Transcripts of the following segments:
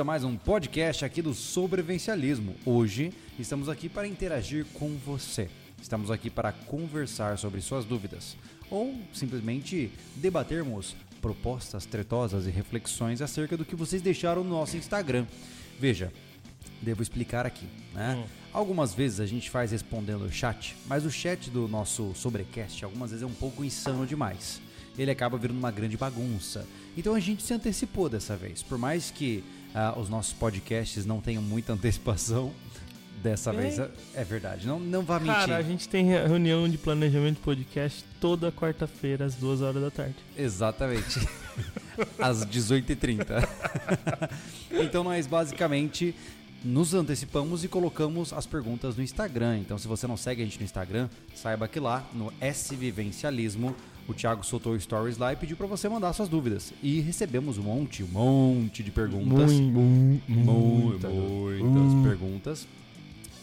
a mais um podcast aqui do Sobrevivencialismo. Hoje estamos aqui para interagir com você. Estamos aqui para conversar sobre suas dúvidas ou simplesmente debatermos propostas tretosas e reflexões acerca do que vocês deixaram no nosso Instagram. Veja, devo explicar aqui, né? Hum. Algumas vezes a gente faz respondendo o chat, mas o chat do nosso sobrecast algumas vezes é um pouco insano demais. Ele acaba virando uma grande bagunça. Então a gente se antecipou dessa vez. Por mais que ah, os nossos podcasts não tenham muita antecipação, dessa vez é, é verdade. Não, não vá mentir. Cara, a gente tem reunião de planejamento de podcast toda quarta-feira, às duas horas da tarde. Exatamente. Às 18h30. então nós basicamente nos antecipamos e colocamos as perguntas no Instagram. Então se você não segue a gente no Instagram, saiba que lá no S Vivencialismo o Thiago soltou stories lá e pediu para você mandar suas dúvidas. E recebemos um monte, um monte de perguntas. Muito, Mu- muita. muitas perguntas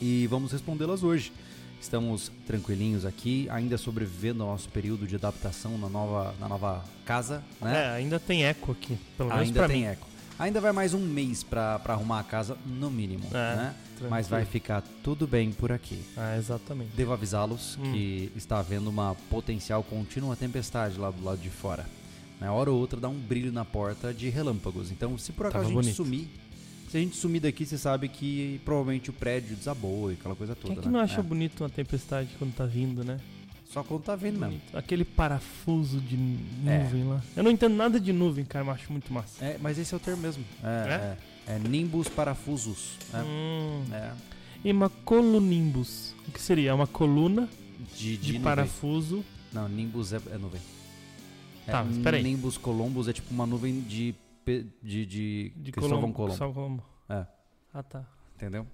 e vamos respondê-las hoje. Estamos tranquilinhos aqui, ainda sobrevivendo ao nosso período de adaptação na nova, na nova casa, né? É, ainda tem eco aqui, pelo menos ainda pra tem mim. eco. Ainda vai mais um mês pra pra arrumar a casa, no mínimo, É, né? tranquilo. Mas vai ficar tudo bem por aqui. Ah, exatamente. Devo avisá-los Hum. que está havendo uma potencial contínua tempestade lá do lado de fora. Na hora ou outra dá um brilho na porta de relâmpagos. Então, se por acaso Tava a gente bonito. sumir, se a gente sumir daqui, você sabe que provavelmente o prédio desabou e aquela coisa toda. Quem é que né? não acha É. bonito uma tempestade quando tá vindo, né? Só quando tá vindo mesmo. Aquele parafuso de É. nuvem lá. Eu não entendo nada de nuvem, cara, mas acho muito massa. É, mas esse é o termo mesmo. É, é? é nimbus parafusos. É. Hum. É. E uma colunimbus. O que seria? É Uma coluna De, de, nuvem. parafuso. Não, nimbus é, é nuvem. É, Tá, mas peraí. Nimbus columbus é tipo uma nuvem de, de, de, De Cristóvão Colombo. Colombo. É. Ah, tá. Entendeu?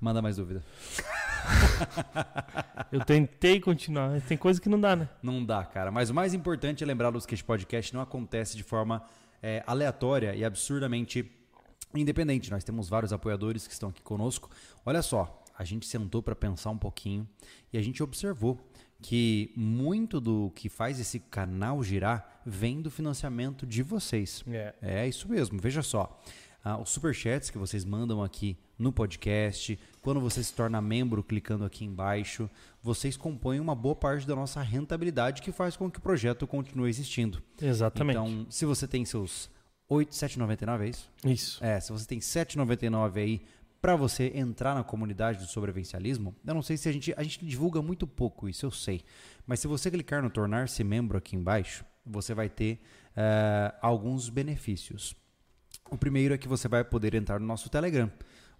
Manda mais dúvida. Eu tentei continuar, mas tem coisa que não dá, né? Não dá, cara. Mas o mais importante é lembrá-los que este podcast não acontece de forma é, aleatória e absurdamente independente. Nós temos vários apoiadores que estão aqui conosco. Olha só, a gente sentou para pensar um pouquinho e a gente observou que muito do que faz esse canal girar vem do financiamento de vocês. É. É isso mesmo, veja só. Ah, os superchats que vocês mandam aqui no podcast, quando você se torna membro clicando aqui embaixo, vocês compõem uma boa parte da nossa rentabilidade que faz com que o projeto continue existindo. Exatamente. Então, se você tem seus 8, 7,99 é isso? Isso. É, se você tem 7,99 aí para você entrar na comunidade do sobrevivencialismo, eu não sei se a gente a gente divulga muito pouco isso, eu sei. Mas se você clicar no tornar-se membro aqui embaixo, você vai ter eh, alguns benefícios. O primeiro é que você vai poder entrar no nosso Telegram.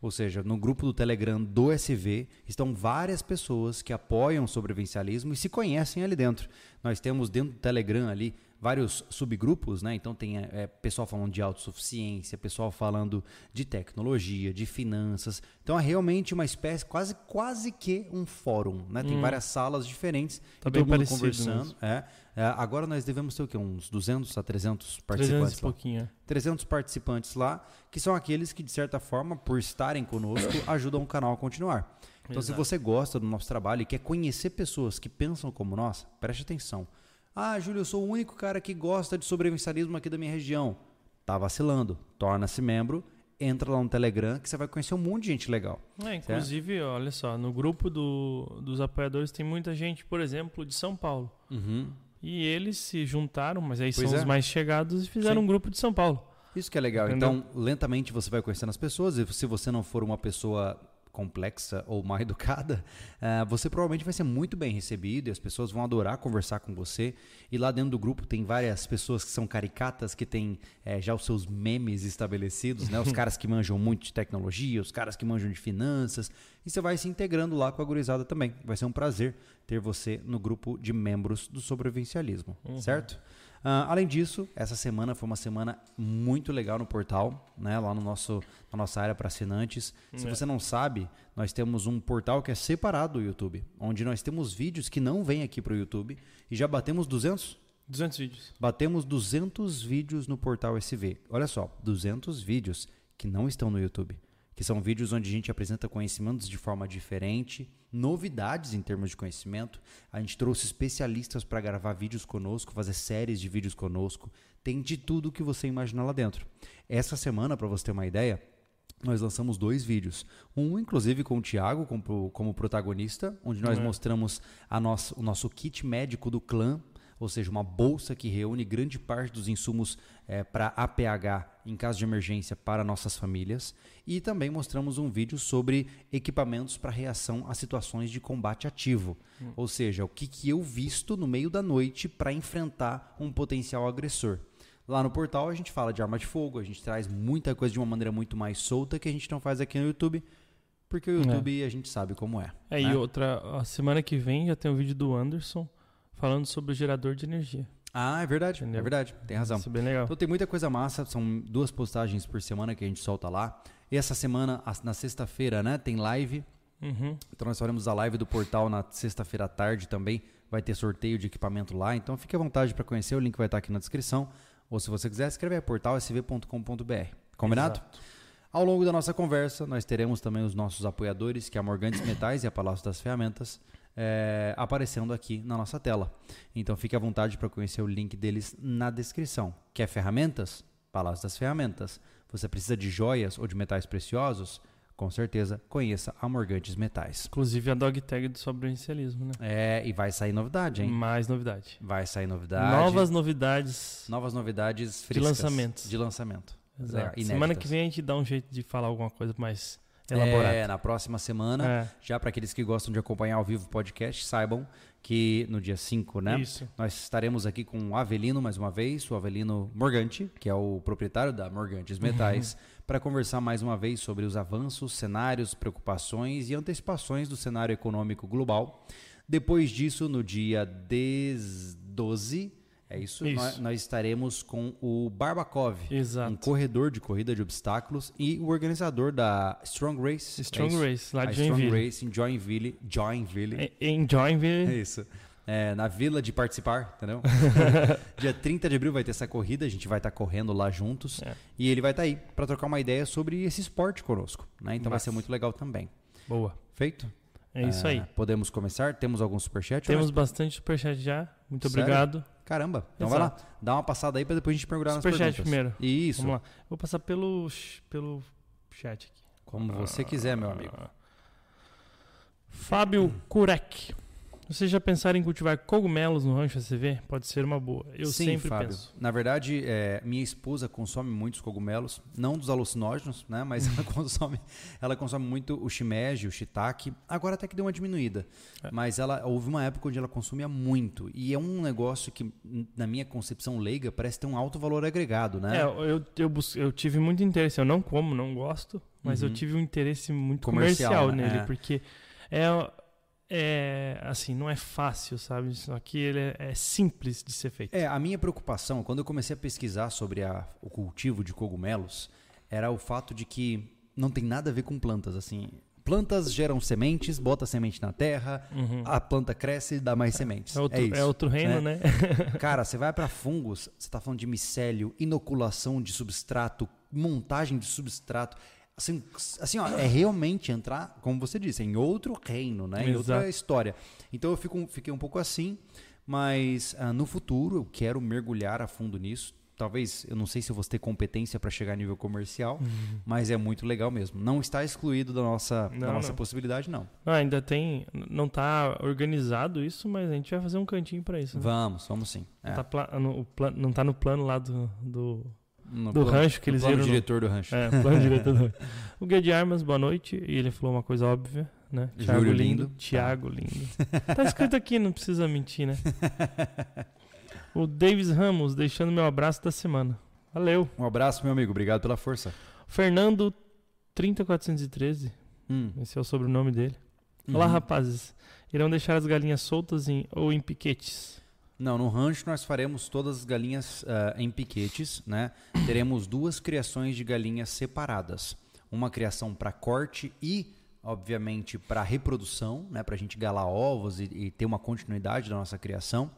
Ou seja, no grupo do Telegram do SV estão várias pessoas que apoiam o sobrevivencialismo e se conhecem ali dentro. Nós temos dentro do Telegram ali vários subgrupos, né? Então tem é, pessoal falando de autossuficiência, pessoal falando de tecnologia, de finanças. Então é realmente uma espécie, quase, quase que um fórum, né? Tem várias salas diferentes, Tá bem todo mundo conversando. É, É, agora nós devemos ter o quê? Uns 200 a 300 300 participantes e lá. pouquinho. é. 300 participantes lá, que são aqueles que, de certa forma, por estarem conosco, ajudam o canal a continuar. Então, se Exato. você gosta do nosso trabalho e quer conhecer pessoas que pensam como nós, preste atenção. Ah, Júlio, eu sou o único cara que gosta de sobrevivencialismo aqui da minha região. Tá vacilando. Torna-se membro, entra lá no Telegram, que você vai conhecer um monte de gente legal. É, inclusive, olha só, no grupo do- dos apoiadores tem muita gente, por exemplo, de São Paulo. Uhum. E eles se juntaram, mas aí Pois são é. os mais chegados e fizeram Sim. um grupo de São Paulo. Isso que é legal. Entendeu? Então, lentamente você vai conhecendo as pessoas. E se você não for uma pessoa complexa ou mal educada, ah, você provavelmente vai ser muito bem recebido e as pessoas vão adorar conversar com você. E lá dentro do grupo tem várias pessoas que são caricatas, que têm eh, já os seus memes estabelecidos, né? Os caras que manjam muito de tecnologia, os caras que manjam de finanças. E você vai se integrando lá com a gurizada também. Vai ser um prazer ter você no grupo de membros do sobrevivencialismo, certo? Ah, além disso, essa semana foi uma semana muito legal no portal, né? Lá no nosso, na nossa área para assinantes. Se É. você não sabe, nós temos um portal que é separado do YouTube, onde nós temos vídeos que não vêm aqui para o YouTube e já batemos 200 200 vídeos. Batemos 200 vídeos no portal SV. Olha só, 200 vídeos que não estão no YouTube. Que são vídeos onde a gente apresenta conhecimentos de forma diferente, novidades em termos de conhecimento. A gente trouxe especialistas para gravar vídeos conosco, fazer séries de vídeos conosco. Tem de tudo que você imaginar lá dentro. Essa semana, para você ter uma ideia, nós lançamos dois vídeos. Um, inclusive, com o Thiago como, como protagonista, onde nós É. mostramos a nossa, o nosso kit médico do clã, ou seja, uma bolsa que reúne grande parte dos insumos para APH em caso de emergência para nossas famílias. E também mostramos um vídeo sobre equipamentos para reação a situações de combate ativo. Ou seja, o que, que eu visto no meio da noite para enfrentar um potencial agressor. Lá no portal a gente fala de arma de fogo, a gente traz muita coisa de uma maneira muito mais solta que a gente não faz aqui no YouTube, porque o YouTube a gente sabe como é. É, né? e outra, a semana que vem já tem um vídeo do Anderson falando sobre o gerador de energia. Ah, é verdade, Entendeu? é verdade, tem razão. Isso é bem legal. Então tem muita coisa massa, são duas postagens por semana que a gente solta lá. E essa semana, na sexta-feira, né, tem live. Uhum. Então nós faremos a live do portal na sexta-feira à tarde também. Vai ter sorteio de equipamento lá. Então fique à vontade para conhecer, o link vai estar aqui na descrição. Ou se você quiser, escreve aí portalsv.com.br. Combinado? Exato. Ao longo da nossa conversa, nós teremos também os nossos apoiadores, que é a Morgantes Metais e a Palácio das Ferramentas, é, aparecendo aqui na nossa tela. Então fique à vontade para conhecer o link deles na descrição. Quer ferramentas? Palácio das Ferramentas. Você precisa de joias ou de metais preciosos? Com certeza, conheça a Morgantes Metais. Inclusive a dog tag do sobrevivencialismo, né? É, e vai sair novidade, hein? Mais novidade. Vai sair novidade. Novas novidades. novas novidades frescas. lançamentos. De lançamento. Exato. Legal, Semana que vem a gente dá um jeito de falar alguma coisa mais É, na próxima semana. É, Já para aqueles que gostam de acompanhar ao vivo o podcast, saibam que no dia 5, né? Isso. Nós estaremos aqui com o Avelino mais uma vez, o Avelino Morgante, que é o proprietário da Morgantes Metais, Uhum. para conversar mais uma vez sobre os avanços, cenários, preocupações e antecipações do cenário econômico global. Depois disso, no dia 10, 12, é isso, Isso. Nós, nós estaremos com o Barbakov, Exato. um corredor de corrida de obstáculos e o organizador da Strong Race. é Strong isso? Race, lá a de Strong Joinville. Race em Joinville. Joinville. Em- Em Joinville. É isso. É, na Vila de Participar, entendeu? Dia 30 de abril vai ter essa corrida, a gente vai estar correndo lá juntos. É. E ele vai estar aí para trocar uma ideia sobre esse esporte conosco. Né? Então vai ser muito legal também. Boa. Feito? É isso É, aí. Podemos começar? Temos algum superchat? Temos bastante superchat já. Muito Sério? obrigado. Caramba. Então vai Exato. lá. Dá uma passada aí para depois a gente perguntar nas Superchat perguntas. primeiro. Isso. Vamos lá. Vou passar pelo, pelo chat aqui. Como você quiser, meu amigo. Fábio Kurek. Vocês já pensaram em cultivar cogumelos no rancho ACV? Pode ser uma boa. Eu Sim, sempre Fábio. penso. Na verdade, é, minha esposa consome muitos cogumelos, não dos alucinógenos, né? Mas ela consome, ela consome muito o shimeji, o shiitake. Agora até que deu uma diminuída. É. Mas ela houve uma época onde ela consumia muito. E é um negócio que, na minha concepção leiga, parece ter um alto valor agregado, né? É, eu, eu, eu tive muito interesse. Eu não como, não gosto, mas eu Uhum. tive um interesse muito Comercial, comercial, né? nele, É. porque é, é assim, não é fácil, sabe? Isso aqui ele é, é simples de ser feito. É, a minha preocupação, quando eu comecei a pesquisar sobre a- o cultivo de cogumelos, era o fato de que não tem nada a ver com plantas, assim. Plantas geram sementes, bota semente na terra, Uhum. a planta cresce e dá mais sementes. É outro, é isso. é outro reino, né? Cara, você vai para fungos, você tá falando de micélio, inoculação de substrato, montagem de substrato. Assim, assim ó, é realmente entrar, como você disse, em outro reino, né? Em outra história. Então eu fico, fiquei um pouco assim, mas ah, no futuro eu quero mergulhar a fundo nisso. Talvez, eu não sei se eu vou ter competência para chegar a nível comercial, mas é muito legal mesmo. Não está excluído da nossa, da Não, nossa não. possibilidade, não. Ah, ainda tem. Não tá organizado isso, mas a gente vai fazer um cantinho pra isso. Né? Vamos, vamos sim. É. Não, tá pla- no, plan- não tá no plano lá do. do No do rancho que eles plano viram no- diretor do rancho. é, plano diretor do. O Guia de Armas, boa noite. E ele falou uma coisa óbvia, né? Tiago Júlio lindo. lindo. Tiago lindo. Tá escrito aqui, não precisa mentir, né? O Davis Ramos, deixando meu abraço da semana. Valeu. Um abraço, meu amigo. Obrigado pela força. Fernando 30413, Hum. esse é o sobrenome dele. Olá, Uhum. rapazes. Irão deixar as galinhas soltas em, ou em piquetes? Não, no rancho nós faremos todas as galinhas ah, em piquetes, né? Teremos duas criações de galinhas separadas. Uma criação para corte e, obviamente, para reprodução, né? Para a gente galar ovos e, e ter uma continuidade da nossa criação.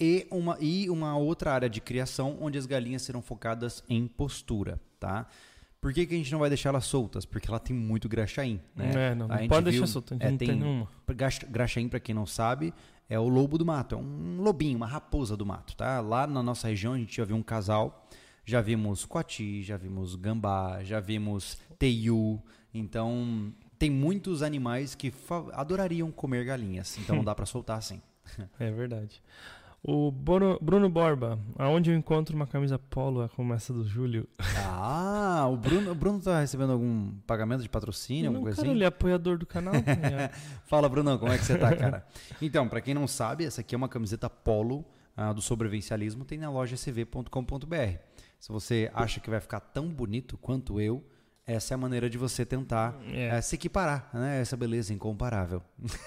E uma, e uma outra área de criação onde as galinhas serão focadas em postura, tá? Por que, que a gente não vai deixar elas soltas? Porque ela tem muito graxaim, né? É, não, não pode viu- deixar solto, a gente é, não tem, tem- nenhuma. Graxa- Graxaim, para quem não sabe, é o lobo do mato, é um lobinho, uma raposa do mato, tá? Lá na nossa região a gente já viu um casal Já vimos coati, já vimos gambá, já vimos teiu. Então, tem muitos animais que adorariam comer galinhas. Então, não dá para soltar assim. É verdade. O Bruno, Bruno Borba, aonde eu encontro uma camisa polo como essa do Júlio? Ah, o Bruno, o Bruno tá recebendo algum pagamento de patrocínio, não, alguma coisa cara, assim? ele é apoiador do canal. Fala, Brunão, como é que você tá, cara? Então, para quem não sabe, essa aqui é uma camiseta polo uh, do sobrevivencialismo, tem na loja sv.com.br. Se você acha que vai ficar tão bonito quanto eu, essa é a maneira de você tentar é. uh, se equiparar, né? Essa beleza incomparável.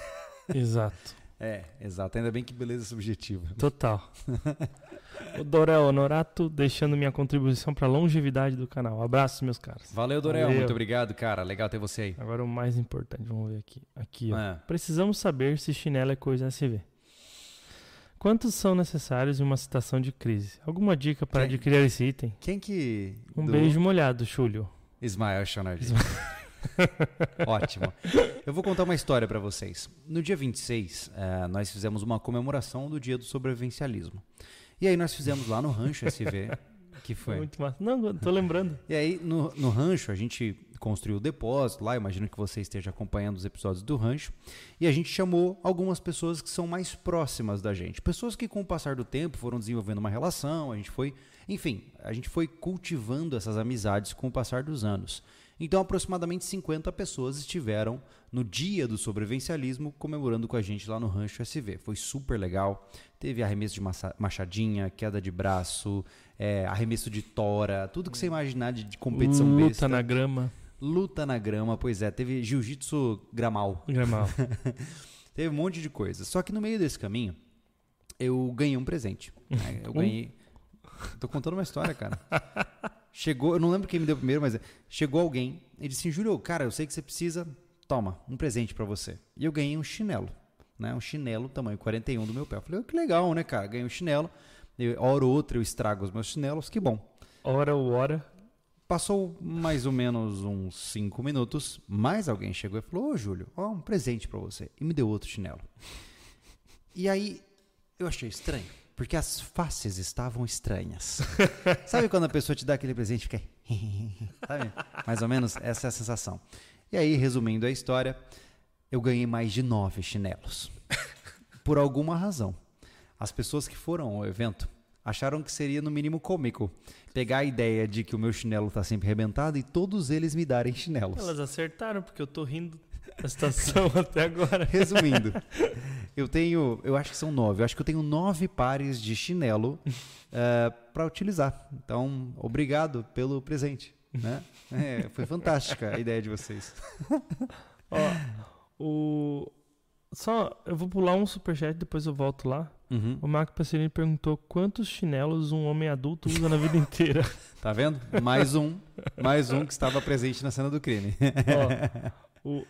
Exato. É, exato. Ainda bem que beleza subjetiva. Total. o Dorel Honorato deixando minha contribuição para a longevidade do canal. Abraços, meus caras. Valeu, Dorel. Valeu. Muito obrigado, cara. Legal ter você aí. Agora o mais importante, vamos ver aqui. Aqui, ó. É. Precisamos saber se chinelo é coisa SV. Quantos são necessários em uma situação de crise? Alguma dica para adquirir esse item? Quem que. Um do... beijo molhado, Chúlio. Ismael Chonardi. Ótimo. Eu vou contar uma história para vocês. No dia 26, uh, nós fizemos uma comemoração do Dia do Sobrevivencialismo. E aí nós fizemos lá no Rancho SV, que foi... Muito massa. Não, tô lembrando. E aí no, no Rancho a gente construiu o depósito lá, imagino que você esteja acompanhando os episódios do Rancho, e a gente chamou algumas pessoas que são mais próximas da gente. Pessoas que com o passar do tempo foram desenvolvendo uma relação, a gente foi... Enfim, a gente foi cultivando essas amizades com o passar dos anos. Então, aproximadamente 50 pessoas estiveram no dia do sobrevivencialismo comemorando com a gente lá no Rancho SV. Foi super legal. Teve arremesso de machadinha, queda de braço, é, arremesso de tora, tudo que você imaginar de, de competição Luta besta. na grama. Luta na grama, pois é. Teve jiu-jitsu gramal. Gramal. teve um monte de coisa. Só que no meio desse caminho, eu ganhei um presente. Né? Eu ganhei. Tô contando uma história, cara. Chegou, eu não lembro quem me deu primeiro, mas chegou alguém e disse assim: Júlio, cara, eu sei que você precisa, toma, um presente para você. E eu ganhei um chinelo, né? Um chinelo tamanho 41 do meu pé. Eu falei: oh, que legal, né, cara? Ganhei um chinelo. Eu, hora ou outra eu estrago os meus chinelos, que bom. Hora ou hora. Passou mais ou menos uns 5 minutos, mais alguém chegou e falou: Ô, Júlio, ó, um presente para você. E me deu outro chinelo. E aí eu achei estranho. Porque as faces estavam estranhas. Sabe quando a pessoa te dá aquele presente e fica. Sabe? Mais ou menos essa é a sensação. E aí, resumindo a história, eu ganhei mais de nove chinelos. Por alguma razão. As pessoas que foram ao evento acharam que seria no mínimo cômico pegar a ideia de que o meu chinelo está sempre arrebentado e todos eles me darem chinelos. Elas acertaram, porque eu tô rindo a situação até agora. Resumindo, eu tenho, eu acho que são nove. Eu acho que eu tenho nove pares de chinelo uh, eh, para utilizar. Então, obrigado pelo presente. Né? É, foi fantástica a ideia de vocês. Ó, o só eu vou pular um superchat depois eu volto lá. Uhum. O Marco Passerini perguntou quantos chinelos um homem adulto usa na vida inteira. Tá vendo? Mais um, mais um que estava presente na cena do crime. Ó, o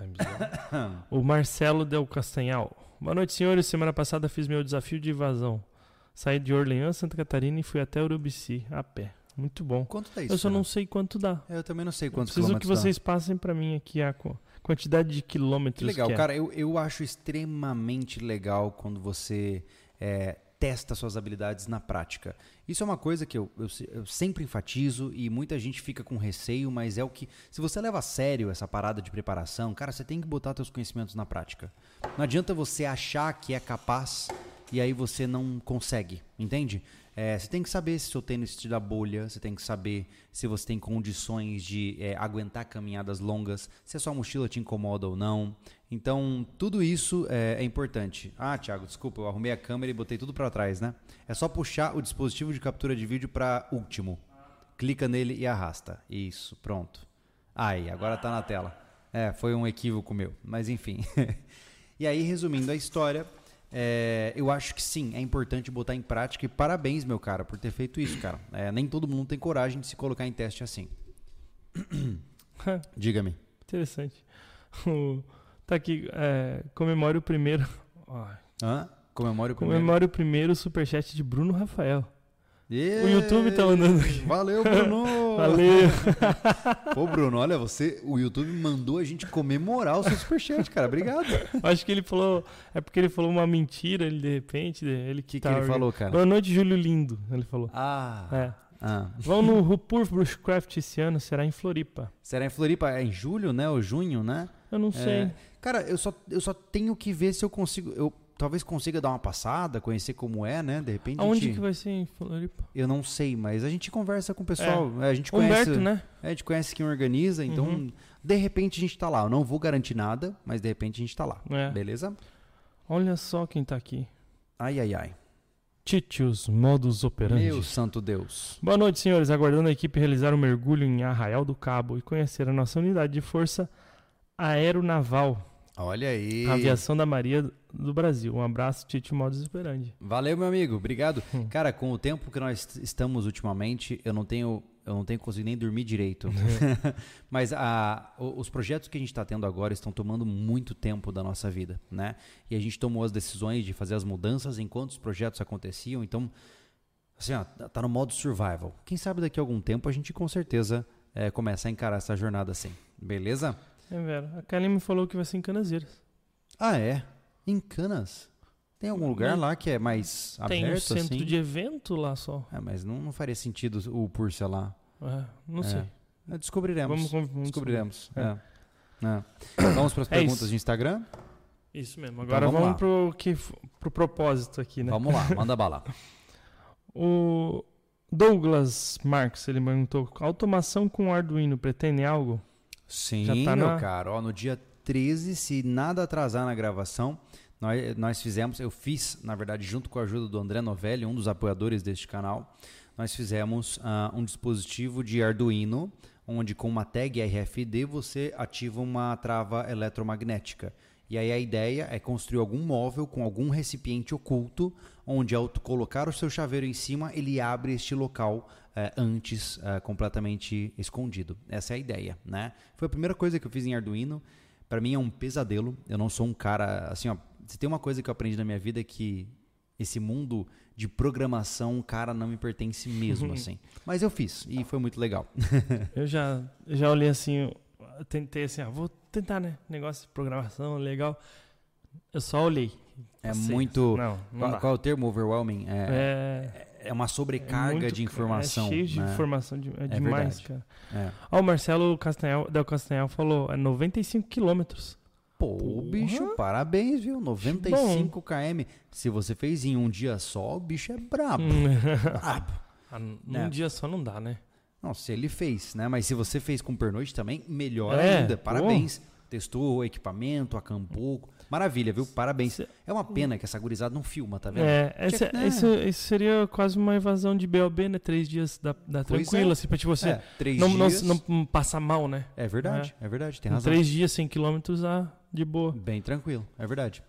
o Marcelo Del Castanhal. Boa noite, senhores. Semana passada fiz meu desafio de invasão. Saí de Orleans, Santa Catarina e fui até Urubici, a pé. Muito bom. Quanto dá isso? Eu só não sei quanto dá. Eu também não sei quantos Preciso que vocês dá. passem para mim aqui a quantidade de quilômetros. Que legal, que é. cara. Eu, eu acho extremamente legal quando você é, testa suas habilidades na prática. Isso é uma coisa que eu, eu, eu, sempre enfatizo e muita gente fica com receio, mas é o que. Se você leva a sério essa parada de preparação, cara, você tem que botar seus conhecimentos na prática. Não adianta você achar que é capaz e aí você não consegue, entende? É, você tem que saber se seu tênis te dá bolha, você tem que saber se você tem condições de é, aguentar caminhadas longas, se a sua mochila te incomoda ou não. Então, tudo isso é, é importante. Ah, Thiago, desculpa, eu arrumei a câmera e botei tudo para trás, né? É só puxar o dispositivo de captura de vídeo para último. Clica nele e arrasta. Isso, pronto. Aí, agora está na tela. É, foi um equívoco meu, mas enfim. e aí, resumindo a história, é, eu acho que sim, é importante botar em prática e parabéns, meu cara, por ter feito isso, cara. É, nem todo mundo tem coragem de se colocar em teste assim. Diga-me. Interessante. tá aqui, é, comemore o primeiro. Hã? Comemore o primeiro. Comemore o primeiro superchat de Bruno Rafael. Yeah. O YouTube tá mandando aqui. Valeu, Bruno! Valeu! Pô, Bruno, olha, você, o YouTube mandou a gente comemorar o seu superchat, cara. Obrigado. Acho que ele falou, é porque ele falou uma mentira, ele de repente, ele que, que, tá, que ele falou, cara? Boa noite, Júlio Lindo, ele falou. Ah. É. Ah. Vão no Rupur Bushcraft esse ano, será em Floripa. Será em Floripa, é em julho, né? Ou junho, né? Eu não sei. É, cara, eu só, eu só tenho que ver se eu consigo. Eu talvez consiga dar uma passada, conhecer como é, né? De repente. Aonde gente... que vai ser em Floripa? Eu não sei, mas a gente conversa com o pessoal. É. A gente conhece. Humberto, né? É, a gente conhece quem organiza, então uhum. de repente a gente tá lá. Eu não vou garantir nada, mas de repente a gente tá lá. É. Beleza? Olha só quem tá aqui. Ai, ai, ai. Titius Modus Operandi. Meu santo Deus. Boa noite, senhores. Aguardando a equipe realizar um mergulho em Arraial do Cabo e conhecer a nossa unidade de força aeronaval. Olha aí. Aviação da Maria do Brasil. Um abraço, Tite Modus Operandi. Valeu, meu amigo. Obrigado. Hum. Cara, com o tempo que nós estamos ultimamente, eu não tenho eu não tenho conseguido nem dormir direito. Mas a, os projetos que a gente está tendo agora estão tomando muito tempo da nossa vida, né? E a gente tomou as decisões de fazer as mudanças enquanto os projetos aconteciam. Então, assim, ó, tá no modo survival. Quem sabe daqui a algum tempo a gente com certeza é, começa a encarar essa jornada assim. Beleza? É. A Kelly me falou que vai ser em Canaseiras. Ah, é? Em Canas? Tem algum lugar lá que é mais Tem aberto, um centro assim? de evento lá só. É, mas não, não faria sentido o Pursa lá. É, não sei. É, Descobriremos. Vamos, vamos Descobriremos. É. É. Vamos para as É perguntas isso. do Instagram? Isso mesmo. Agora vamos vamos, lá. pro, que, pro propósito aqui, né? Vamos lá, manda bala. O Douglas Marques, ele perguntou, automação com Arduino pretende algo? Sim, Já tá meu na- caro. Ó, no dia 13, se nada atrasar na gravação, nós, nós fizemos, eu fiz, na verdade, junto com a ajuda do André Novelli, um dos apoiadores deste canal, nós fizemos ah, um dispositivo de Arduino, onde com uma tag RFID você ativa uma trava eletromagnética. E aí a ideia é construir algum móvel com algum recipiente oculto, onde ao colocar o seu chaveiro em cima, ele abre este local eh, antes eh, completamente escondido. Essa é a ideia, né? Foi a primeira coisa que eu fiz em Arduino. Para mim é um pesadelo. Eu não sou um cara assim, ó. Se tem uma coisa que eu aprendi na minha vida é que esse mundo de programação, cara, não me pertence mesmo assim. Mas eu fiz e foi muito legal. Eu já, já olhei assim, tentei assim, ah, vou tentar, né? Negócio de programação, legal. Eu só olhei. É Passei. muito. Não, não Qual, qual é o termo overwhelming? É, É, é uma sobrecarga muito- de informação. É cheio de né? informação, de- é, demais, verdade. cara. É. Ó, o Marcelo Castanhal, Del Castanhal falou, é 95 quilômetros. Pô, Porra. bicho, parabéns, viu? 95 km. Se você fez em um dia só, o bicho é brabo. brabo. Ah, num É. dia só não dá, né? Não, se ele fez, né? Mas se você fez com pernoite também, melhor É, ainda. pô. Parabéns. Testou o equipamento, acampou. Maravilha, viu? Parabéns. Cê- É uma pena que essa gurizada não filma, tá vendo? É, esse, que- né? isso, isso seria quase uma evasão de BOB, né? Três dias da, da Pois tranquilo, é. assim, pra tipo, você É, três não, não, dias. não passar mal, né? É verdade, é, verdade, tem Em razão. três dias, 100 quilômetros, ah, de boa. Bem tranquilo, é verdade.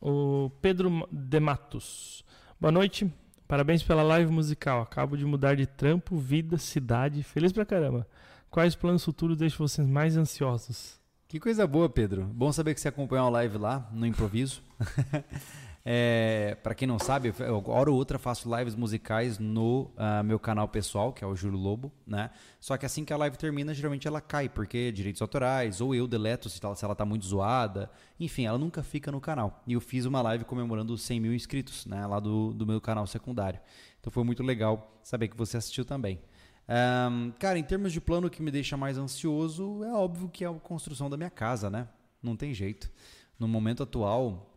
O Pedro de Matos. Boa noite. Parabéns pela live musical. Acabo de mudar de trampo, vida, cidade. Feliz pra caramba. Quais planos futuros deixam vocês mais ansiosos? Que coisa boa, Pedro. Bom saber que você acompanhou a live lá, no improviso. é, para quem não sabe, eu, hora ou outra faço lives musicais no ah, meu canal pessoal, que é o Júlio Lobo, né? Só que assim que a live termina, geralmente ela cai, porque direitos autorais, ou eu deleto se ela, se ela tá muito zoada. Enfim, ela nunca fica no canal. E eu fiz uma live comemorando os 100 mil inscritos, né? Lá do, do meu canal secundário. Então foi muito legal saber que você assistiu também. Ahn, cara, em termos de plano, o que me deixa mais ansioso é óbvio que é a construção da minha casa, né? Não tem jeito. No momento atual,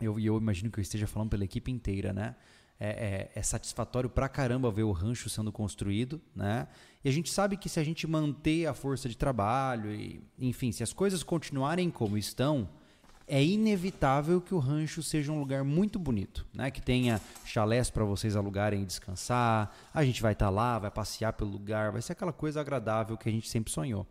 eu, eu imagino que eu esteja falando pela equipe inteira, né? É, é- é satisfatório pra caramba ver o rancho sendo construído, né? E a gente sabe que se a gente manter a força de trabalho e, enfim, se as coisas continuarem como estão, é inevitável que o rancho seja um lugar muito bonito, né? Que tenha chalés para vocês alugarem e descansar. A gente vai estar lá, vai passear pelo lugar, vai ser aquela coisa agradável que a gente sempre sonhou.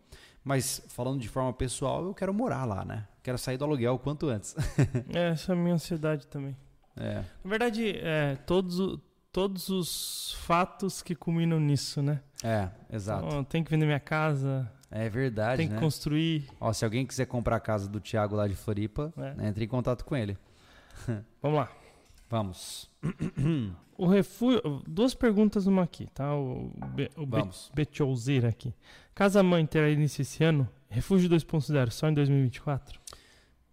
Mas falando de forma pessoal, eu quero morar lá, né? Quero sair do aluguel o quanto antes. É, essa é a minha ansiedade também. é. Na verdade, é, todos, todos os fatos que culminam nisso, né? É, exato. Então, tem que vender minha casa, É verdade, tem que né? construir. Ó, se alguém quiser comprar a casa do Thiago lá de Floripa, É. né, entre em contato com ele. Vamos lá. Vamos. O refúgio. Duas perguntas numa aqui, tá? O, Be, o Be, Vamos. Betchouzeira aqui. Casa Mãe terá início esse ano? Refúgio 2.0 só em 2024?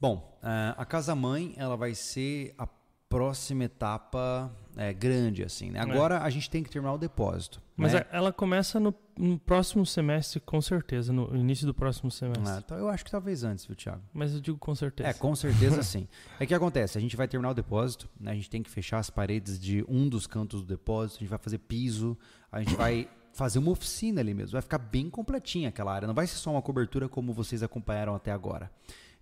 Bom, ah, a Casa Mãe ela vai ser a próxima etapa é, grande, assim, né? Agora a gente tem que terminar o depósito. Mas né? ela começa no, no próximo semestre, com certeza, no início do próximo semestre. Ah, então eu acho que talvez antes, viu, Thiago? Mas eu digo com certeza. É, com certeza sim. É que acontece, a gente vai terminar o depósito, né? A gente tem que fechar as paredes de um dos cantos do depósito, a gente vai fazer piso, a gente vai fazer uma oficina ali mesmo. Vai ficar bem completinha aquela área, não vai ser só uma cobertura como vocês acompanharam até agora.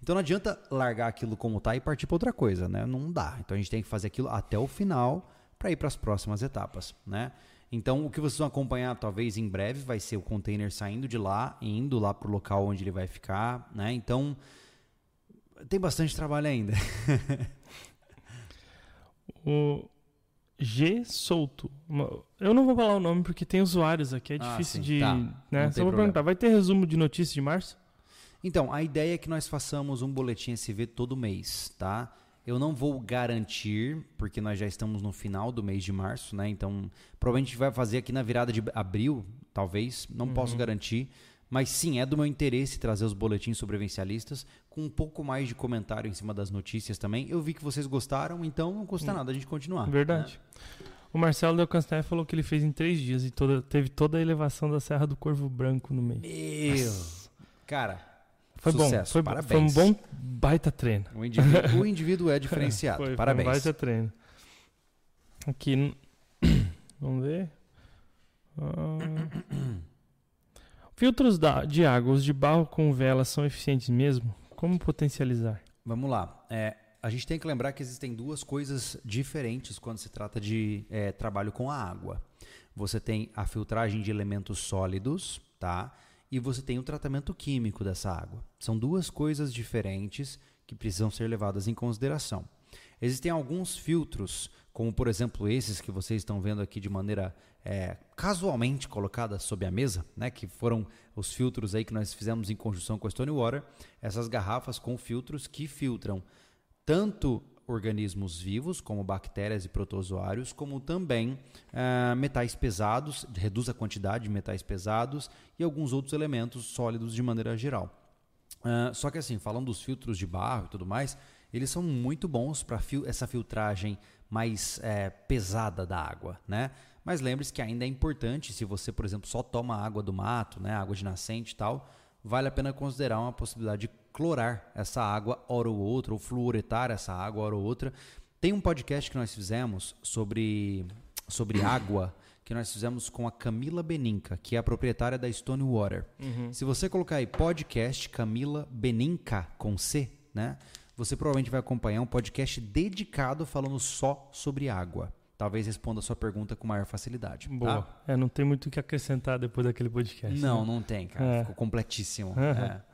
Então não adianta largar aquilo como tá e partir para outra coisa, né? Não dá. Então a gente tem que fazer aquilo até o final para ir para as próximas etapas, né? Então o que vocês vão acompanhar talvez em breve vai ser o container saindo de lá indo lá pro local onde ele vai ficar, né? Então tem bastante trabalho ainda. O G Souto. Uma- Eu não vou falar o nome porque tem usuários aqui, é Ah, difícil sim, de. tá. Né? Só vou problema. perguntar: vai ter resumo de notícias de março? Então, a ideia é que nós façamos um boletim SV todo mês, tá? Eu não vou garantir, porque nós já estamos no final do mês de março, né? Então, provavelmente a gente vai fazer aqui na virada de abril, talvez, não posso garantir. Mas sim, é do meu interesse trazer os boletins sobrevivencialistas com um pouco mais de comentário em cima das notícias também. Eu vi que vocês gostaram, então não custa nada a gente continuar. né? Verdade. O Marcelo Del Castanheira falou que ele fez em três dias e toda- teve toda a elevação da Serra do Corvo Branco no meio. Meu, cara, Foi bom. sucesso, Foi, bom, parabéns. foi um bom baita treino. o indivíduo, o indivíduo é diferenciado. Foi, foi parabéns. um baita treino. Aqui. Vamos ver. Ah. Filtros da- de água, os de barro com vela são eficientes mesmo? Como potencializar? Vamos lá. É, a gente tem que lembrar que existem duas coisas diferentes quando se trata de é, trabalho com a água. Você tem a filtragem de elementos sólidos, tá? E você tem o tratamento químico dessa água. São duas coisas diferentes que precisam ser levadas em consideração. Existem alguns filtros, como por exemplo esses que vocês estão vendo aqui de maneira é, casualmente colocada sob a mesa, né? Que foram os filtros aí que nós fizemos em conjunção com a Stone Water. Essas garrafas com filtros que filtram tanto organismos vivos, como bactérias e protozoários, como também ah, metais pesados, reduz a quantidade de metais pesados e alguns outros elementos sólidos de maneira geral. Ah, só que assim, falando dos filtros de barro e tudo mais, eles são muito bons para essa filtragem mais eh, pesada da água, né? Mas lembre-se que ainda é importante, se você, por exemplo, só toma água do mato, né, água de nascente e tal, vale a pena considerar uma possibilidade de clorar essa água hora ou outra, ou fluoretar essa água hora ou outra. Tem um podcast que nós fizemos sobre, sobre água, que nós fizemos com a Camila Beninca, que é a proprietária da Stone Water. Se você colocar aí podcast Camila Beninca com C, né? Você provavelmente vai acompanhar um podcast dedicado falando só sobre água. Talvez responda a sua pergunta com maior facilidade. tá? Boa. É, não tem muito o que acrescentar depois daquele podcast. Não, né? não tem, cara. É. Ficou completíssimo. Aham. É.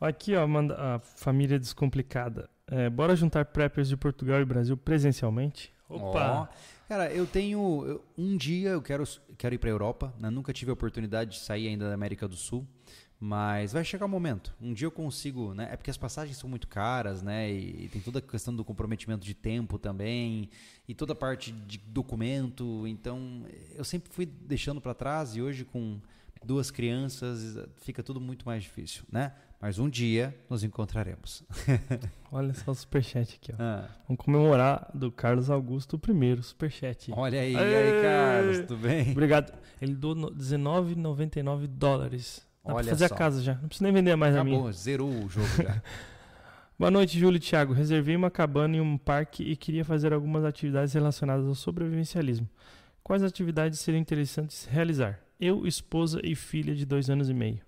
Aqui, ó, manda a família descomplicada. É, bora juntar preppers de Portugal e Brasil presencialmente? Opa! Ó, cara, eu tenho. um dia eu quero, quero ir para Europa. Né? Nunca tive a oportunidade de sair ainda da América do Sul. Mas vai chegar o momento. Um dia eu consigo, né? É porque as passagens são muito caras, né? E, e tem toda a questão do comprometimento de tempo também. E toda a parte de documento. Então, eu sempre fui deixando para trás. E hoje, com duas crianças, fica tudo muito mais difícil, né? Mas um dia nos encontraremos. Olha só o superchat aqui, ó. Ah, Vamos comemorar do Carlos Augusto primeiro superchat. olha aí, Aê! aí, Carlos, tudo bem? Obrigado. Ele doou no- 19,99 dólares. Dá Olha pra fazer só. a casa já. Não precisa nem vender mais a minha. Acabou, zerou o jogo já. Boa noite, Júlio e Thiago. Reservei uma cabana em um parque e queria fazer algumas atividades relacionadas ao sobrevivencialismo. Quais atividades seriam interessantes realizar? Eu, esposa e filha de dois anos e meio.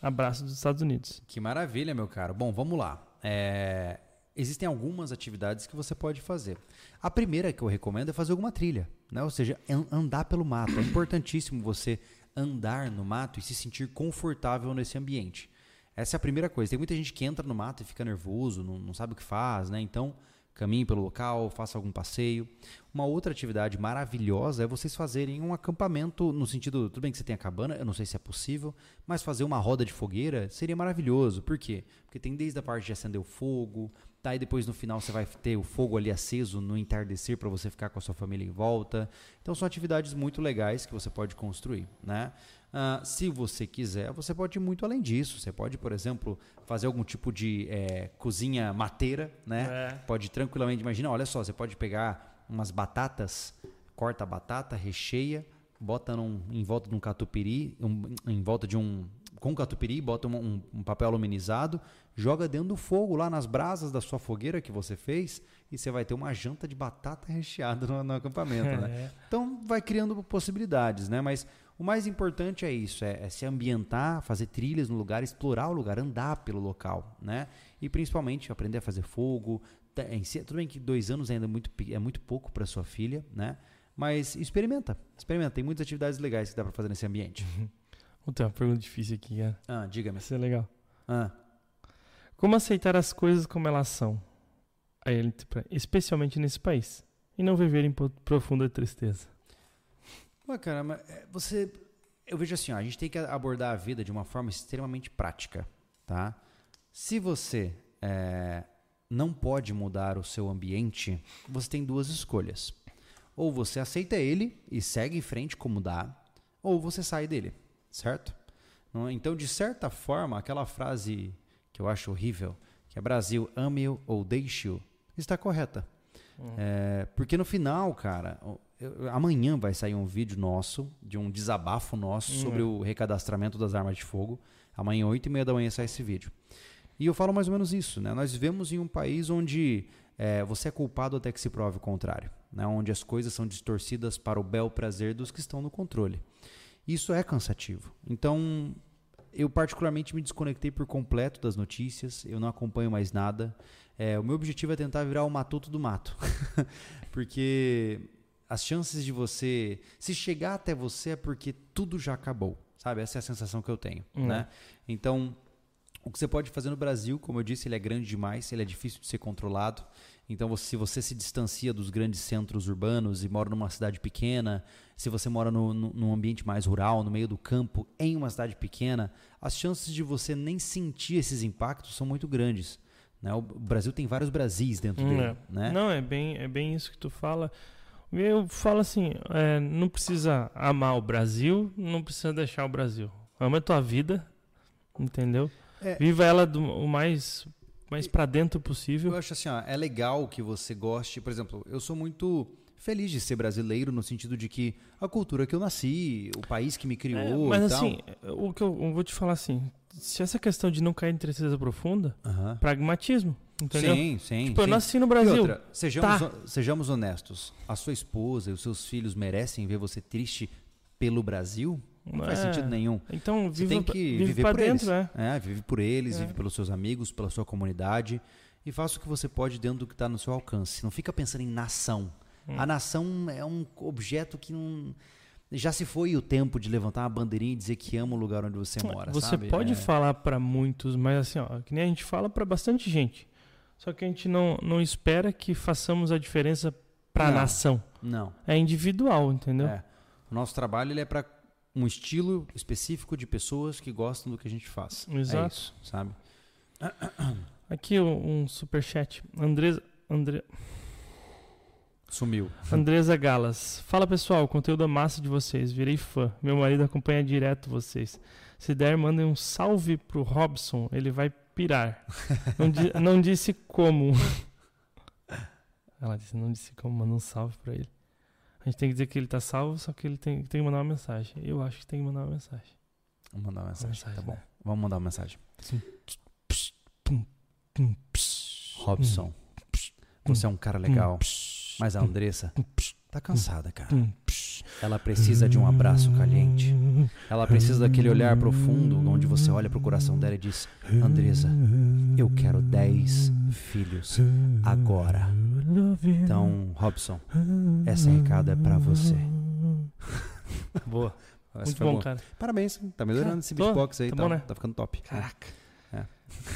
Abraço dos Estados Unidos. Que maravilha, meu caro. Bom, vamos lá. É, Existem algumas atividades que você pode fazer. A primeira que eu recomendo é fazer alguma trilha, né? ou seja, an- andar pelo mato. É importantíssimo você andar no mato e se sentir confortável nesse ambiente. Essa é a primeira coisa. Tem muita gente que entra no mato e fica nervoso, não, não sabe o que faz, né? Então, Caminhe pelo local, faça algum passeio. Uma outra atividade maravilhosa é vocês fazerem um acampamento no sentido, tudo bem que você tem a cabana, eu não sei se é possível, mas fazer uma roda de fogueira seria maravilhoso. Por quê? Porque tem desde a parte de acender o fogo, tá? E depois no final você vai ter o fogo ali aceso no entardecer para você ficar com a sua família em volta. Então são atividades muito legais que você pode construir, né? Uh, se você quiser, você pode ir muito além disso. Você pode, por exemplo, fazer algum tipo de é, cozinha mateira, né? É. Pode tranquilamente, imagina, olha só, você pode pegar umas batatas, corta a batata, recheia, bota num, em volta de um catupiry, um, em volta de um com catupiry, bota um, um, um, papel aluminizado, joga dentro do fogo lá nas brasas da sua fogueira que você fez e você vai ter uma janta de batata recheada no, no acampamento, né? É. Então vai criando possibilidades, né? Mas o mais importante é isso, é, é, se ambientar, fazer trilhas no lugar, explorar o lugar, andar pelo local, né? E principalmente aprender a fazer fogo. Tudo bem que dois anos ainda é muito, é muito pouco para sua filha, né? Mas experimenta, experimenta. Tem muitas atividades legais que dá para fazer nesse ambiente. Vou ter uma pergunta difícil aqui, cara. Ah, diga-me. Isso é legal. Ah. Como aceitar as coisas como elas são, especialmente nesse país, e não viver em profunda tristeza? Pô, cara, mas é, você. Eu vejo assim, ó, a gente tem que abordar a vida de uma forma extremamente prática, tá? Se você é, não pode mudar o seu ambiente, você tem duas escolhas. Ou você aceita ele e segue em frente como dá, ou você sai dele, certo? Então, de certa forma, aquela frase que eu acho horrível, que é Brasil, ame-o ou deixe-o, está correta. Uhum. É, porque no final, cara, eu, amanhã vai sair um vídeo nosso, de um desabafo nosso uhum. sobre o recadastramento das armas de fogo. Amanhã, 8 e meia da manhã, sai esse vídeo. E eu falo mais ou menos isso, né? Nós vivemos em um país onde é, você é culpado até que se prove o contrário, né? Onde as coisas são distorcidas para o bel prazer dos que estão no controle. Isso é cansativo. Então, eu particularmente me desconectei por completo das notícias, eu não acompanho mais nada. É, o meu objetivo é tentar virar o matuto do mato. Porque as chances de você. Se chegar até você é porque tudo já acabou. Sabe? Essa é a sensação que eu tenho. Uhum. Né? Então, o que você pode fazer no Brasil, como eu disse, ele é grande demais, ele é difícil de ser controlado. Então, se você se distancia dos grandes centros urbanos e mora numa cidade pequena, se você mora no, no, num ambiente mais rural, no meio do campo, em uma cidade pequena, as chances de você nem sentir esses impactos são muito grandes. Né? O Brasil tem vários Brasis dentro hum, dele. É. Né? Não, é bem, é bem isso que tu fala. Eu falo assim, é, não precisa amar o Brasil, não precisa deixar o Brasil. Ama a tua vida, entendeu? É, Viva ela do, o mais, mais para dentro possível. Eu acho assim, ó, é legal que você goste. Por exemplo, eu sou muito feliz de ser brasileiro no sentido de que a cultura que eu nasci, o país que me criou. É, mas assim, o que eu, eu, vou te falar assim, se essa questão de não cair em tristeza profunda, uh -huh. pragmatismo. Entendeu? Sim, sim. Tipo, sim. eu nasci no Brasil. Outra, sejamos, tá. sejamos honestos. A sua esposa e os seus filhos merecem ver você triste pelo Brasil? Não é. faz sentido nenhum. Então, você tem que vive viver por dentro, eles. É. é. vive por eles, é. vive pelos seus amigos, pela sua comunidade. E faça o que você pode dentro do que está no seu alcance. Não fica pensando em nação. Hum. A nação é um objeto que não já se foi o tempo de levantar uma bandeirinha e dizer que ama o lugar onde você mora. Você sabe? pode é... falar para muitos, mas assim, ó, que nem a gente fala para bastante gente. Só que a gente não, não espera que façamos a diferença para a nação. Não. É individual, entendeu? É. O nosso trabalho ele é para um estilo específico de pessoas que gostam do que a gente faz. É Exato. É isso, sabe? Aqui um, um super chat. Andresa, Andre... Sumiu. Andresa Galas. Fala pessoal, conteúdo é massa de vocês. Virei fã. Meu marido acompanha direto vocês. Se der, mandem um salve pro Robson. Ele vai pirar. Não, di não disse como. Ela disse, não disse como, manda um salve pra ele. A gente tem que dizer que ele tá salvo, só que ele tem, tem que mandar uma mensagem. Eu acho que tem que mandar uma mensagem. Vamos mandar uma mensagem, uma mensagem tá bom. Né? Vamos mandar uma mensagem. Assim. Robson, você é um cara legal, mas a Andressa tá cansada, cara. Ela precisa de um abraço caliente. Ela precisa daquele olhar profundo onde você olha pro coração dela e diz: Andresa, eu quero dez filhos agora. Então, Robson, esse recado é para você. Boa. Muito bom, bom, cara. Parabéns, tá melhorando cara, esse beatbox aí, tá, tá, bom, né? tá ficando top. Caraca. É.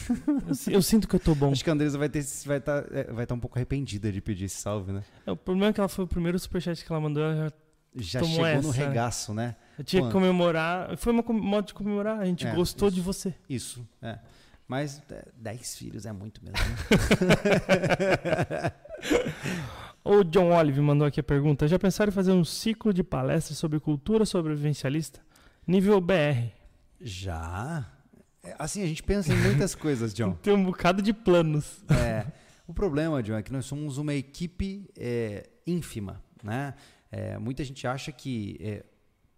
Eu, eu sinto que eu tô bom. Acho que a Andresa vai estar vai tá, é, vai tá um pouco arrependida de pedir esse salve, né? É, o problema é que ela foi o primeiro superchat que ela mandou, ela já Já Tomou chegou no essa. regaço, né? eu tinha Pô. que comemorar. Foi com- modo de comemorar, a gente É, gostou isso. de você. Isso, é. Mas é, 10 filhos é muito mesmo, né? O John Olive mandou aqui a pergunta: Já pensaram em fazer um ciclo de palestras sobre cultura sobrevivencialista? Nível BR. Já? É, Assim, a gente pensa em muitas coisas, John. Tem um bocado de planos. É, o problema, John, é que nós somos uma equipe é, ínfima, né? É, muita gente acha que é,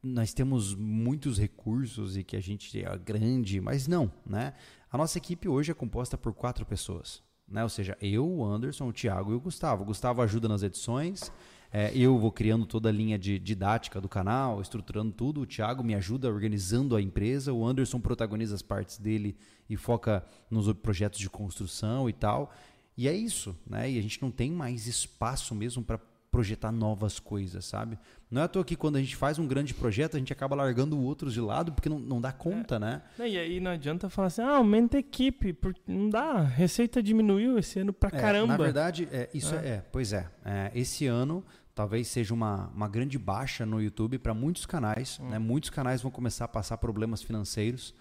nós temos muitos recursos e que a gente é grande, mas não, né? A nossa equipe hoje é composta por quatro pessoas, né? Ou seja, eu, o Anderson, o Thiago e o Gustavo. O Gustavo ajuda nas edições, é, eu vou criando toda a linha de didática do canal, estruturando tudo. O Thiago me ajuda organizando a empresa. O Anderson protagoniza as partes dele e foca nos projetos de construção e tal. E é isso, né? E a gente não tem mais espaço mesmo para projetar novas coisas, sabe? Não é à toa que quando a gente faz um grande projeto, a gente acaba largando outros de lado porque não, não dá conta, né? E aí não adianta falar assim, ah, aumenta a equipe, porque não dá. Receita diminuiu esse ano pra É, caramba. Na verdade, é, isso é. É. é, pois é, É, Esse ano talvez seja uma, uma grande baixa no YouTube para muitos canais. Hum. Né? Muitos canais vão começar a passar problemas financeiros,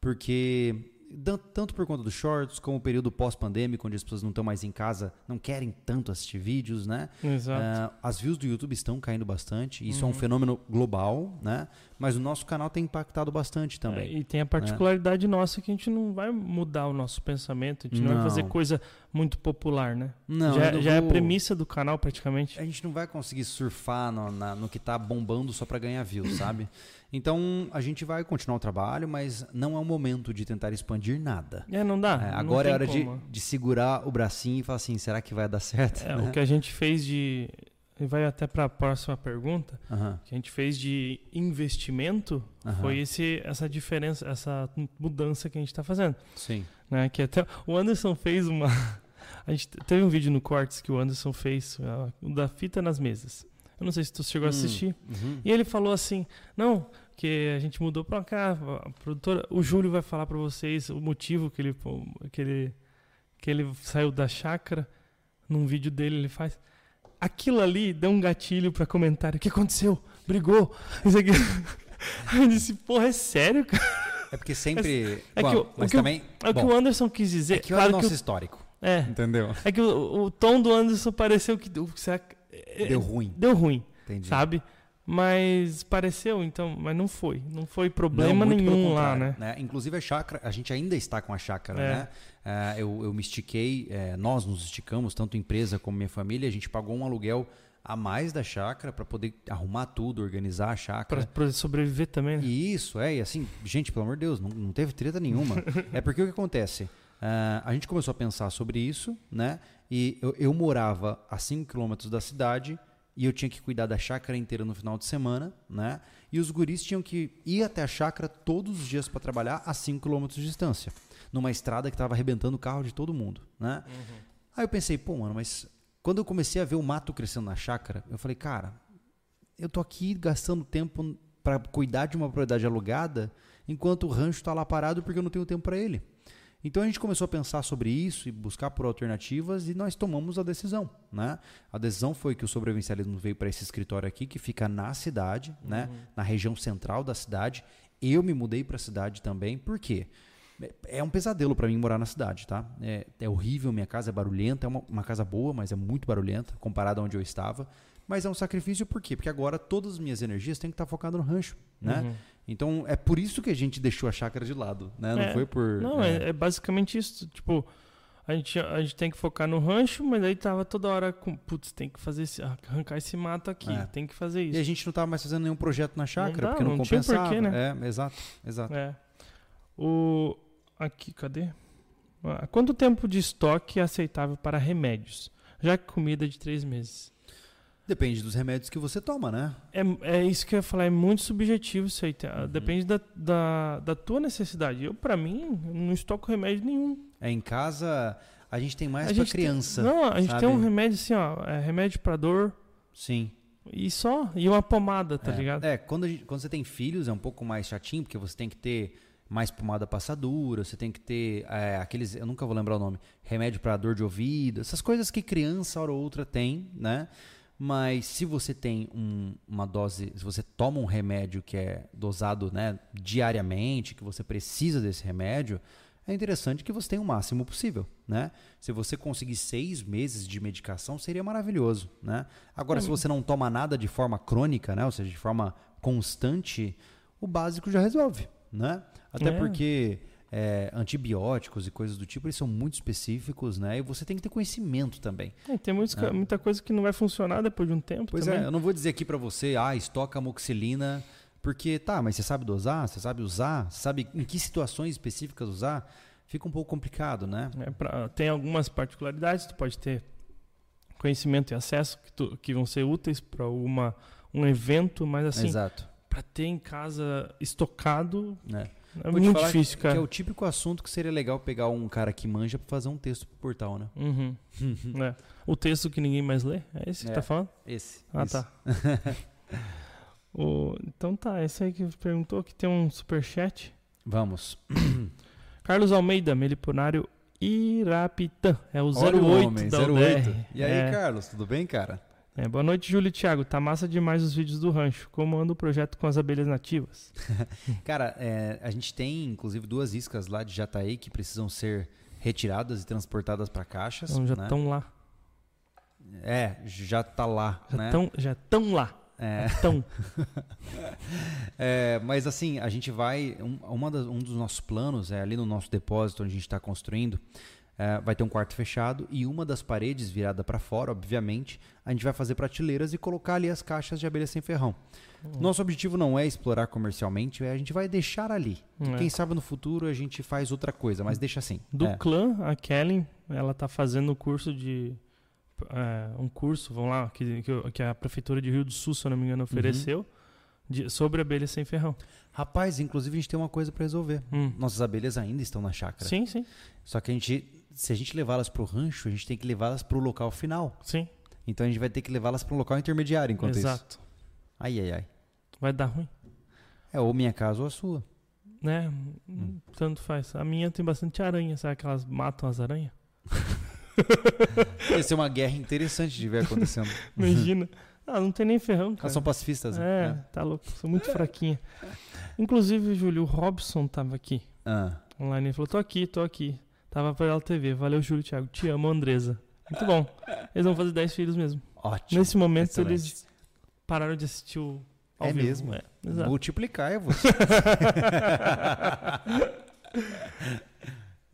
porque tanto por conta dos shorts, como o período pós-pandêmico, onde as pessoas não estão mais em casa, não querem tanto assistir vídeos, né? Exato. Ah, as views do YouTube estão caindo bastante. Isso é Uhum. um fenômeno global, né? Mas o nosso canal tem impactado bastante também. É, e tem a particularidade nossa que a gente não vai mudar o nosso pensamento, a gente não, vai fazer Não. coisa muito popular, né? Não, já eu não já é a vou- premissa do canal praticamente. A gente não vai conseguir surfar no, na- no que tá bombando só para ganhar views, sabe? Então a gente vai continuar o trabalho, mas não é o momento de tentar expandir nada. É, não dá. É, não agora é tem hora de, de segurar o bracinho e falar assim: será que vai dar certo? É, né? O que a gente fez de. E vai até para a próxima pergunta. Que a gente fez de investimento foi esse, essa diferença, essa mudança que a gente está fazendo. Sim. Né? Que até o Anderson fez uma. A gente teve um vídeo no Cortes que o Anderson fez, o da fita nas mesas. Eu não sei se tu chegou a Hum, assistir. uhum. E ele falou assim: não, que a gente mudou pra cá, a produtora, o Júlio vai falar pra vocês o motivo que ele, que ele, que ele saiu da chácara. Num vídeo dele ele faz. Aquilo ali deu um gatilho pra comentário. O que aconteceu? Brigou? Isso aqui. Aí eu disse, porra, é sério, cara? É porque sempre. É Bom, que o- o mas que o- também. É o que o Anderson quis dizer. é que claro o que nosso o- histórico. é, Entendeu? é que o, o tom do Anderson pareceu que. o- será que- é, Deu ruim. deu ruim, Entendi. sabe? Mas pareceu, então, mas não foi. Não foi Não, problema pelo nenhum lá, contrário, né? Inclusive a chácara, a gente ainda está com a chácara, É. né? Ah, eu, eu me estiquei, eh, nós nos esticamos, tanto empresa como minha família, a gente pagou um aluguel a mais da chácara para poder arrumar tudo, organizar a chácara. pra sobreviver também, né? E isso, é, e assim, gente, pelo amor de Deus, não, não teve treta nenhuma. é porque o que acontece? Ah, a gente começou a pensar sobre isso, né? E eu, eu morava a 5 quilômetros da cidade e eu tinha que cuidar da chácara inteira no final de semana, né? E os guris tinham que ir até a chácara todos os dias para trabalhar a 5 quilômetros de distância, numa estrada que estava arrebentando o carro de todo mundo, né? Aí eu pensei, pô, mano, mas quando eu comecei a ver o mato crescendo na chácara, eu falei, cara, eu tô aqui gastando tempo para cuidar de uma propriedade alugada, enquanto o rancho está lá parado porque eu não tenho tempo para ele. Então a gente começou a pensar sobre isso e buscar por alternativas e nós tomamos a decisão, né? A decisão foi que o sobrevivencialismo veio para esse escritório aqui que fica na cidade, né? Na região central da cidade. Eu me mudei para a cidade também, por quê? É um pesadelo para mim morar na cidade, tá? É, é horrível, minha casa é barulhenta, é uma, uma casa boa, mas é muito barulhenta comparada a onde eu estava. Mas é um sacrifício por quê? Porque agora todas as minhas energias têm que estar focadas no rancho, né? Uhum. Então é por isso que a gente deixou a chácara de lado, né? Não É. foi por. Não, é, é basicamente isso. Tipo, a gente, a gente tem que focar no rancho, mas aí tava toda hora com. Putz, tem que fazer esse, arrancar esse mato aqui, É. tem que fazer E isso. a gente não estava mais fazendo nenhum projeto na chácara, dá, porque não, não tinha compensava. porquê, né? É, exato, exato. É. O. Aqui, cadê? Ah, Quanto tempo de estoque é aceitável para remédios? Já que comida é de três meses. Depende dos remédios que você toma, né? É, é isso que eu ia falar, é muito subjetivo isso aí. tá? Uhum. Depende da, da, da tua necessidade. Eu, pra mim, não estoco remédio nenhum. É em casa a gente tem mais a pra gente tem- criança. não, a gente sabe? tem um remédio assim, ó. É remédio pra dor Sim. e só. E uma pomada, tá é. ligado? É, quando, a gente- quando você tem filhos é um pouco mais chatinho, porque você tem que ter mais pomada passadura, você tem que ter é, aqueles, eu nunca vou lembrar o nome, remédio para dor de ouvido, essas coisas que criança hora ou outra tem, né? Mas se você tem um, uma dose, se você toma um remédio que é dosado né, diariamente, que você precisa desse remédio, é interessante que você tenha o máximo possível, né? Se você conseguir seis meses de medicação, seria maravilhoso, né? Agora, se você não toma nada de forma crônica, né? Ou seja, de forma constante, o básico já resolve, né? Até É. porque é, antibióticos e coisas do tipo, eles são muito específicos, né? E você tem que ter conhecimento também. É, tem muitos ca- É. muita coisa que não vai funcionar depois de um tempo Pois também. é, eu não vou dizer aqui pra você, ah, estoca amoxicilina, porque tá, mas você sabe dosar, você sabe usar, você sabe em que situações específicas usar, fica um pouco complicado, né? É, pra- tem algumas particularidades, tu pode ter conhecimento e acesso que, tu- que vão ser úteis para uma um evento, mas assim, Exato. para ter em casa estocado né? É Vou muito difícil, Que cara. é o típico assunto que seria legal pegar um cara que manja pra fazer um texto pro portal, né? Uhum. É. O texto que ninguém mais lê, é esse que É. tá falando? Esse. Ah, esse. tá. O- então tá, esse aí que perguntou que tem um superchat. Vamos. Carlos Almeida, Meliponário Irapitã. É o Olha 08 o homem, da 08. UDR. E aí, é. Carlos, tudo bem, cara? É, boa noite, Júlio e Thiago. Tá massa demais os vídeos do rancho. Como anda o projeto com as abelhas nativas? Cara, é, a gente tem inclusive duas iscas lá de Jataí que precisam ser retiradas e transportadas para caixas. Então já né? estão lá. É, já tá lá, Já né? estão já tão lá. É, é, mas assim, a gente vai. Um, uma das- um dos nossos planos é ali no nosso depósito onde a gente está construindo. É, vai ter um quarto fechado e uma das paredes virada para fora, obviamente, a gente vai fazer prateleiras e colocar ali as caixas de abelha sem ferrão. Nosso objetivo não é explorar comercialmente, é a gente vai deixar ali. É. Quem sabe no futuro a gente faz outra coisa, mas deixa assim. Do É. clã, a Kellen, ela tá fazendo o curso de. é, um curso, vamos lá, que, que, a Prefeitura de Rio do Sul, se eu não me engano, ofereceu, de- sobre abelha sem ferrão. Rapaz, inclusive a gente tem uma coisa para resolver. Hum. Nossas abelhas ainda estão na chácara. Sim, sim, Só que a gente, se a gente levá-las pro rancho, a gente tem que levá-las pro local final. sim. Então a gente vai ter que levá-las para um local intermediário enquanto isso. Exato. Ai, ai, ai. Vai dar ruim. É ou minha casa ou a sua. Né? Hum. Tanto faz. A minha tem bastante aranha, sabe que elas matam as aranhas? Ia ser uma guerra interessante de ver acontecendo. Imagina. Ah, não tem nem ferrão, cara. Elas são pacifistas, É, né? tá louco. Sou muito fraquinha. Inclusive, Júlio, o Robson tava aqui Ah, online. Ele falou: tô aqui, tô aqui. Tava pela TV. Valeu, Júlio, Thiago. Te amo, Andresa. Muito bom. Eles vão fazer 10 filhos mesmo. ótimo. Nesse momento, Excelente. eles pararam de assistir o. Ao É vivo. mesmo? É, exato. Multiplicar é você.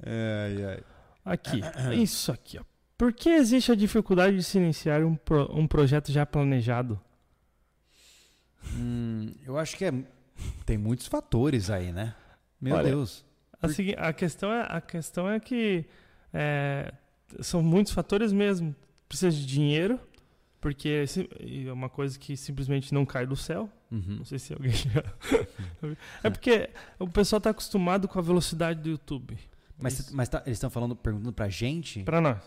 ai, ai. Aqui, isso aqui, ó. Por que existe a dificuldade de se iniciar um, pro- um projeto já planejado? Hum, eu acho que é, tem muitos fatores aí, né? Meu Olha, Deus. A, segui- a questão é, a questão é que é, são muitos fatores mesmo. Precisa de dinheiro, porque é é uma coisa que simplesmente não cai do céu. Uhum. Não sei se alguém já. é porque o pessoal está acostumado com a velocidade do YouTube. Mas, Isso. mas tá- eles estão falando, perguntando pra gente. Pra nós.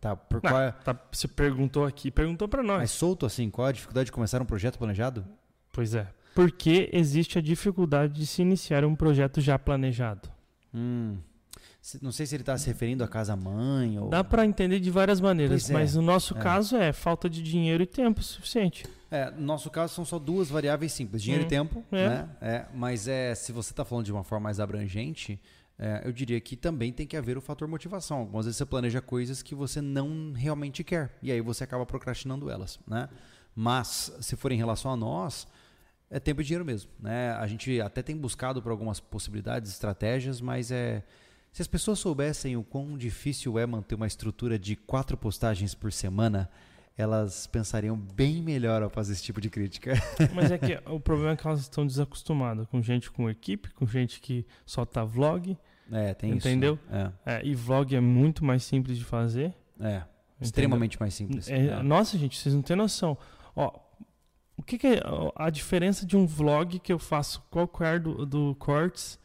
Tá, por Não, qual é, tá, você perguntou aqui, perguntou pra nós. mas solto assim, qual a dificuldade de começar um projeto planejado? Pois é. Por que existe a dificuldade de se iniciar um projeto já planejado? Hum, não sei se ele tá se referindo à casa mãe ou. Dá pra entender de várias maneiras, é, mas no nosso é. caso é falta de dinheiro e tempo suficiente. É, no nosso caso são só duas variáveis simples, dinheiro Hum, e tempo, é. né? É, mas é, se você está falando de uma forma mais abrangente, é, eu diria que também tem que haver o fator motivação. Algumas vezes você planeja coisas que você não realmente quer e aí você acaba procrastinando elas, né? Mas se for em relação a nós, é tempo e dinheiro mesmo, né? A gente até tem buscado por algumas possibilidades, estratégias, mas é se as pessoas soubessem o quão difícil é manter uma estrutura de quatro postagens por semana, elas pensariam bem melhor ao fazer esse tipo de crítica. Mas é que o problema é que elas estão desacostumadas com gente com equipe, com gente que solta vlog. É, tem Entendeu? isso. né? é, e vlog é muito mais simples de fazer. É, é. Extremamente mais simples. É, É. Nossa, gente, vocês não têm noção. Ó, o que, que é a diferença de um vlog que eu faço qualquer do, do Cortes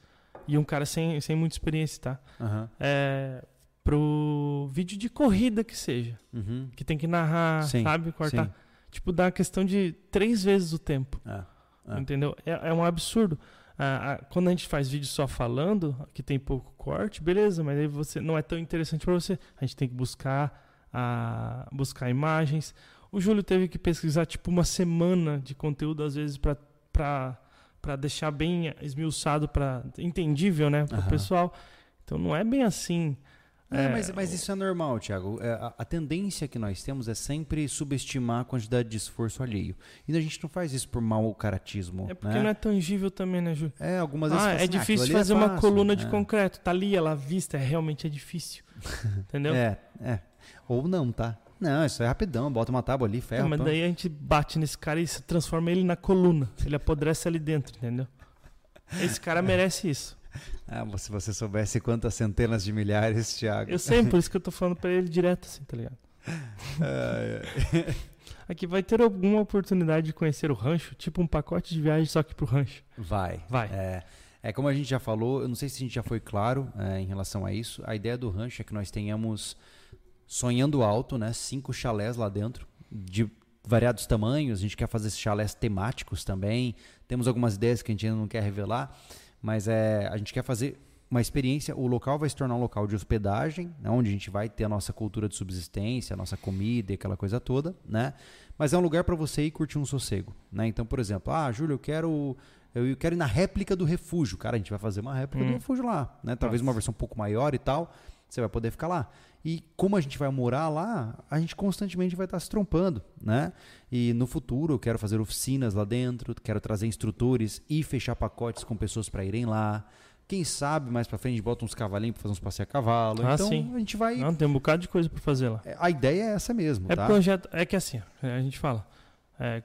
e um cara sem, sem muita experiência, tá? Aham. É, pro vídeo de corrida que seja. Uhum. Que tem que narrar, Sim, sabe? Cortar. sim. Tipo, dá a questão de três vezes o tempo. É, é. Entendeu? É, é um absurdo. a- a- quando a gente faz vídeo só falando, que tem pouco corte, beleza, mas aí você não é tão interessante para você. A gente tem que buscar, buscar imagens. O Júlio teve que pesquisar tipo uma semana de conteúdo, às vezes, para deixar bem esmiuçado, para entendível né, para o Aham. pessoal. Então não é bem assim. É, É, mas, mas isso é normal, Thiago. É, a, a tendência que nós temos é sempre subestimar a quantidade de esforço alheio. E a gente não faz isso por mau caratismo. É porque né? não é tangível também, né, Júlio? É, algumas vezes Ah, é assim, difícil aquilo ali fazer é uma fácil, coluna de né? concreto. Tá ali, ela à vista, é, realmente é difícil. Entendeu? É, é. Ou não, tá? Não, isso é rapidão. Bota uma tábua ali, ferro. Não, mas pã. daí a gente bate nesse cara e se transforma ele na coluna. Ele apodrece ali dentro, entendeu? Esse cara merece isso. Ah, se você soubesse quantas centenas de milhares, Thiago. Eu sei, por isso que eu tô falando pra ele direto, assim, tá ligado? Aqui vai ter alguma oportunidade de conhecer o rancho, tipo um pacote de viagem só que pro rancho. Vai. Vai. É, é como a gente já falou, eu não sei se a gente já foi claro é, em relação a isso. A ideia do rancho é que nós tenhamos sonhando alto, né? Cinco chalés lá dentro, de variados tamanhos. A gente quer fazer chalés temáticos também. Temos algumas ideias que a gente ainda não quer revelar, mas é, a gente quer fazer uma experiência. O local vai se tornar um local de hospedagem, né, onde a gente vai ter a nossa cultura de subsistência, a nossa comida e aquela coisa toda, né? Mas é um lugar para você ir curtir um sossego, né? Então, por exemplo, ah, Júlio, eu quero eu quero ir na réplica do refúgio. Cara, a gente vai fazer uma réplica Hum. do refúgio lá, né? Talvez Nossa. uma versão um pouco maior e tal. Você vai poder ficar lá. E como a gente vai morar lá, a gente constantemente vai estar se trompando, né? E no futuro eu quero fazer oficinas lá dentro, quero trazer instrutores e fechar pacotes com pessoas para irem lá. Quem sabe mais para frente bota uns cavalinhos para fazer uns passeios a cavalo. Ah, então sim. a gente vai. Não, tem um bocado de coisa pra fazer lá. A ideia é essa mesmo, É tá? projeto. É que assim, ó, a gente fala. é,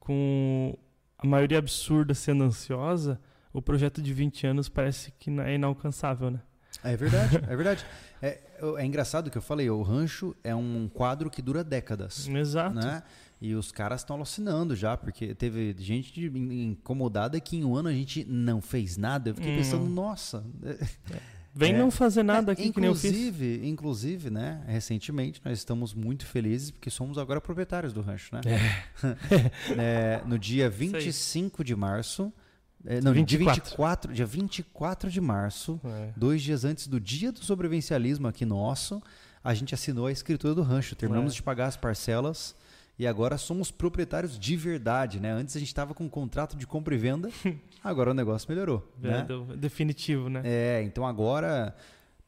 com a maioria absurda sendo ansiosa, o projeto de 20 anos parece que é inalcançável, né? É verdade, é verdade. É, é engraçado que eu falei, o rancho é um quadro que dura décadas. Exato. né? E os caras estão alucinando já, porque teve gente incomodada que em um ano a gente não fez nada. Eu fiquei Hum. pensando, nossa. Vem É. não fazer nada aqui que nem eu fiz. inclusive, inclusive, né? Recentemente nós estamos muito felizes porque somos agora proprietários do rancho, né? É, no dia 25 de março. É, não, 24. dia 24, dia 24 de março, É. dois dias antes do dia do sobrevivencialismo aqui nosso, a gente assinou a escritura do rancho. Terminamos É. de pagar as parcelas e agora somos proprietários de verdade, né? Antes a gente estava com um contrato de compra e venda, agora o negócio melhorou, né? É, do- Definitivo, né? É, então agora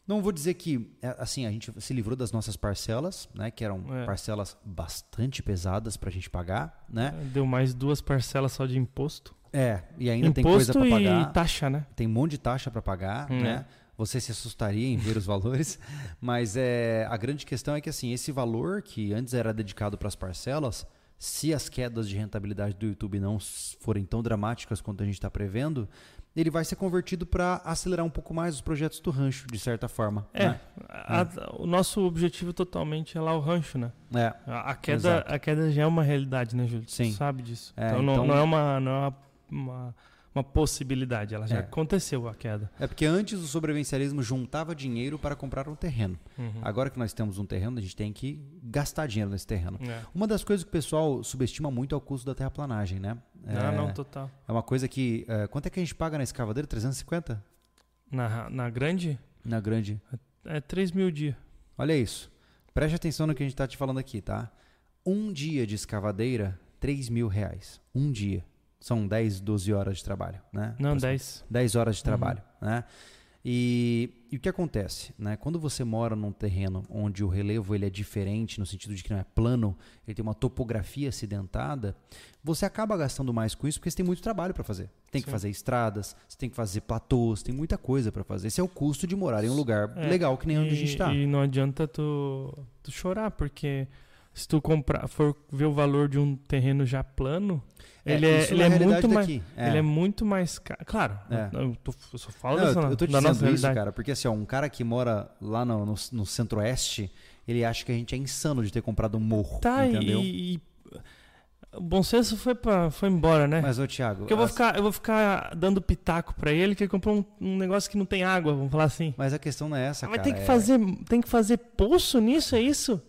não vou dizer que é, assim a gente se livrou das nossas parcelas, né? Que eram É. parcelas bastante pesadas para a gente pagar, né? Deu mais duas parcelas só de imposto. É, e ainda tem coisa imposto para e pagar. taxa, né? tem um monte de taxa para pagar, Hum, né? Você se assustaria em ver os valores, mas é a grande questão é que assim esse valor que antes era dedicado para as parcelas, se as quedas de rentabilidade do YouTube não forem tão dramáticas quanto a gente está prevendo, ele vai ser convertido para acelerar um pouco mais os projetos do rancho, de certa forma. É, né? a- o nosso objetivo totalmente é lá o rancho, né? É, A, a queda, Exato. a queda já é uma realidade, né, Júlio? Sim. Tu sabe disso. É, então, não, então- não é, uma, não é uma, uma, uma possibilidade, ela já É. aconteceu a queda. é porque antes o sobrevivencialismo juntava dinheiro para comprar um terreno. Uhum. Agora que nós temos um terreno, a gente tem que gastar dinheiro nesse terreno. É. Uma das coisas que o pessoal subestima muito é o custo da terraplanagem, né? Ah, É- não, total. É uma coisa que. é, quanto é que a gente paga na escavadeira? 350? Na, na grande, Na grande. é 3 mil dia. Olha isso. Preste atenção no que a gente está te falando aqui, tá? Um dia de escavadeira, 3 mil reais. Um dia. São 10, 12 horas de trabalho, né? Não, Aproximadamente. 10. 10 horas de Uhum. trabalho, né? E, e o que acontece, né? Quando você mora num terreno onde o relevo ele é diferente, no sentido de que não é plano, ele tem uma topografia acidentada, você acaba gastando mais com isso porque você tem muito trabalho para fazer. Tem que Sim. fazer estradas, você tem que fazer platôs, tem muita coisa para fazer. Esse é o custo de morar em um lugar É, legal que nem onde a gente tá. E não adianta tu, tu chorar, porque se tu comprar, for ver o valor de um terreno já plano, ele é, ele é muito mais. daqui. Ele é muito mais caro. Claro, É. eu, tô- eu só falo Não, dessa, eu, eu tô te dizendo isso, realidade. cara, porque assim, ó, um cara que mora lá no, no, no centro-oeste, ele acha que a gente é insano de ter comprado um morro, Tá, entendeu? e, e o bom senso foi, pra, foi embora, né? Mas, ô Thiago, Porque eu vou, as- ficar, eu vou ficar dando pitaco pra ele que ele comprou um, um negócio que não tem água, vamos falar assim. mas a questão não é essa, Ah, mas cara. tem que, é- fazer, tem que fazer poço nisso, é isso?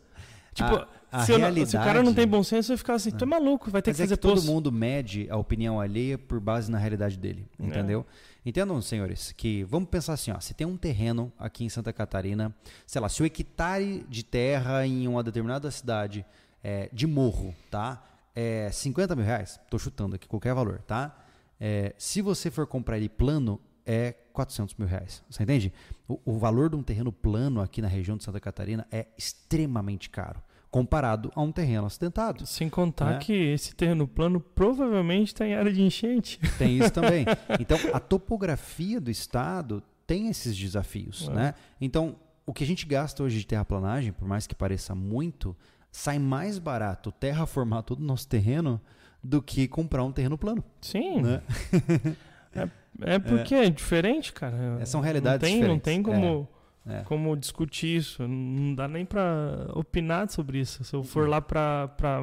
Tipo, Ah, a se, não- realidade... se o cara não tem bom senso, vai ficar assim, tu é maluco, vai ter Mas que é fazer que todo mundo mede a opinião alheia por base na realidade dele, É. entendeu? Entendam, senhores, que vamos pensar assim, ó, se tem um terreno aqui em Santa Catarina, sei lá, se o hectare de terra em uma determinada cidade é, de morro, tá? É 50 mil reais, tô chutando aqui, qualquer valor, tá? É, se você for comprar ele plano, é 400 mil reais, você entende? O, o valor de um terreno plano aqui na região de Santa Catarina é extremamente caro, comparado a um terreno acidentado. Sem contar Né? que esse terreno plano provavelmente está em área de enchente. Tem isso também. Então, a topografia do estado tem esses desafios, É. né? Então, o que a gente gasta hoje de terraplanagem, por mais que pareça muito, sai mais barato terraformar todo o nosso terreno do que comprar um terreno plano, Sim, né? é porque é. diferente, cara. É, são realidades não tem, Não diferentes. tem como, É. como discutir isso. Não dá nem pra opinar sobre isso. Se eu for lá pra, pra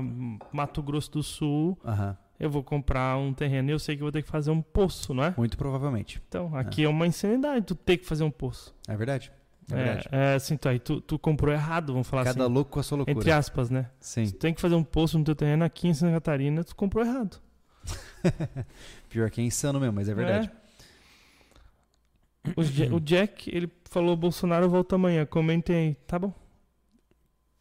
Mato Grosso do Sul, Aham, eu vou comprar um terreno e eu sei que vou ter que fazer um poço, não é? muito provavelmente. Então, aqui é, uma insanidade tu ter que fazer um poço. É verdade. É verdade. É, é assim, tu, aí tu, tu comprou errado, vamos falar Cada assim. louco com a sua loucura. Entre aspas, né? Sim. Se tu tem que fazer um poço no teu terreno aqui em Santa Catarina, tu comprou errado. Pior que é insano mesmo, mas é verdade. O, Ja- o Jack, ele falou: Bolsonaro volta amanhã. Comentem aí. Tá bom.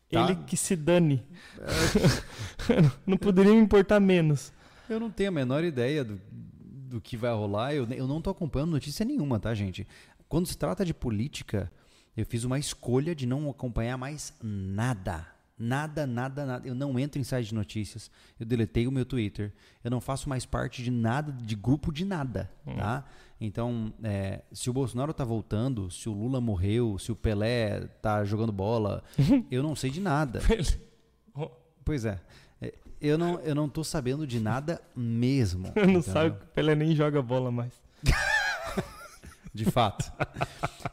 Tá. Ele que se dane. não poderia me importar menos. Eu não tenho a menor ideia do, do que vai rolar. Eu, eu não tô acompanhando notícia nenhuma, tá, gente? Quando se trata de política, eu fiz uma escolha de não acompanhar mais nada. Nada, nada, nada. Eu não entro em site de notícias. Eu deletei o meu Twitter. Eu não faço mais parte de nada, de grupo de nada, tá? Então, é, se o Bolsonaro tá voltando, se o Lula morreu, se o Pelé tá jogando bola, eu não sei de nada. Pois é. É, Eu não, eu não tô sabendo de nada mesmo. não entendeu? sabe que o Pelé nem joga bola mais. De fato.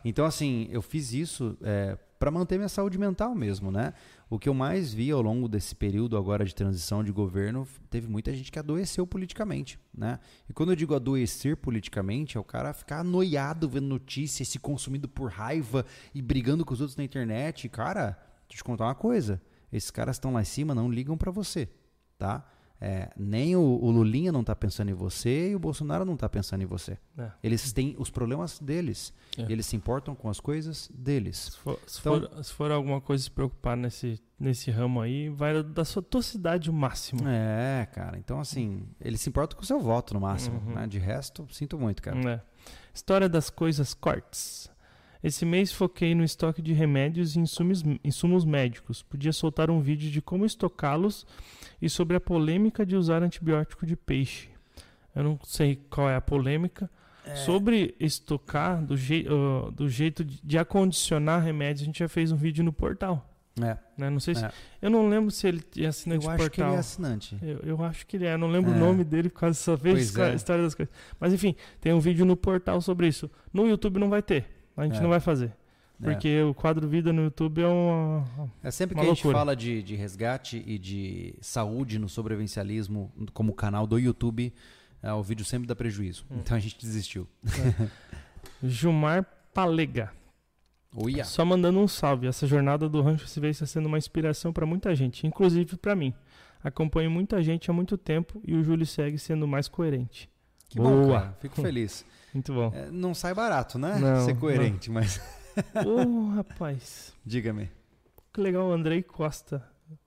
Então, assim, eu fiz isso é, para manter minha saúde mental mesmo, né? O que eu mais vi ao longo desse período agora de transição de governo, teve muita gente que adoeceu politicamente, né? E quando eu digo adoecer politicamente, é o cara ficar anoiado vendo notícias, se consumindo por raiva e brigando com os outros na internet. Cara, deixa eu te contar uma coisa. Esses caras estão lá em cima, não ligam para você, tá? É, nem o, o Lulinha não tá pensando em você e o Bolsonaro não tá pensando em você. É. Eles têm os problemas deles. É. Eles se importam com as coisas deles. Se for, se Então- for, se for alguma coisa se preocupar nesse, nesse ramo aí, vai da sua tua cidade o máximo. É, cara. Então, assim, eles se importam com o seu voto no máximo. Uhum. Né? De resto, sinto muito, cara. É. História das coisas cortes. Esse mês foquei no estoque de remédios e insumos, insumos médicos. Podia soltar um vídeo de como estocá-los e sobre a polêmica de usar antibiótico de peixe. Eu não sei qual é a polêmica. Sobre estocar, do, jei- ah, do jeito de, de acondicionar remédios, a gente já fez um vídeo no portal. É. Né? Não sei se, É. Eu não lembro se ele é assinante Eu de acho que ele portal. é assinante. Eu, eu acho que ele é, eu não lembro É. o nome dele por causa só vejo Pois a é. história das coisas. Mas enfim, tem um vídeo no portal sobre isso. No YouTube não vai ter. A gente É. não vai fazer. Porque o quadro vida no YouTube é uma. É sempre que Uma a gente loucura. fala de, de resgate e de saúde no sobrevivencialismo, como canal do YouTube, é, o vídeo sempre dá prejuízo. Hum. Então a gente desistiu. Gilmar Palega. Uia. Só mandando um salve. Essa jornada do Rancho Civil está sendo uma inspiração para muita gente, inclusive para mim. Acompanho muita gente há muito tempo e o Júlio segue sendo mais coerente. Que bom, Boa. cara. Fico feliz. Muito bom. É, não sai barato, né? Não, Ser coerente, mas Ô, rapaz. diga-me. Que legal, o Andrei Costa.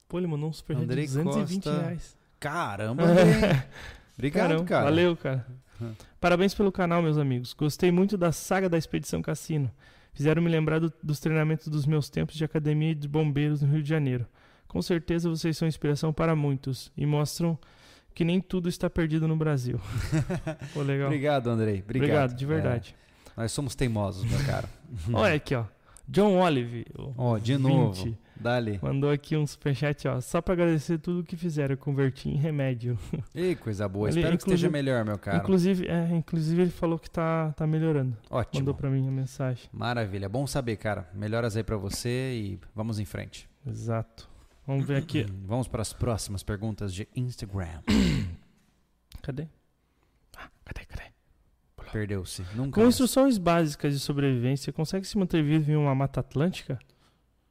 Pô, ele mandou um superchat de Andrei 220 Costa. reais. Caramba, Andrei. Obrigado, Caramba, cara. Valeu, cara. Hum. Parabéns pelo canal, meus amigos. Gostei muito da saga da Expedição Cassino. Fizeram me lembrar do- dos treinamentos dos meus tempos de academia de bombeiros no Rio de Janeiro. Com certeza vocês são inspiração para muitos e mostram que nem tudo está perdido no Brasil. Pô, legal. Obrigado, Andrei. Obrigado. Obrigado, de verdade. É, nós somos teimosos, meu cara. Olha aqui, ó. John Olive. Ó, de 20, novo. Dali. Mandou aqui um superchat, ó. Só para agradecer tudo o que fizeram. Eu converti em remédio. Ei, coisa boa. Ele, Espero que esteja melhor, meu cara. Inclusive, é, inclusive, ele falou que tá, tá melhorando. Ótimo. Mandou pra mim a mensagem. Maravilha. Bom saber, cara. Melhoras aí pra você e vamos em frente. Exato. Vamos ver aqui. Vamos para as próximas perguntas de Instagram. Cadê? Ah, cadê, cadê? Perdeu-se. Com instruções básicas de sobrevivência, consegue se manter vivo em uma mata atlântica?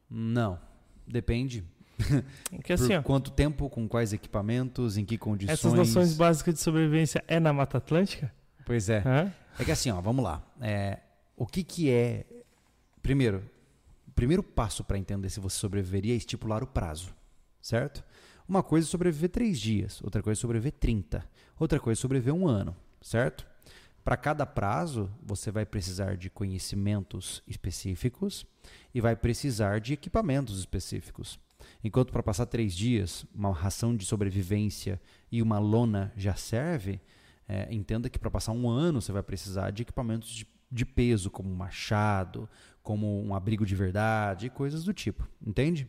Não. Depende. Que assim, Por ó, quanto tempo, com quais equipamentos, em que condições? essas noções básicas de sobrevivência é na Mata Atlântica? Pois é. Hã? É que assim, ó, vamos lá. É, o que que é... Primeiro, primeiro passo para entender se você sobreviveria é estipular o prazo, certo? Uma coisa é sobreviver três dias, outra coisa é sobreviver 30, outra coisa é sobreviver um ano, certo? Para cada prazo, você vai precisar de conhecimentos específicos e vai precisar de equipamentos específicos. Enquanto para passar três dias, uma ração de sobrevivência e uma lona já serve, é, entenda que para passar um ano você vai precisar de equipamentos de, de peso, como um machado, como um abrigo de verdade e coisas do tipo. Entende?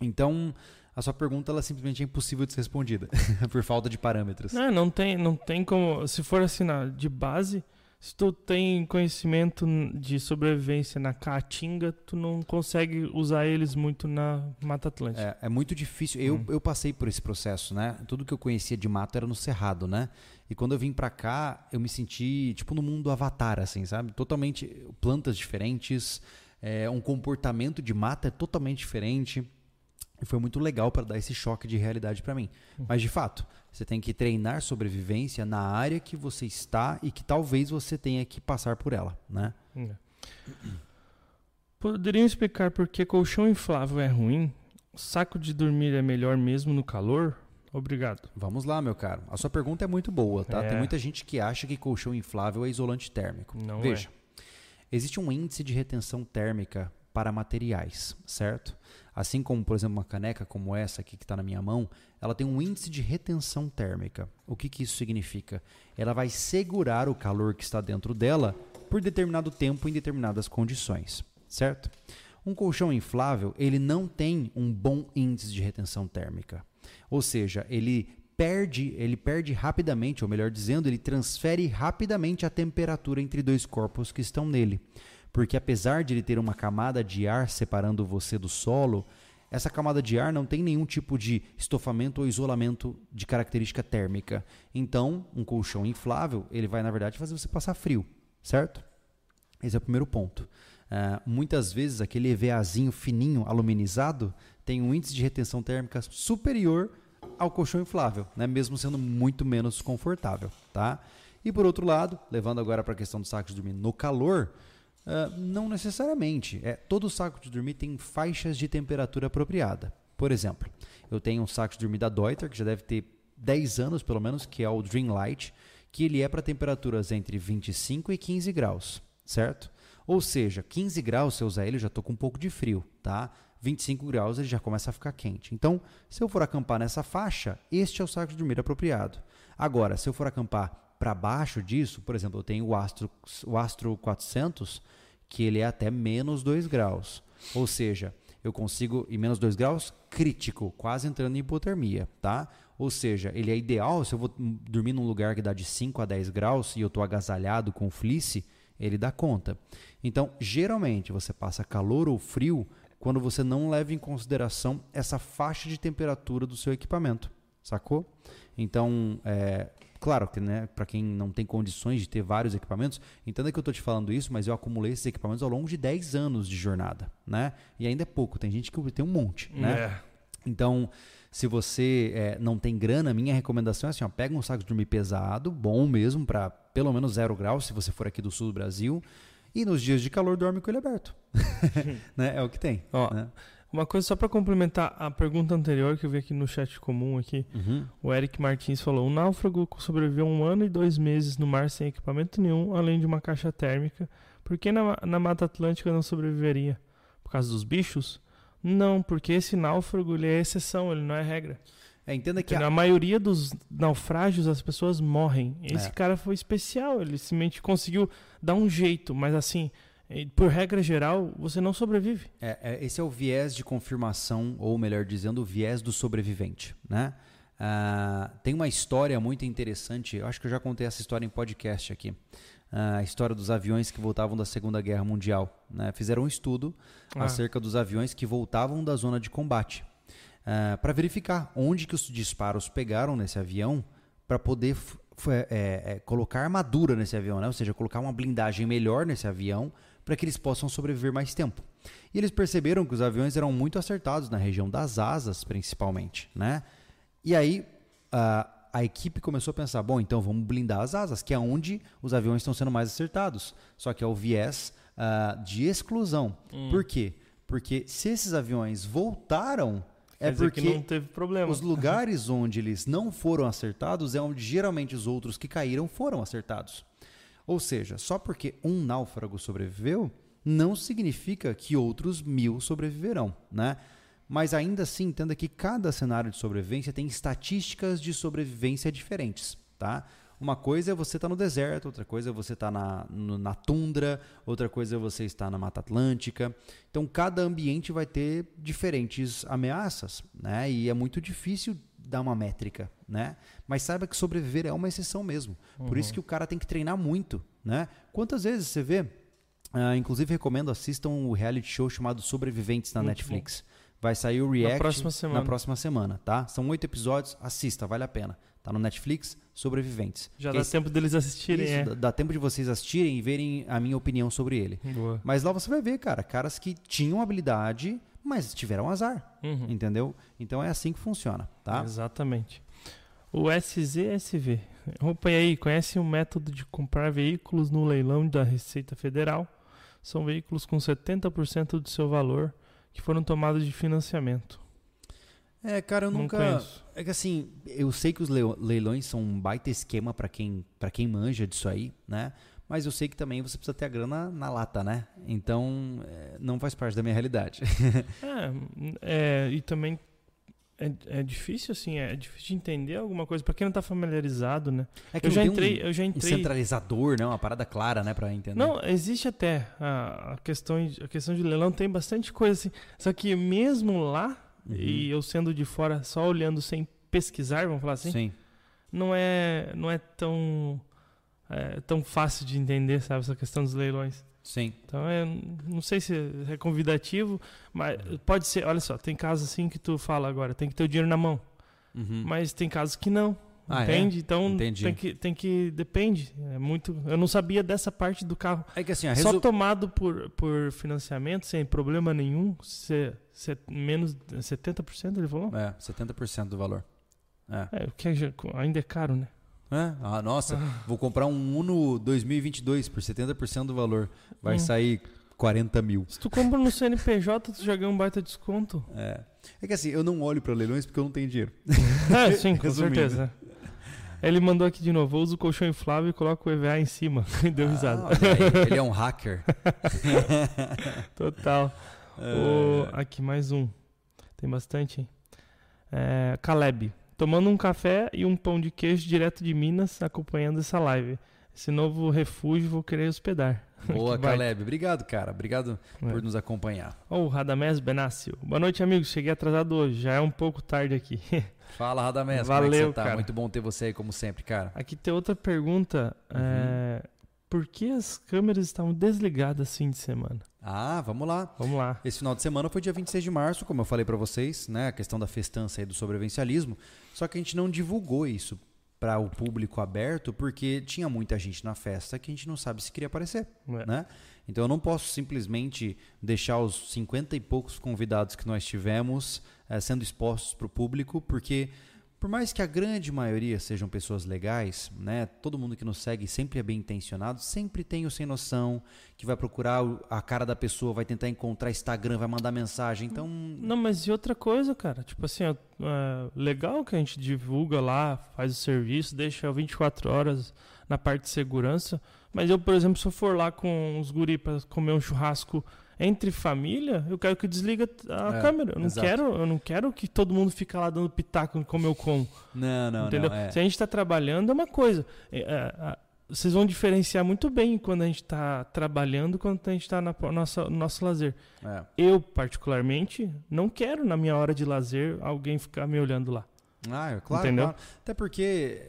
Então, a sua pergunta ela simplesmente é impossível de ser respondida por falta de parâmetros. Não, não tem, não tem como. Se for assim, na, de base, se tu tem conhecimento de sobrevivência na Caatinga, tu não consegue usar eles muito na Mata Atlântica. É, é muito difícil. Eu, Hum. eu passei por esse processo, né? Tudo que eu conhecia de mato era no cerrado, né? E quando eu vim pra cá, eu me senti tipo no mundo avatar, assim, sabe? Totalmente plantas diferentes, é, um comportamento de mata é totalmente diferente. E foi muito legal para dar esse choque de realidade para mim. Mas de fato, você tem que treinar sobrevivência na área que você está e que talvez você tenha que passar por ela, né? É. Poderiam explicar por que colchão inflável é ruim? Saco de dormir é melhor mesmo no calor? Obrigado. Vamos lá, meu caro. A sua pergunta é muito boa, tá? É. Tem muita gente que acha que colchão inflável é isolante térmico. Não Veja, existe um índice de retenção térmica para materiais, certo? Assim como, por exemplo, uma caneca como essa aqui que está na minha mão, ela tem um índice de retenção térmica. O que, que isso significa? Ela vai segurar o calor que está dentro dela por determinado tempo em determinadas condições, certo? Um colchão inflável, ele não tem um bom índice de retenção térmica. Ou seja, ele perde, ele perde rapidamente, ou melhor dizendo, ele transfere rapidamente a temperatura entre dois corpos que estão nele. Porque apesar de ele ter uma camada de ar separando você do solo, essa camada de ar não tem nenhum tipo de estofamento ou isolamento de característica térmica. Então, um colchão inflável, ele vai na verdade fazer você passar frio, certo? Esse é o primeiro ponto. Ah, muitas vezes aquele EVAzinho fininho, aluminizado, tem um índice de retenção térmica superior ao colchão inflável, né? mesmo sendo muito menos confortável. Tá? E por outro lado, levando agora para a questão do saco de dormir no calor, ah, não necessariamente. É, todo saco de dormir tem faixas de temperatura apropriada. Por exemplo, eu tenho um saco de dormir da Deuter, que já deve ter 10 anos pelo menos, que é o Dreamlight, que ele é para temperaturas entre 25 e 15 graus, certo? Ou seja, 15 graus, se eu usar ele, eu já estou com um pouco de frio, tá? 25 graus ele já começa a ficar quente. Então, se eu for acampar nessa faixa, este é o saco de dormir apropriado. Agora, se eu for acampar para baixo disso, por exemplo, eu tenho o Astro, o Astro 400, que ele é até menos 2 graus. Ou seja, eu consigo, e menos 2 graus, crítico, quase entrando em hipotermia, tá? Ou seja, ele é ideal, se eu vou dormir num lugar que dá de 5 a 10 graus e eu estou agasalhado com fleece, ele dá conta. Então, geralmente, você passa calor ou frio quando você não leva em consideração essa faixa de temperatura do seu equipamento, sacou? Então, é, claro que né, para quem não tem condições de ter vários equipamentos, entenda que eu estou te falando isso, mas eu acumulei esses equipamentos ao longo de 10 anos de jornada, né? E ainda é pouco, tem gente que tem um monte, né? É. Então, se você é, não tem grana, minha recomendação é assim: ó, pega um saco de dormir pesado, bom mesmo, para pelo menos zero grau, se você for aqui do sul do Brasil. E nos dias de calor, dorme com ele aberto. né? É o que tem. Ó, né? Uma coisa só para complementar a pergunta anterior que eu vi aqui no chat comum aqui. Uhum. O Eric Martins falou: um náufrago sobreviveu um ano e dois meses no mar sem equipamento nenhum, além de uma caixa térmica. Por que na, na Mata Atlântica não sobreviveria? Por causa dos bichos? Não, porque esse náufrago ele é exceção, ele não é regra. É, entenda que Na a, maioria dos naufrágios as pessoas morrem. Esse É. cara foi especial, ele simplesmente conseguiu dar um jeito, mas assim, por regra geral, você não sobrevive. é, é, esse é o viés de confirmação, ou melhor dizendo, o viés do sobrevivente. Né? Ah, tem uma história muito interessante, eu acho que eu já contei essa história em podcast aqui. Ah, a história dos aviões que voltavam da Segunda Guerra Mundial. né? Fizeram um estudo Ah. acerca dos aviões que voltavam da zona de combate. para verificar onde que os disparos pegaram nesse avião para poder é, é, colocar armadura nesse avião, né? ou seja, colocar uma blindagem melhor nesse avião para que eles possam sobreviver mais tempo. E eles perceberam que os aviões eram muito acertados na região das asas, principalmente, né? E aí a, a equipe começou a pensar, bom, então vamos blindar as asas, que é onde os aviões estão sendo mais acertados. Só que é o viés uh, de exclusão. Hum. Por quê? Porque se esses aviões voltaram, é porque que não teve problema. os lugares onde eles não foram acertados é onde geralmente os outros que caíram foram acertados. Ou seja, só porque um náufrago sobreviveu, não significa que outros mil sobreviverão, né? Mas ainda assim, entenda que cada cenário de sobrevivência tem estatísticas de sobrevivência diferentes, tá? Uma coisa é você estar no deserto, outra coisa é você estar na, no- na tundra, outra coisa é você estar na Mata Atlântica. Então, cada ambiente vai ter diferentes ameaças, né? E é muito difícil dar uma métrica, né? Mas saiba que sobreviver é uma exceção mesmo. Por isso que o cara tem que treinar muito, né? Quantas vezes você vê? ah, inclusive recomendo assistam o reality show chamado Sobreviventes na Muito Netflix. Vai sair o react próxima semana. na próxima semana, tá? São oito episódios, assista, vale a pena. Tá no Netflix, Sobreviventes. Já dá tempo deles assistirem, isso, é. dá, tempo de vocês assistirem e verem a minha opinião sobre ele. Boa. Mas lá você vai ver, cara, caras que tinham habilidade, mas tiveram azar, Uhum. entendeu? Então é assim que funciona, tá? Exatamente. O SZSV. Opa, e aí, conhece o método de comprar veículos no leilão da Receita Federal? São veículos com 70% do seu valor que foram tomados de financiamento. É, cara, eu Não nunca. conheço. É que assim, eu sei que os leilões são um baita esquema pra quem, pra quem manja disso aí, né? Mas eu sei que também você precisa ter a grana na lata, né? Então, é, não faz parte da minha realidade. É, é, e também é, é difícil, assim, é difícil de entender alguma coisa. Pra quem não tá familiarizado, né? É que Eu já tem um- entrei, eu já um, entrei. centralizador, né? Uma parada clara, né? Pra entender. Não, existe até a, a questão, a questão de leilão tem bastante coisa assim. Só que mesmo lá, Uhum. e eu sendo de fora, só olhando sem pesquisar, vamos falar assim, Sim. não é não é tão é, tão fácil de entender, sabe, essa questão dos leilões. Sim. Então é, não sei se é convidativo, mas pode ser, olha só, tem casos assim que tu fala agora, tem que ter o dinheiro na mão, Uhum. mas tem casos que não. Ah, é? entende? Então Entendi. tem que tem que depende, é muito. Eu não sabia dessa parte do carro. É que assim, Só tomado por, por financiamento, sem problema nenhum, se, se, menos de 70% ele falou? É, 70% do valor. É. É, o que é ainda é caro, né? É? Ah, nossa, vou comprar um Uno 2022 por 70% do valor. Vai Hum. sair 40 mil. Se tu compra no CNPJ, tu já ganha um baita desconto. É. É que assim, eu não olho para leilões porque eu não tenho dinheiro. Ah, sim, com Resumindo. certeza. Ele mandou aqui de novo, usa o colchão inflável e coloca o EVA em cima. Deu risada. Ah, aí, ele é um hacker. Total. É. O- aqui mais um. Tem bastante, hein? É, Caleb. Tomando um café e um pão de queijo direto de Minas, acompanhando essa live. Esse novo refúgio vou querer hospedar. Boa, Que. Caleb. Obrigado, cara. Obrigado É. por nos acompanhar. Oh, Radamés Benácio. Boa noite, amigos. Cheguei atrasado hoje. Já é um pouco tarde aqui. Fala, Radamés. como é que Valeu, você tá? cara. Muito bom ter você aí, como sempre, cara. Aqui tem outra pergunta. Uhum. É, por que as câmeras estavam desligadas assim de semana? Ah, vamos lá. Vamos lá. Esse final de semana foi dia 26 de março, como eu falei pra vocês, né? A questão da festança aí do sobrevivencialismo. Só que a gente não divulgou isso para o público aberto porque tinha muita gente na festa que a gente não sabe se queria aparecer, É. né? Então eu não posso simplesmente deixar os 50 e poucos convidados que nós tivemos eh, sendo expostos para o público, porque por mais que a grande maioria sejam pessoas legais, né? Todo mundo que nos segue sempre é bem intencionado, sempre tem o sem noção, que vai procurar a cara da pessoa, vai tentar encontrar Instagram, vai mandar mensagem. Então, Não, mas e outra coisa, cara? Tipo assim, ó, é, legal que a gente divulga lá, faz o serviço, deixa 24 horas na parte de segurança. Mas eu, por exemplo, se eu for lá com os guri pra comer um churrasco entre família, eu quero que desliga a É, câmera. Eu não, exato. quero, eu não quero que todo mundo fique lá dando pitaco como eu como. não, não, entendeu? não. É. Se a gente tá trabalhando, é uma coisa. É, é, vocês vão diferenciar muito bem quando a gente tá trabalhando quando a gente tá nossa, no nosso lazer. é. Eu, particularmente, não quero, na minha hora de lazer, alguém ficar me olhando lá. Ah, é claro, Entendeu? claro. Até porque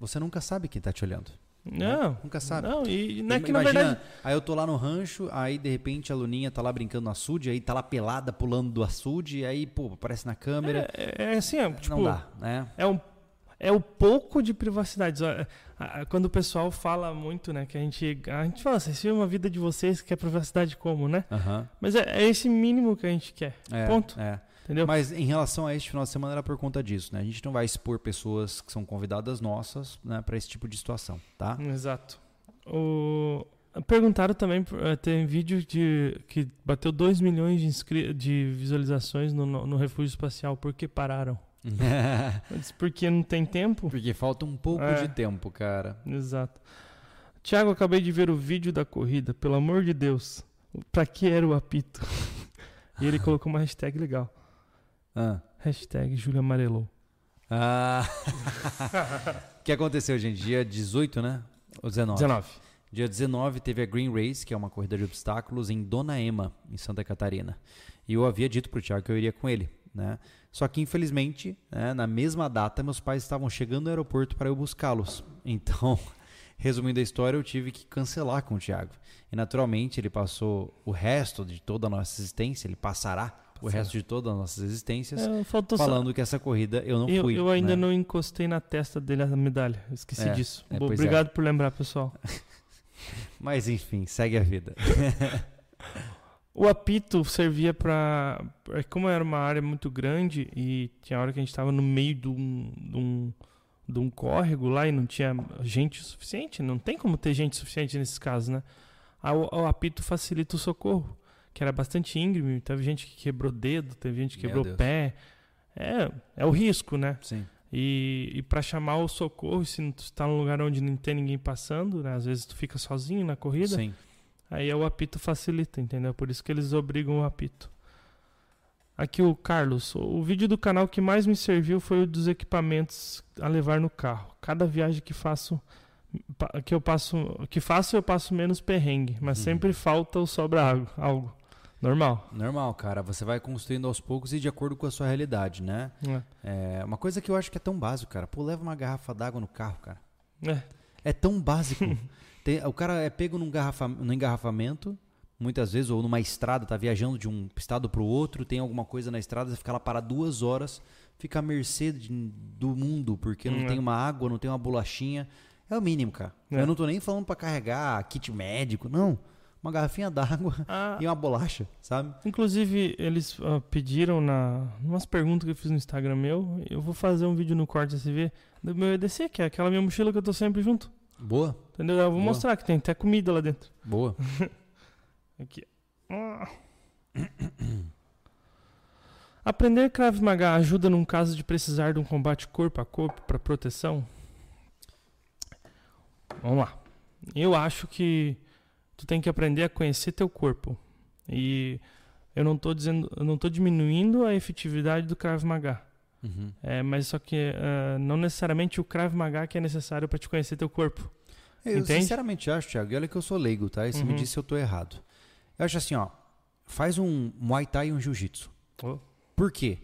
você nunca sabe quem tá te olhando. Não. Nunca sabe. Não, e não é que na Imagina, verdade. aí eu tô lá no rancho, aí de repente a Luninha tá lá brincando no açude, aí tá lá pelada pulando do açude, aí, pô, aparece na câmera. É, é assim, é, tipo, não dá, né? é um. é o pouco de privacidade. Quando o pessoal fala muito, né, que a gente, a gente fala, vocês vivem uma vida de vocês que é privacidade como, né? Aham. Mas é, é esse mínimo que a gente quer. É, Ponto. É. Entendeu? Mas em relação a este final de semana era por conta disso, né? A gente não vai expor pessoas que são convidadas nossas, né, para esse tipo de situação, tá? Exato. O... Perguntaram também, eh, tem vídeo de que bateu 2 milhões de, inscri... de visualizações no, no, refúgio espacial. Por que pararam? Porque não tem tempo? Porque falta um pouco É. de tempo, cara. Exato. Tiago, acabei de ver o vídeo da corrida. Pelo amor de Deus. Pra que era o apito? e ele colocou uma hashtag legal. Ah. Hashtag Júlia Amarelou. Ah. O que aconteceu, gente? Dia 18, né? Ou 19? 19. Dia 19 teve a Green Race, que é uma corrida de obstáculos em Dona Ema, em Santa Catarina. E eu havia dito pro Thiago que eu iria com ele, né? Só que infelizmente, né, na mesma data, meus pais estavam chegando no aeroporto para eu buscá-los. Então, resumindo a história, eu tive que cancelar com o Thiago. E naturalmente, ele passou o resto de toda a nossa existência, ele passará o Passará. resto de todas as nossas existências É, faltou só- falando que essa corrida eu não Eu, fui. eu ainda né? não encostei na testa dele a medalha. Esqueci É, disso. é, Bo- pois é. Obrigado por lembrar, pessoal. Mas enfim, segue a vida. O apito servia pra. é, Como era uma área muito grande e tinha hora que a gente tava no meio de um, de um, de um córrego lá e não tinha gente suficiente. Não tem como ter gente suficiente nesses casos, né? O, o apito facilita o socorro, que era bastante íngreme. Teve gente que quebrou dedo, teve gente que Meu quebrou Deus. pé. É, é o risco, né? Sim. E, e para chamar o socorro, se tu está num lugar onde não tem ninguém passando, né? Às vezes tu fica sozinho na corrida. Sim. Aí o apito facilita, entendeu? Por isso que eles obrigam o apito. Aqui o Carlos. O vídeo do canal que mais me serviu foi o dos equipamentos a levar no carro. Cada viagem que faço que eu passo que faço eu passo menos perrengue, mas Uhum. sempre falta ou sobra algo, algo. Normal. Normal, cara. Você vai construindo aos poucos e de acordo com a sua realidade, né? É. É uma coisa que eu acho que é tão básico, cara. Pô, leva uma garrafa d'água no carro, cara. É. É tão básico. Tem- o cara é pego num, garrafa, num engarrafamento, muitas vezes, ou numa estrada, tá viajando de um estado pro outro, tem alguma coisa na estrada, você fica lá parado duas horas, fica à mercê de- do mundo, porque não é. tem uma água, não tem uma bolachinha. É o mínimo, cara. É. Eu não tô nem falando pra carregar kit médico, não. Uma garrafinha d'água Ah, e uma bolacha, sabe? Inclusive, eles ah, pediram na umas perguntas que eu fiz no Instagram meu. Eu vou fazer um vídeo no Corte SV do meu EDC, que é aquela minha mochila que eu tô sempre junto. Boa, Entendeu? Eu vou Boa. mostrar que tem até comida lá dentro. boa. Aqui. Ah. Aprender Krav Maga ajuda num caso de precisar de um combate corpo a corpo para proteção? Vamos lá. Eu acho que tu tem que aprender a conhecer teu corpo. E eu não tô dizendo, eu não tô diminuindo a efetividade do Krav Maga. Uhum. É, mas só que eh, não necessariamente o Krav Maga que é necessário para te conhecer teu corpo. Eu Entende? sinceramente acho, Thiago, e olha que eu sou leigo, tá? E você me Uhum. disse se eu tô errado. Eu acho assim, ó. Faz um Muay Thai e um Jiu-Jitsu. Oh. Por quê?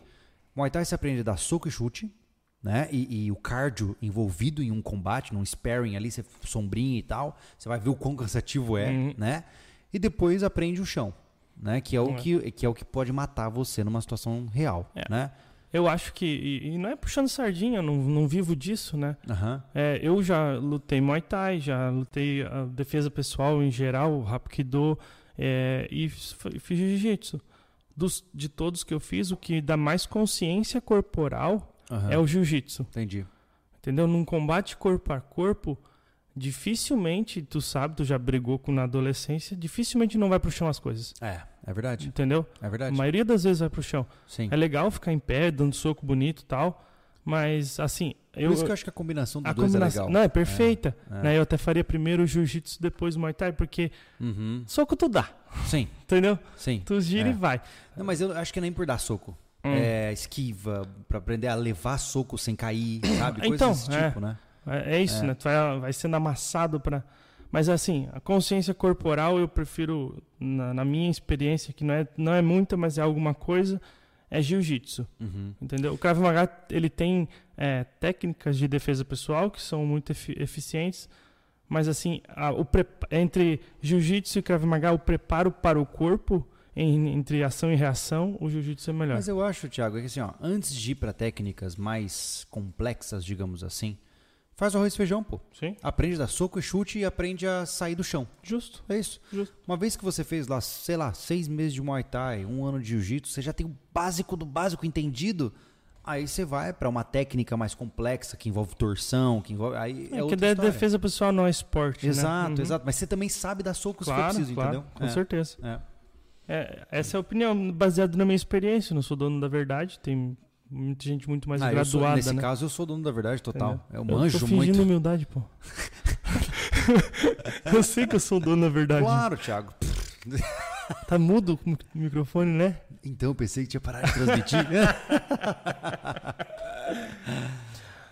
Muay Thai você aprende a dar soco e chute, né? E, e o cardio envolvido em um combate, num sparring ali, você sombrinha e tal. Você vai ver o quão cansativo é, Uhum. né? E depois aprende o chão, né? Que é o, É. que, que, é o que pode matar você numa situação real, É. né? Eu acho que. E, e não é puxando sardinha, eu não, não vivo disso, né? Aham. É, eu já lutei Muay Thai, já lutei a defesa pessoal em geral, Hapkido é, e fiz Jiu-Jitsu. De todos que eu fiz, o que dá mais consciência corporal aham. é o Jiu-Jitsu. Entendi. Entendeu? Num combate corpo a corpo, dificilmente, tu sabe, tu já brigou com na adolescência, dificilmente não vai pro chão as coisas. É, é verdade. Entendeu? É A verdade. maioria das vezes vai pro chão. Sim. É legal ficar em pé, dando soco bonito e tal, mas assim. Por Eu, isso que eu acho que a combinação dos a dois combinação. é legal. Não, é perfeita. É. Né? Eu até faria primeiro o jiu-jitsu, depois o Muay Thai, porque Uhum. soco tu dá, Sim, entendeu? sim. Tu gira É. e vai. Não, mas eu acho que nem por dar soco. Hum. É, esquiva, pra aprender a levar soco sem cair, sabe? Coisas Então, desse é. tipo, né? É, é isso, É. né? Tu vai, vai sendo amassado pra. Mas assim, a consciência corporal eu prefiro, na, na minha experiência, que não é, não é muita, mas é alguma coisa, é jiu-jitsu. Uhum. Entendeu? O Krav Maga ele tem é, técnicas de defesa pessoal que são muito efi- eficientes, mas assim, a- o entre jiu-jitsu e Krav Maga, o preparo para o corpo, entre ação e reação, o jiu-jitsu é melhor. Mas eu acho, Thiago, é que assim, ó, antes de ir pra técnicas mais complexas, digamos assim, faz o arroz e feijão, pô. Sim, Aprende a dar soco e chute e aprende a sair do chão. justo. É isso. Justo. Uma vez que você fez lá, sei lá, seis meses de Muay Thai, um ano de Jiu-Jitsu, você já tem o básico do básico entendido. Aí você vai pra uma técnica mais complexa que envolve torção, que envolve. Aí é, É, que de- defesa pessoal não é esporte. né? Exato, Uhum. exato. Mas você também sabe dar socos se for Claro, preciso, claro, entendeu? com É, certeza. é. É, essa é a opinião, baseada na minha experiência. Não sou dono da verdade, tem muita gente muito mais Ah, eu sou- graduada, nesse né? caso, eu sou dono da verdade total. Entendeu? Eu manjo tô fingindo muito. humildade, pô. eu sei que eu sou dono da verdade. Claro, Thiago. Tá mudo o microfone, né? Então, eu pensei que tinha parado de transmitir.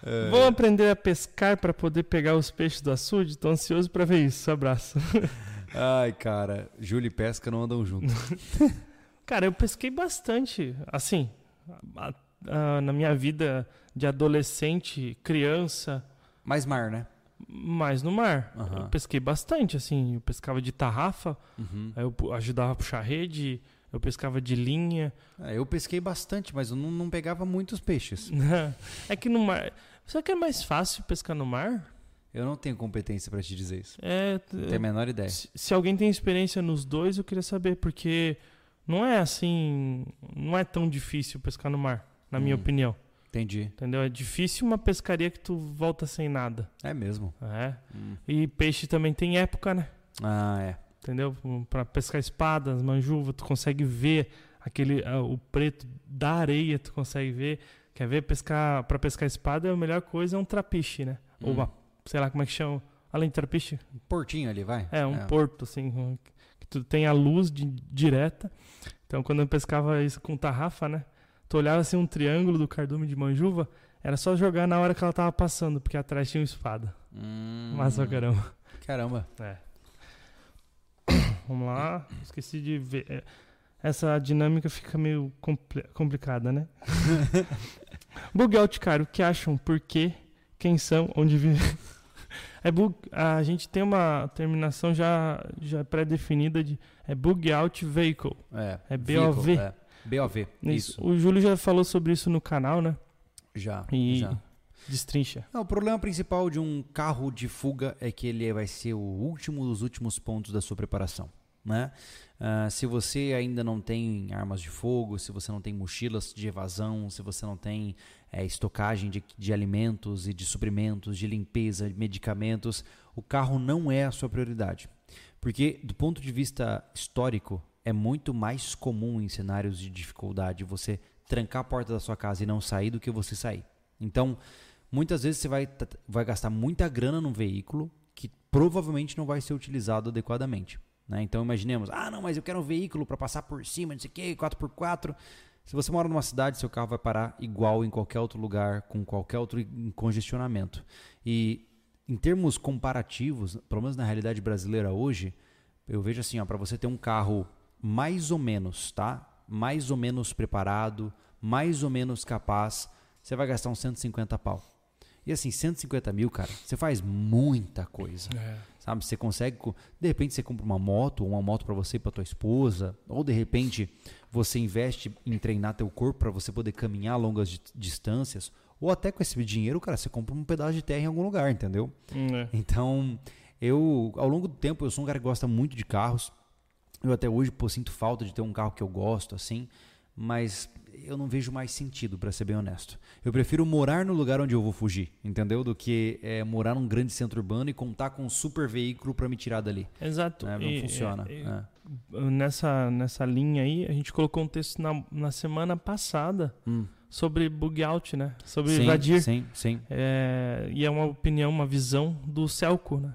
É. Vou aprender a pescar para poder pegar os peixes do açude. Tô ansioso para ver isso. Abraço. Ai, cara, Júlio e Pesca não andam juntos. Cara, eu pesquei bastante. Assim, a- a- na minha vida de adolescente, criança, Mais mar, né? mais no mar. Aham. Eu pesquei bastante, assim. Eu pescava de tarrafa, Uhum. aí eu ajudava a puxar rede, eu pescava de linha. É, eu pesquei bastante, mas eu não, não pegava muitos peixes. é que no mar. Será que é mais fácil pescar no mar? Eu não tenho competência pra te dizer isso. É. Não tenho a menor ideia. Se, se alguém tem experiência nos dois, eu queria saber, porque não é assim. Não é tão difícil pescar no mar, na minha Hum. opinião. Entendi. Entendeu? É difícil uma pescaria que tu volta sem nada. É mesmo. É. Hum. E peixe também tem época, né? Ah, é. Entendeu? Pra pescar espadas, manjuva, tu consegue ver aquele o preto da areia, tu consegue ver. Quer ver pescar para pescar espada, a melhor coisa é um trapiche, né? Ou Hum. uma, sei lá como é que chama, além de trapiche, Portinho ali, vai. é um porto assim, que tu tem a luz de- direta. Então quando eu pescava isso com tarrafa, né? Tu olhava assim um triângulo do cardume de manjuva, era só jogar na hora que ela tava passando, porque atrás tinha uma espada. Hum. Massa pra caramba. Caramba. É. Vamos lá. Esqueci de ver. É, Essa dinâmica fica meio compli- complicada, né? bug cara. O que acham? Por quê? Quem são? Onde vivem? É bug, a gente tem uma terminação já, já pré-definida de é bug out vehicle. É. É vehicle, BOV. É. BOV. Isso. O Júlio já falou sobre isso no canal, né? Já. E já. destrincha. Não, o problema principal de um carro de fuga é que ele vai ser o último dos últimos pontos da sua preparação. Né? Ah, se você ainda não tem armas de fogo, se você não tem mochilas de evasão, se você não tem eh, estocagem de, de alimentos e de suprimentos, de limpeza, de medicamentos, o carro não é a sua prioridade. Porque, do ponto de vista histórico, é muito mais comum em cenários de dificuldade você trancar a porta da sua casa e não sair do que você sair. Então, muitas vezes você vai, vai gastar muita grana num veículo que provavelmente não vai ser utilizado adequadamente. Né? Então, imaginemos, ah, não, mas eu quero um veículo para passar por cima, não sei o quê, 4x4. Se você mora numa cidade, seu carro vai parar igual em qualquer outro lugar, com qualquer outro congestionamento. E em termos comparativos, pelo menos na realidade brasileira hoje, eu vejo assim, ó, para você ter um carro mais ou menos, tá? Mais ou menos preparado, mais ou menos capaz, você vai gastar uns 150 pau. E assim, 150 mil, cara, você faz muita coisa. Sabe, você consegue, co- de repente você compra uma moto, ou uma moto para você e para tua esposa, ou de repente você investe em treinar teu corpo para você poder caminhar longas di- distâncias, ou até com esse dinheiro, cara, você compra um pedaço de terra em algum lugar, entendeu? Hum, é. Então, eu, ao longo do tempo, eu sou um cara que gosta muito de carros. Eu até hoje, pô, sinto falta de ter um carro que eu gosto, assim, mas eu não vejo mais sentido, para ser bem honesto. Eu prefiro morar no lugar onde eu vou fugir, entendeu? Do que é, morar num grande centro urbano e contar com um super veículo para me tirar dali. Exato. né? Não E- funciona. e- é. nessa, nessa linha aí, a gente colocou um texto na, na semana passada Hum. sobre bug out, né? Sobre Sim, invadir. Sim, sim. É, e é uma opinião, uma visão do Celco, né?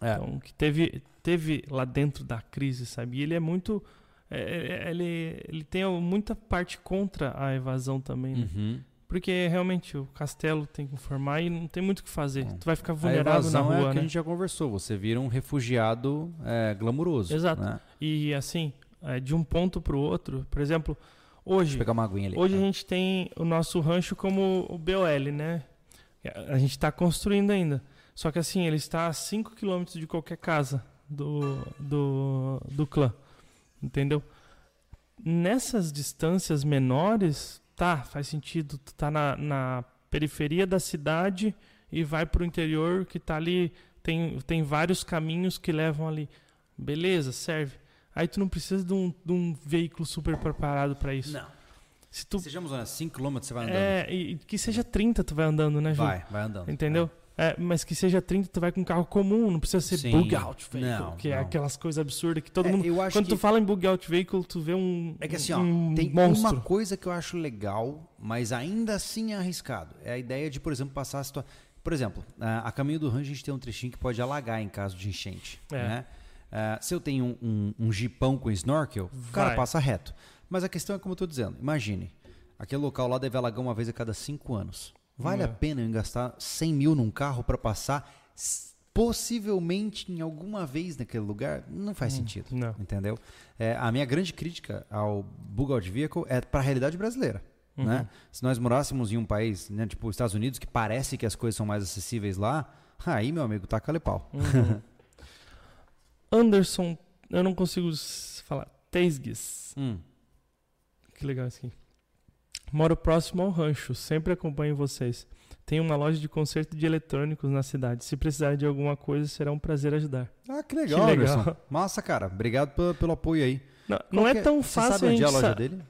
É. Então, que teve, teve lá dentro da crise, sabe? E ele é muito. É, é, ele, ele tem muita parte contra a evasão também, né? Uhum. Porque realmente o castelo tem que formar e não tem muito o que fazer. Bom, Tu vai ficar vulnerável na evasão é o rua, que né? a gente já conversou. Você vira um refugiado é, glamuroso. Exato. Né? E assim, é, de um ponto pro outro, por exemplo, hoje. ali. Hoje a gente tem o nosso rancho como o BOL, né? A gente está construindo ainda. Só que assim, ele está a 5 km de qualquer casa do, do, do clã. Entendeu? nessas distâncias menores, tá, faz sentido. Tu tá na, na periferia da cidade e vai pro interior que tá ali. Tem, tem vários caminhos que levam ali. Beleza, serve. Aí tu não precisa de um, de um veículo super preparado para isso. Não. Se tu, Sejamos honestos, 5 km você vai andando. é, e que seja 30 tu vai andando, né, Ju? vai, vai andando. Entendeu? É, mas que seja 30, tu vai com um carro comum, não precisa ser Sim. bug out vehicle, Não, que é não. aquelas coisas absurdas que todo É, mundo. Quando que- tu fala em bug out vehicle, tu vê um. É que assim, ó, um tem monstro. uma coisa que eu acho legal, mas ainda assim é arriscado. É a ideia de, por exemplo, passar a situação. Por exemplo, a, caminho do rancho a gente tem um trechinho que pode alagar em caso de enchente. É. Né? Ah, se eu tenho um, um, um jipão com snorkel, o cara Vai. passa reto. Mas a questão é como eu tô dizendo. Imagine, aquele local lá deve alagar uma vez a cada cinco anos. Vale É. a pena eu gastar 100 mil num carro para passar possivelmente em alguma vez naquele lugar? Não faz sentido. não. Entendeu? É, a minha grande crítica ao bug out vehicle é para a realidade brasileira. Uhum. Né? Se nós morássemos em um país, né, tipo os Estados Unidos, que parece que as coisas são mais acessíveis lá, aí, meu amigo, taca-lhe pau. Uhum. Anderson, eu não consigo falar. Teisgues. Hum. Que legal isso aqui. Moro próximo ao rancho, sempre acompanho vocês. Tenho uma loja de conserto de eletrônicos na cidade. Se precisar de alguma coisa, será um prazer ajudar. Ah, que legal, Que legal. Anderson. Massa, cara. Obrigado pelo, pelo apoio aí. Não, não é que tão Você fácil sabe a onde é a loja dele?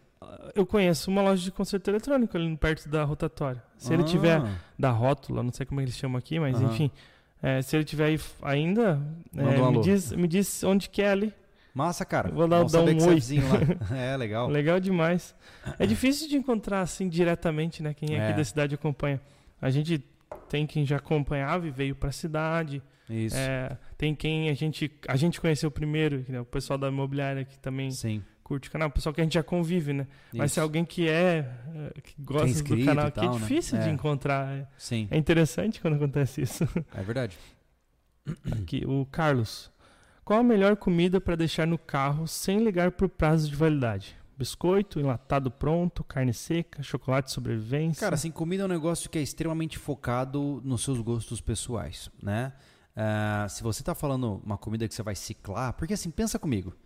Eu conheço uma loja de conserto eletrônico ali perto da rotatória. Se ele tiver Ah, da rótula, não sei como eles chamam aqui, mas enfim. é, se ele tiver ainda, é, um me, diz, me diz onde que é ali. Massa, cara. Vou dar- dar um é oi. lá. É, legal. Legal demais. É difícil de encontrar assim diretamente, né? Quem é aqui É. da cidade acompanha. A gente tem quem já acompanhava e veio pra cidade. Isso. É, tem quem a gente, a gente conheceu primeiro, né, o pessoal da imobiliária que também Sim. curte o canal, o pessoal que a gente já convive, né? Mas se isso. alguém que é, é, que gosta do canal aqui, é né? difícil de É. encontrar. É- Sim, É interessante quando acontece isso. é verdade. Aqui, o Carlos. Qual a melhor comida para deixar no carro sem ligar por prazo de validade? Biscoito, enlatado pronto, carne seca, chocolate sobrevivência. Cara, assim, comida é um negócio que é extremamente focado nos seus gostos pessoais, né? Ah, se você tá falando uma comida que você vai ciclar, porque assim, pensa comigo.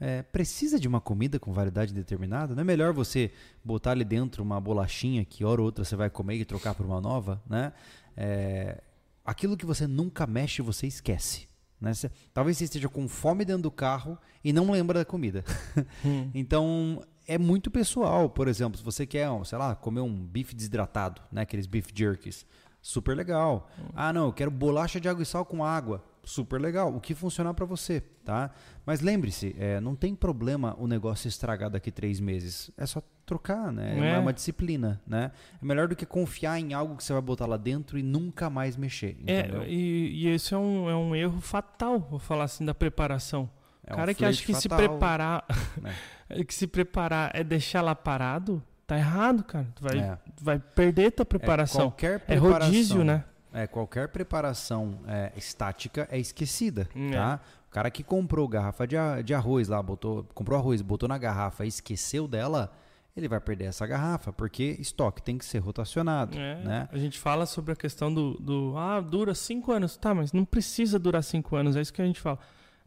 É, precisa de uma comida com validade determinada? Não é melhor você botar ali dentro uma bolachinha que hora ou outra você vai comer e trocar por uma nova, né? É, aquilo que você nunca mexe, você esquece. Né? Você- talvez você esteja com fome dentro do carro e não lembra da comida. Hum. Então, é muito pessoal. Por exemplo, se você quer, sei lá, comer um bife desidratado, né? Aqueles beef jerkies. Super legal. Ah, não, eu quero bolacha de água e sal com água. Super legal. O que funcionar para você, tá? Mas lembre-se, é, não tem problema o negócio estragar daqui três meses. É só trocar, né? É, uma- É. uma disciplina, né? É melhor do que confiar em algo que você vai botar lá dentro e nunca mais mexer, entendeu? É, e, e esse é um, é um erro fatal, vou falar assim, da preparação. É O um cara que acha que se fatal, preparar. né? que se preparar é deixar lá parado, tá errado, cara. Tu vai, É. vai perder tua É, preparação. qualquer É, preparação, rodízio, né? É, qualquer preparação é, estática é esquecida, Hum, tá? O cara que comprou garrafa de, de arroz lá, botou, comprou arroz, botou na garrafa e esqueceu dela, ele vai perder essa garrafa, porque estoque tem que ser rotacionado, É, né? A gente fala sobre a questão do, do. Ah, dura cinco anos. Tá, mas não precisa durar cinco anos. É isso que a gente fala.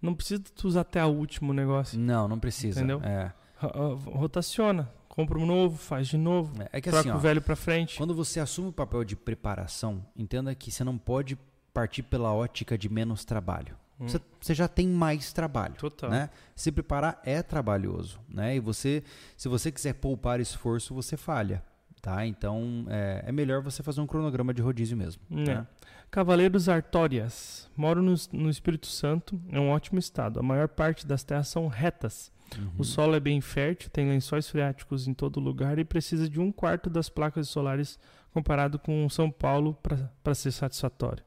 Não precisa tu usar até o último negócio. Não, não precisa. Entendeu? É, Ro- ro- Rotaciona. Compra um novo, faz de novo. é que troca assim, ó, o velho pra frente. quando você assume o papel de preparação, entenda que você não pode partir pela ótica de menos trabalho. Hum. Você, você já tem mais trabalho. Total. né? Se preparar é trabalhoso, né? E você, se você quiser poupar esforço, você falha, tá? Então é, é melhor você fazer um cronograma de rodízio mesmo. É. né? Cavaleiros Artórias. Moro no, no Espírito Santo, é um ótimo estado. A maior parte das terras são retas. Uhum. O solo é bem fértil, tem lençóis freáticos em todo lugar e precisa de um quarto das placas solares comparado com São Paulo para ser satisfatório.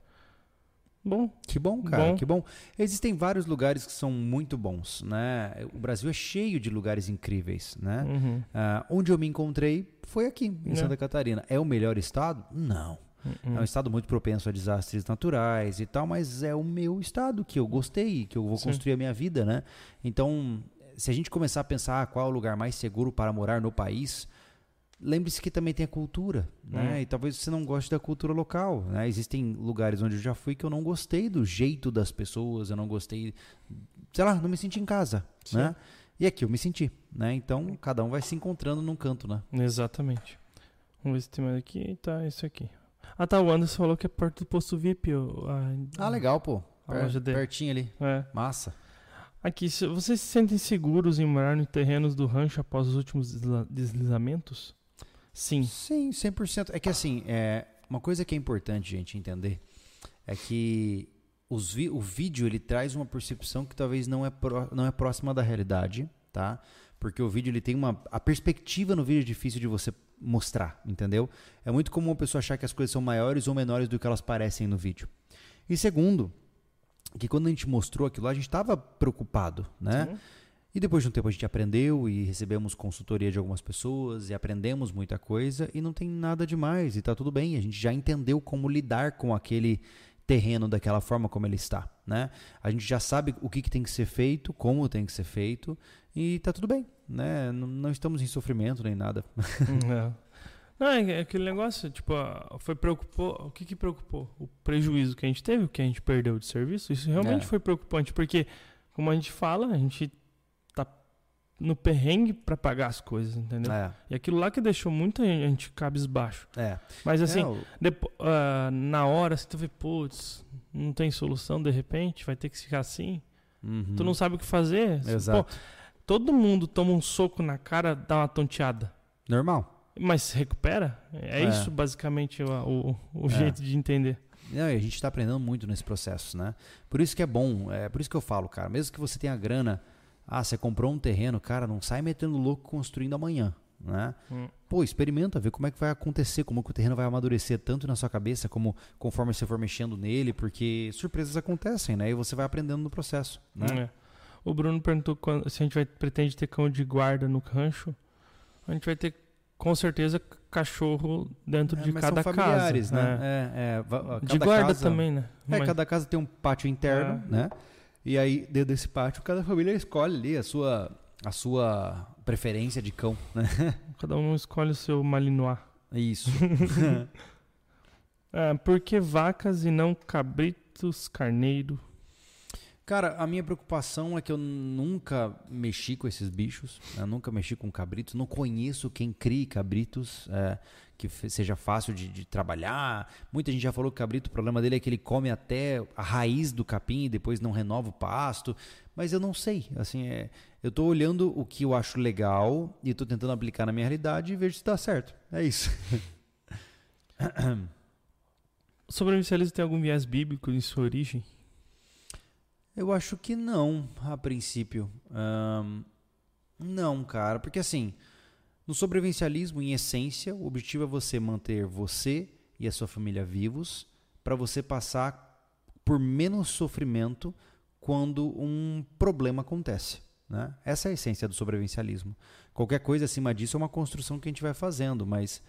Bom, Que bom, cara, Bom. que bom. Existem vários lugares que são muito bons, né? O Brasil é cheio de lugares incríveis, né? uhum, Ah, onde eu me encontrei foi aqui, em É. Santa Catarina. É o melhor estado? Não. uhum. É um estado muito propenso a desastres naturais e tal, mas é o meu estado que eu gostei, que eu vou Sim. construir a minha vida, né? Então, se a gente começar a pensar qual é o lugar mais seguro para morar no país, lembre-se que também tem a cultura, né? Hum. E talvez você não goste da cultura local, né? Existem lugares onde eu já fui que eu não gostei do jeito das pessoas, eu não gostei, sei lá, não me senti em casa, Sim. né? E aqui eu me senti, né? Então cada um vai se encontrando num canto, né? Exatamente. Vamos ver se tem mais aqui. Tá, isso aqui. Ah, tá. O Anderson falou que é perto do posto VIP. a- Ah, legal, pô. A Per- loja dele. pertinho ali. É. Massa. Aqui, vocês se sentem seguros em morar em terrenos do rancho após os últimos deslizamentos? Sim. Sim, 100%. É que assim, é, uma coisa que é importante gente entender é que os o vídeo ele traz uma percepção que talvez não é, não é próxima da realidade, tá? Porque o vídeo ele tem uma a perspectiva no vídeo é difícil de você mostrar, entendeu? É muito comum a pessoa achar que as coisas são maiores ou menores do que elas parecem no vídeo. E segundo, que quando a gente mostrou aquilo lá, a gente estava preocupado, né? Sim. E depois de um tempo a gente aprendeu e recebemos consultoria de algumas pessoas e aprendemos muita coisa e não tem nada demais e tá tudo bem. A gente já entendeu como lidar com aquele terreno daquela forma como ele está, né? A gente já sabe o que, que tem que ser feito, como tem que ser feito e tá tudo bem, né? Não, não estamos em sofrimento nem nada. É. Não, é aquele negócio, tipo, ah, foi preocupou. O que que preocupou? O prejuízo que a gente teve, o que a gente perdeu de serviço? Isso realmente É. foi preocupante, porque, como a gente fala, a gente tá no perrengue pra pagar as coisas, entendeu? É, E aquilo lá que deixou muita gente cabisbaixo. é. Mas assim, É, depo- ah, na hora, você tu vê, putz, não tem solução de repente, vai ter que ficar assim. Uhum. Tu não sabe o que fazer. Exato. Pô, todo mundo toma um soco na cara, dá uma tonteada. Normal. Mas se recupera? É, É. isso basicamente o, o, o É. jeito de entender. Não, e a gente está aprendendo muito nesse processo, né? Por isso que é bom, é por isso que eu falo, cara, mesmo que você tenha grana, ah, você comprou um terreno, cara, não sai metendo louco construindo amanhã, né? Hum. Pô, experimenta, vê como é que vai acontecer, como que o terreno vai amadurecer tanto na sua cabeça como conforme você for mexendo nele, porque surpresas acontecem, né? E você vai aprendendo no processo, né? É. O Bruno perguntou quando- se a gente vai, pretende ter cão de guarda no rancho. A gente vai ter, com certeza, cachorro dentro É, de cada casa. né? É. É, é, De guarda casa- também, né? É, Mas- cada casa tem um pátio interno, É. né? E aí, dentro desse pátio, cada família escolhe ali a sua, a sua preferência de cão, né? Cada um escolhe o seu malinois. Isso. É, por que vacas e não cabritos, carneiro? Cara, a minha preocupação é que eu nunca mexi com esses bichos, né? nunca mexi com cabritos, não conheço quem crie cabritos, é, que seja fácil de, de trabalhar. Muita gente já falou que o cabrito, o problema dele é que ele come até a raiz do capim e depois não renova o pasto, mas eu não sei. Assim, é, eu tô olhando o que eu acho legal e tô tentando aplicar na minha realidade e vejo se dá certo. É isso. O sobrevivencialismo tem algum viés bíblico em sua origem? Eu acho que não, a princípio. Ahn, não, cara, porque assim, no sobrevivencialismo, em essência, o objetivo é você manter você e a sua família vivos para você passar por menos sofrimento quando um problema acontece. Né? Essa é a essência do sobrevivencialismo. Qualquer coisa acima disso é uma construção que a gente vai fazendo, mas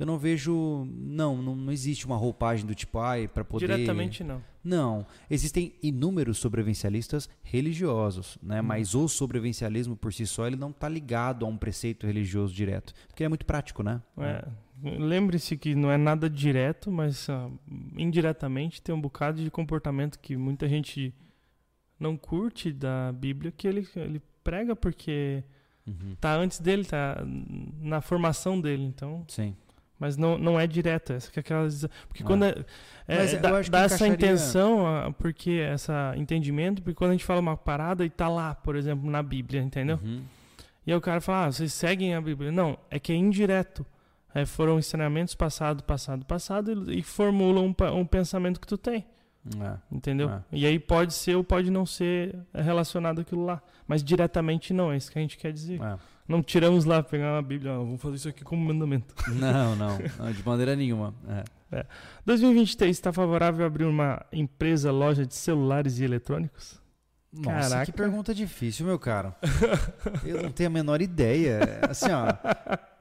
eu não vejo. Não, não, não existe uma roupagem do tipo, ai, para poder. Diretamente não. Não, existem inúmeros sobrevivencialistas religiosos, né? Mas o sobrevivencialismo por si só ele não está ligado a um preceito religioso direto, porque ele é muito prático, né? É, Lembre-se que não é nada direto, mas ah, indiretamente tem um bocado de comportamento que muita gente não curte da Bíblia que ele, ele prega porque Uhum. tá antes dele, tá na formação dele, então. Sim. Mas não, não é direto, essa que é aquela porque Ah. quando é, é, dá, que dá essa encaixaria- intenção, ah, porque essa entendimento, porque quando a gente fala uma parada e tá lá, por exemplo, na Bíblia, entendeu? Uhum. E aí o cara fala, ah, vocês seguem a Bíblia. Não, é que é indireto. É, foram ensinamentos passado, passado, passado e, e formulam um, um pensamento que tu tem, É. entendeu? É. E aí pode ser ou pode não ser relacionado àquilo lá. Mas diretamente não, é isso que a gente quer dizer. É. Não tiramos lá, pegar uma Bíblia, ah, vamos fazer isso aqui como mandamento. Não, não, não, de maneira nenhuma. É. 2023 está favorável a abrir uma empresa, loja de celulares e eletrônicos? Nossa, Caraca. que pergunta difícil, meu caro. Eu não tenho a menor ideia. Assim, ó.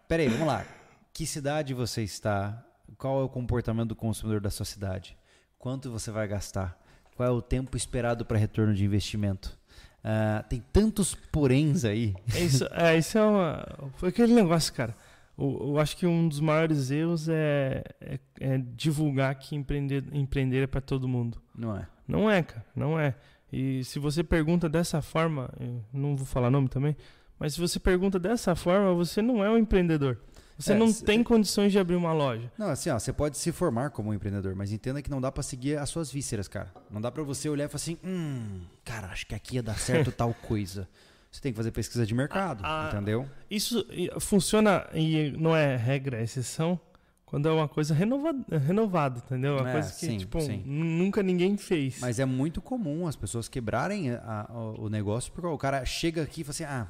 Peraí, vamos lá. Que cidade você está? Qual é o comportamento do consumidor da sua cidade? Quanto você vai gastar? Qual é o tempo esperado para retorno de investimento? Ah, tem tantos poréns aí. É isso, é, isso é uma. Foi aquele negócio, cara. O- Eu acho que um dos maiores erros é, é- é divulgar que empreender, empreender é para todo mundo. Não é? Não é, cara, não é. E se você pergunta dessa forma, eu não vou falar nome também, Mas se você pergunta dessa forma, você não é um empreendedor. Você É, não tem condições de abrir uma loja. Não, assim, ó, você pode se formar como um empreendedor, mas entenda que não dá pra seguir as suas vísceras, cara. Não dá pra você olhar e falar assim, hum, cara, acho que aqui ia dar certo tal coisa. Você tem que fazer pesquisa de mercado, Ah, ah, entendeu? Isso funciona e não é regra, é exceção, quando é uma coisa renovada, renovada entendeu? Uma É, coisa que sim, tipo, sim. nunca ninguém fez. Mas é muito comum as pessoas quebrarem a- a- o negócio porque o cara chega aqui e fala assim: ah,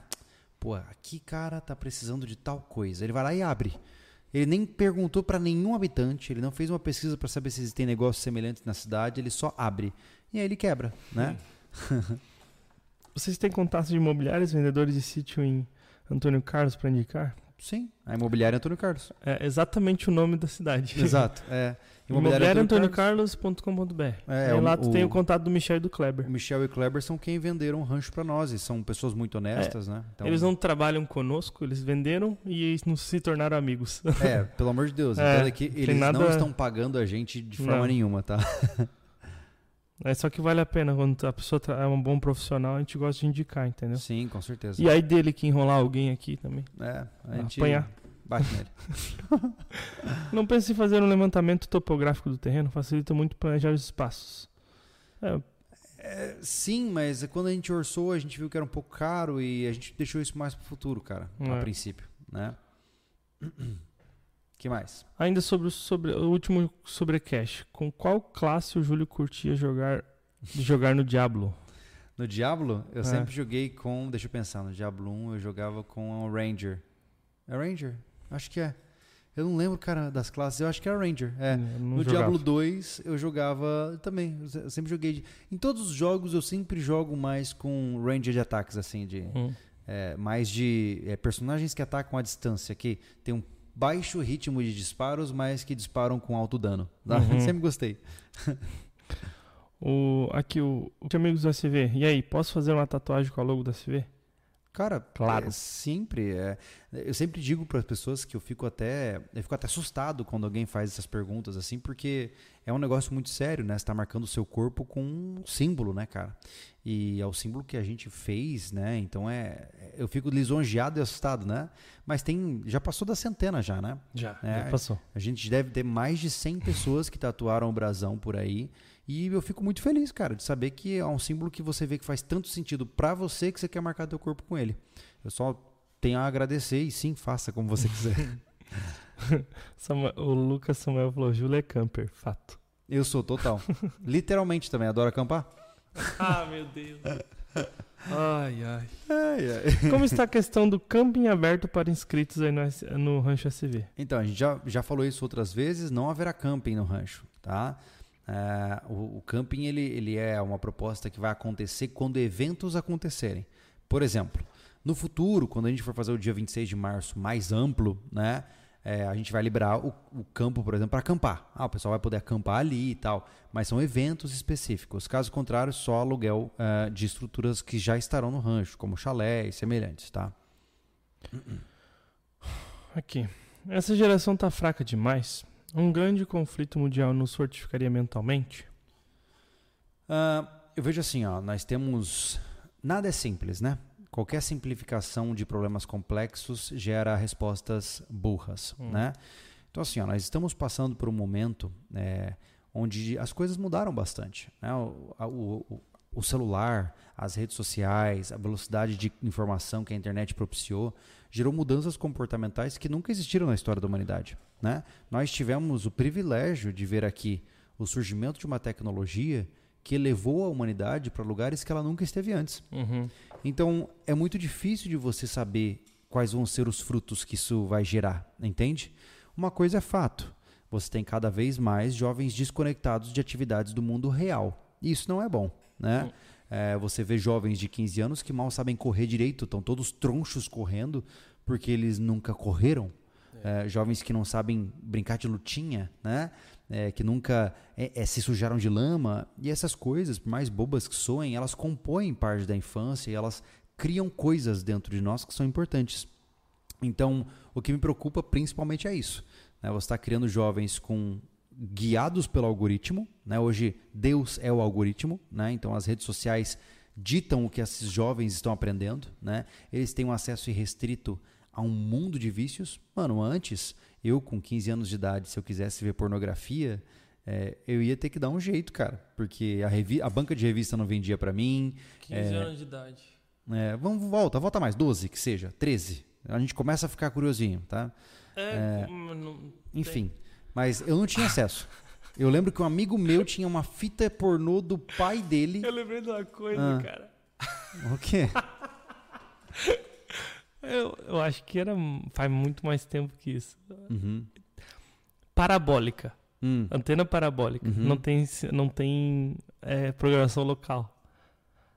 pô, aqui, cara, tá precisando de tal coisa. Ele vai lá e abre. Ele nem perguntou pra nenhum habitante, ele não fez uma pesquisa pra saber se existem negócios semelhantes na cidade, ele só abre. E aí ele quebra, né? Vocês têm contatos de imobiliários, vendedores de sítio em Antônio Carlos para indicar? Sim, a imobiliária Antônio Carlos. É exatamente o nome da cidade. Exato. É. Imobiliariaantôniocarlos.com.br. É, Aí lá o- tu tem o- o contato do Michel e do Kleber. O Michel e o Kleber são quem venderam o rancho pra nós e são pessoas muito honestas, né? Então, Eles não trabalham conosco, eles venderam e eles não se tornaram amigos. É, pelo amor de Deus. É, entenda que tem eles não nada- estão pagando a gente de forma Não. nenhuma, tá? É só que vale a pena quando a pessoa é um bom profissional, a gente gosta de indicar, entendeu? Sim, com certeza. E aí dele que enrolar alguém aqui também. É, a gente Apanhar. Bate nele. Não pense em fazer um levantamento topográfico do terreno, facilita muito planejar os espaços. É, É, sim, mas quando a gente orçou, a gente viu que era um pouco caro e a gente deixou isso mais pro futuro, cara, a É. princípio, né? que mais? ainda sobre, o- sobre o último sobre cash. Com qual classe o Júlio curtia jogar jogar no Diablo? No Diablo, eu É. sempre joguei com, deixa eu pensar, no Diablo 1 eu jogava com o Ranger. É Ranger? Acho que é. Eu não lembro, cara, das classes, eu acho que era Ranger, é. No jogava. Diablo 2 eu jogava também. Eu se- eu sempre joguei. de- em todos os jogos eu sempre jogo mais com Ranger de ataques, assim, de. Hum. é, mais de é, personagens que atacam à distância, que tem um baixo ritmo de disparos, mas que disparam com alto dano. tá? Uhum. Sempre gostei. O, aqui, o, o amigos do SV. E aí, posso fazer uma tatuagem com a logo do SV? Cara, Claro. é, sempre. é, eu sempre digo para as pessoas que eu fico até eu fico até assustado quando alguém faz essas perguntas assim, porque é um negócio muito sério, né? Você tá marcando o seu corpo com um símbolo, né, cara? E é o símbolo que a gente fez, né? Então é, eu fico lisonjeado e assustado, né? Mas tem já passou da centena já, né? Já. É. Já passou. A gente deve ter mais de 100 pessoas que tatuaram o brasão por aí. E eu fico muito feliz, cara, de saber que é um símbolo que você vê que faz tanto sentido pra você que você quer marcar teu corpo com ele. Eu só tenho a agradecer e sim, faça como você quiser. O Lucas Samuel falou, Júlio é camper, fato. Eu sou total. Literalmente também, adoro acampar. Ah, meu Deus. Ai, ai. Ai, ai. Como está a questão do camping aberto para inscritos aí no, no Rancho SV? Então, a gente já, já falou isso outras vezes, não haverá camping no rancho, tá? É, o, o camping, ele, ele é uma proposta que vai acontecer quando eventos acontecerem. Por exemplo, no futuro, quando a gente for fazer o dia 26 de março mais amplo, né? é, a gente vai liberar o, o campo, por exemplo, para acampar. Ah, o pessoal vai poder acampar ali e tal. Mas são eventos específicos. Caso contrário, só aluguel é, de estruturas que já estarão no rancho, como chalé e semelhantes, tá? Aqui. Essa geração tá fraca demais. Um grande conflito mundial nos fortificaria mentalmente? Ah, eu vejo assim, ó, nós temos. Nada é simples, né? Qualquer simplificação de problemas complexos gera respostas burras, Hum. né? Então, assim, ó, nós estamos passando por um momento é, onde as coisas mudaram bastante. Né? O, a- o- o- celular, as redes sociais, a velocidade de informação que a internet propiciou, gerou mudanças comportamentais que nunca existiram na história da humanidade. Né? Nós tivemos o privilégio de ver aqui o surgimento de uma tecnologia que levou a humanidade para lugares que ela nunca esteve antes. Uhum. Então, é muito difícil de você saber quais vão ser os frutos que isso vai gerar, entende? Uma coisa é fato: você tem cada vez mais jovens desconectados de atividades do mundo real. E isso não é bom, né? É, você vê jovens de 15 anos que mal sabem correr direito, estão todos tronchos correndo porque eles nunca correram. É, jovens que não sabem brincar de lutinha, né? É, que nunca é, é, se sujaram de lama. E essas coisas, por mais bobas que soem, elas compõem parte da infância e elas criam coisas dentro de nós que são importantes. Então, o que me preocupa principalmente é isso. Né? Você está criando jovens com guiados pelo algoritmo. Né? Hoje, Deus é o algoritmo. Né? Então, as redes sociais ditam o que esses jovens estão aprendendo, né? Eles têm um acesso irrestrito a um mundo de vícios. Mano, antes, eu com 15 anos de idade, se eu quisesse ver pornografia, é, eu ia ter que dar um jeito, cara. Porque a, a banca de revista não vendia para mim. 15 é, anos de idade. É, vamos, volta, volta mais, 12 que seja, 13. A gente começa a ficar curiosinho, tá? É, enfim, mas eu não tinha acesso. Eu lembro que um amigo meu tinha uma fita pornô do pai dele. Eu lembrei de uma coisa, ah. cara. O quê? eu, eu acho que era faz muito mais tempo que isso. Uhum. Parabólica. Hum. Antena parabólica. Uhum. Não tem, não tem é, programação local.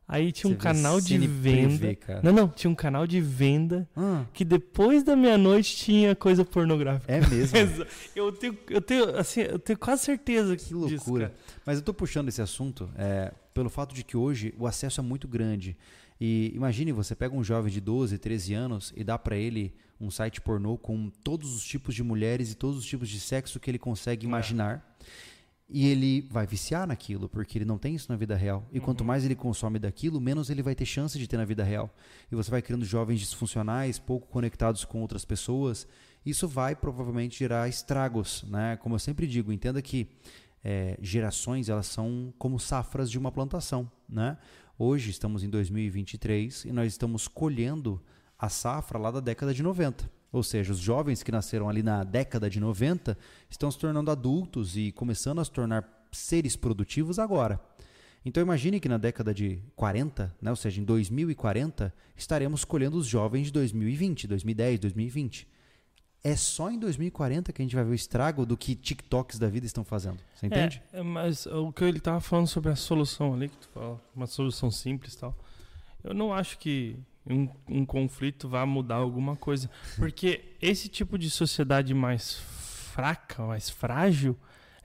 Aí tinha um canal de venda. não, não, tinha um canal de venda ah. que depois da meia-noite tinha coisa pornográfica. É mesmo? eu tenho, eu tenho, assim, eu tenho quase certeza que loucura. Disso, Mas eu tô puxando esse assunto é, pelo fato de que hoje o acesso é muito grande. E imagine, você pega um jovem de 12, 13 anos e dá para ele um site pornô com todos os tipos de mulheres e todos os tipos de sexo que ele consegue é. E ele vai viciar naquilo, porque ele não tem isso na vida real. E uhum. quanto mais ele consome daquilo, menos ele vai ter chance de ter na vida real. E você vai criando jovens disfuncionais, pouco conectados com outras pessoas. Isso vai provavelmente gerar estragos, né? Como eu sempre digo, entenda que é, gerações elas são como safras de uma plantação, né? Hoje estamos em 2023 e nós estamos colhendo a safra lá da década de 90. Ou seja, os jovens que nasceram ali na década de 90 estão se tornando adultos e começando a se tornar seres produtivos agora. Então imagine que na década de 40, né, ou seja, em 2040, estaremos colhendo os jovens de 2020, 2010, 2020. É só em 2040 que a gente vai ver o estrago do que TikToks da vida estão fazendo. Você entende? É, é mas o que ele estava falando sobre a solução ali, que tu fala, uma solução simples e tal. Eu não acho que um, um conflito vá mudar alguma coisa. Porque esse tipo de sociedade mais fraca, mais frágil,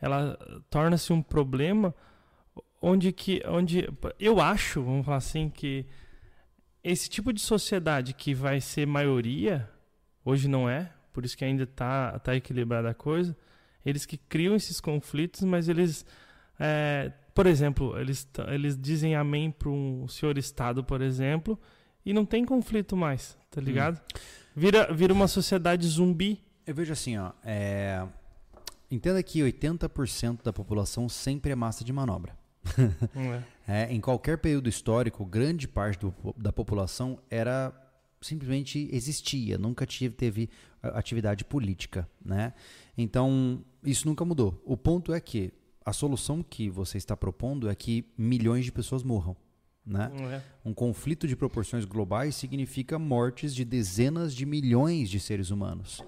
ela torna-se um problema onde que onde eu acho, vamos falar assim, que esse tipo de sociedade que vai ser maioria, hoje não é, por isso que ainda está tá equilibrada a coisa, eles que criam esses conflitos, mas eles é, por exemplo, eles, eles dizem amém para um senhor Estado, por exemplo, e não tem conflito mais, tá ligado? Hum. Vira, vira uma sociedade zumbi. Eu vejo assim, ó. É... Entenda que 80% da população sempre é massa de manobra. é. é, em qualquer período histórico, grande parte do, da população era simplesmente existia, nunca tive, teve atividade política, né? Então, isso nunca mudou. O ponto é que a solução que você está propondo é que milhões de pessoas morram. Né? É. Um conflito de proporções globais significa mortes de dezenas de milhões de seres humanos.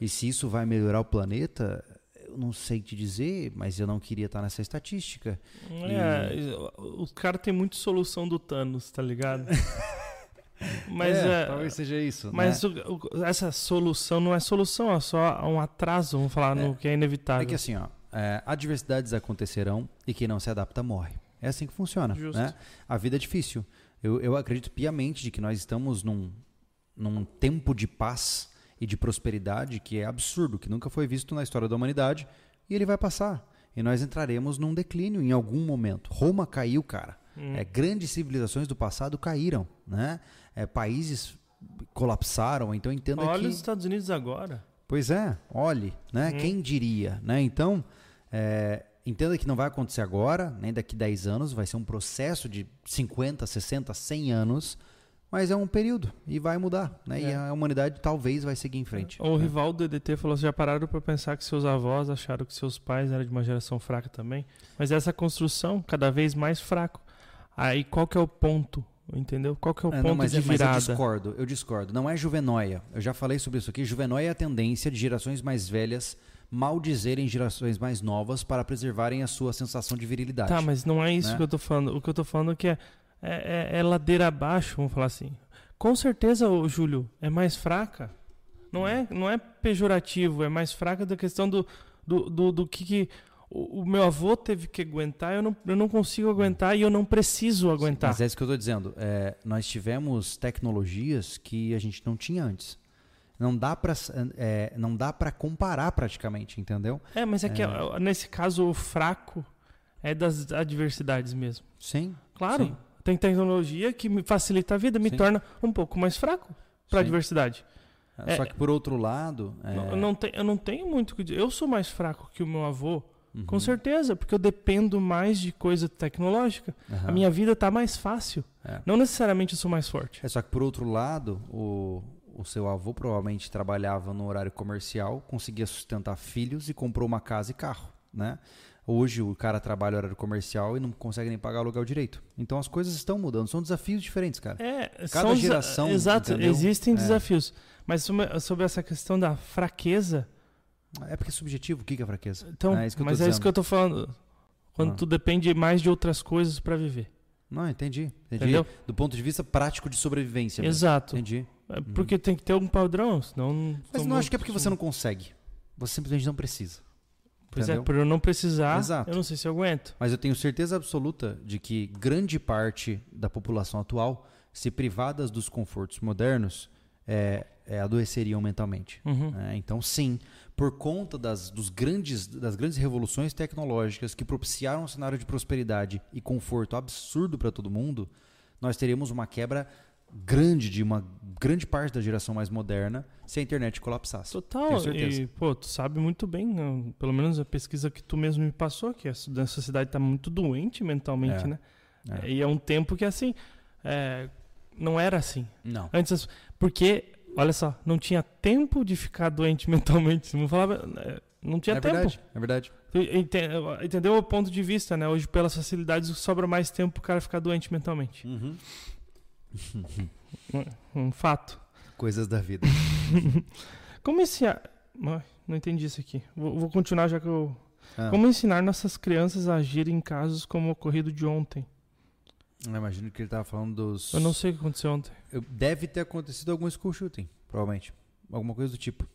E se isso vai melhorar o planeta, eu não sei te dizer, mas eu não queria estar nessa estatística. É, e... o cara tem muita solução do Thanos, tá ligado? mas é, é, talvez seja isso. Mas né? o, o, essa solução não é solução, é só um atraso, vamos falar, é, no que é inevitável. É que assim, ó, é, adversidades acontecerão e quem não se adapta morre. É assim que funciona. Né? A vida é difícil. Eu, eu acredito piamente de que nós estamos num, num tempo de paz e de prosperidade que é absurdo, que nunca foi visto na história da humanidade, e ele vai passar. E nós entraremos num declínio em algum momento. Roma caiu, cara. Hum. É, grandes civilizações do passado caíram, né? É, países colapsaram, então entenda Olha que... Olha os Estados Unidos agora. Pois é, olhe, né? Hum. Quem diria, né? Então, é, Entenda que não vai acontecer agora, nem daqui 10 anos, vai ser um processo de 50, 60, 100 anos, mas é um período e vai mudar, né? É. E a humanidade talvez vai seguir em frente. O né? rival do EDT falou: já pararam para pensar que seus avós acharam que seus pais eram de uma geração fraca também? Mas essa construção cada vez mais fraco. Aí qual que é o ponto? Entendeu? Qual que é o é, ponto não, de virada? Mas eu discordo, eu discordo. Não é juvenóia. Eu já falei sobre isso aqui. Juvenóia é a tendência de gerações mais velhas maldizerem gerações mais novas para preservarem a sua sensação de virilidade. Tá, mas não é isso né? que eu tô falando. O que eu tô falando é que é, é, é, é ladeira abaixo, vamos falar assim. Com certeza, o Júlio, é mais fraca. Não é, não é pejorativo, é mais fraca da questão do, do, do, do que, que o, o, meu avô teve que aguentar, eu não, eu não consigo aguentar e eu não preciso aguentar. Sim, mas é isso que eu estou dizendo. É, nós tivemos tecnologias que a gente não tinha antes. Não dá para é, não dá para comparar praticamente, entendeu? É, mas é, que nesse caso o fraco é das adversidades mesmo. Sim. Claro. Sim. tem tecnologia que me facilita a vida, me Sim. torna um pouco mais fraco para a Sim. diversidade. É, Só que por outro lado. é, Não- Eu, não te- eu não tenho muito o que dizer. Eu sou mais fraco que o meu avô, uhum, com certeza, porque eu dependo mais de coisa tecnológica. aham. A minha vida tá mais fácil. É. Não necessariamente eu sou mais forte. É só que por outro lado, o, o seu avô provavelmente trabalhava no horário comercial, conseguia sustentar filhos e comprou uma casa e carro, né? Hoje o cara trabalha no horário comercial e não consegue nem pagar o aluguel direito. Então as coisas estão mudando, são desafios diferentes, cara. É, Cada geração, Exato, entendeu? existem É. desafios. Mas sobre, essa questão da fraqueza, É porque é subjetivo, o que é fraqueza? então, é mas é isso que eu tô falando. Quando Ah. tu depende mais de outras coisas para viver. Não, entendi. Entendi. Entendeu? Do ponto de vista prático de sobrevivência. mesmo. Exato. Entendi. É Porque tem que ter um padrão, senão. Mas não acho que é porque você não consegue. Você simplesmente não precisa. Pois é, entendeu? por eu não precisar, Exato. eu não sei se eu aguento. Mas eu tenho certeza absoluta de que grande parte da população atual, se privadas dos confortos modernos, é, é, adoeceriam mentalmente. Uhum. né? Então, sim, por conta das, dos grandes, das grandes revoluções tecnológicas que propiciaram um cenário de prosperidade e conforto absurdo para todo mundo, nós teríamos uma quebra grande de uma grande parte da geração mais moderna se a internet colapsasse. Total. Tenho certeza. E, pô, tu sabe muito bem, né? pelo menos a pesquisa que tu mesmo me passou, que a so- a sociedade tá muito doente mentalmente, É. né? É. E é um tempo que, assim, é, não era assim. Não. Antes, porque, olha só, não tinha tempo de ficar doente mentalmente. Não falava, é, não tinha É tempo. verdade, é verdade. Entendeu o ponto de vista, né? Hoje, pelas facilidades, sobra mais tempo pro cara ficar doente mentalmente. Uhum. Um fato. Coisas da vida. Como ensinar. Não entendi isso aqui. Vou, vou continuar já que eu. Ah, Como ensinar nossas crianças a agir em casos como o ocorrido de ontem? Eu imagino que ele tava falando dos. Eu não sei o que aconteceu ontem. Deve ter acontecido algum school shooting, provavelmente. Alguma coisa do tipo.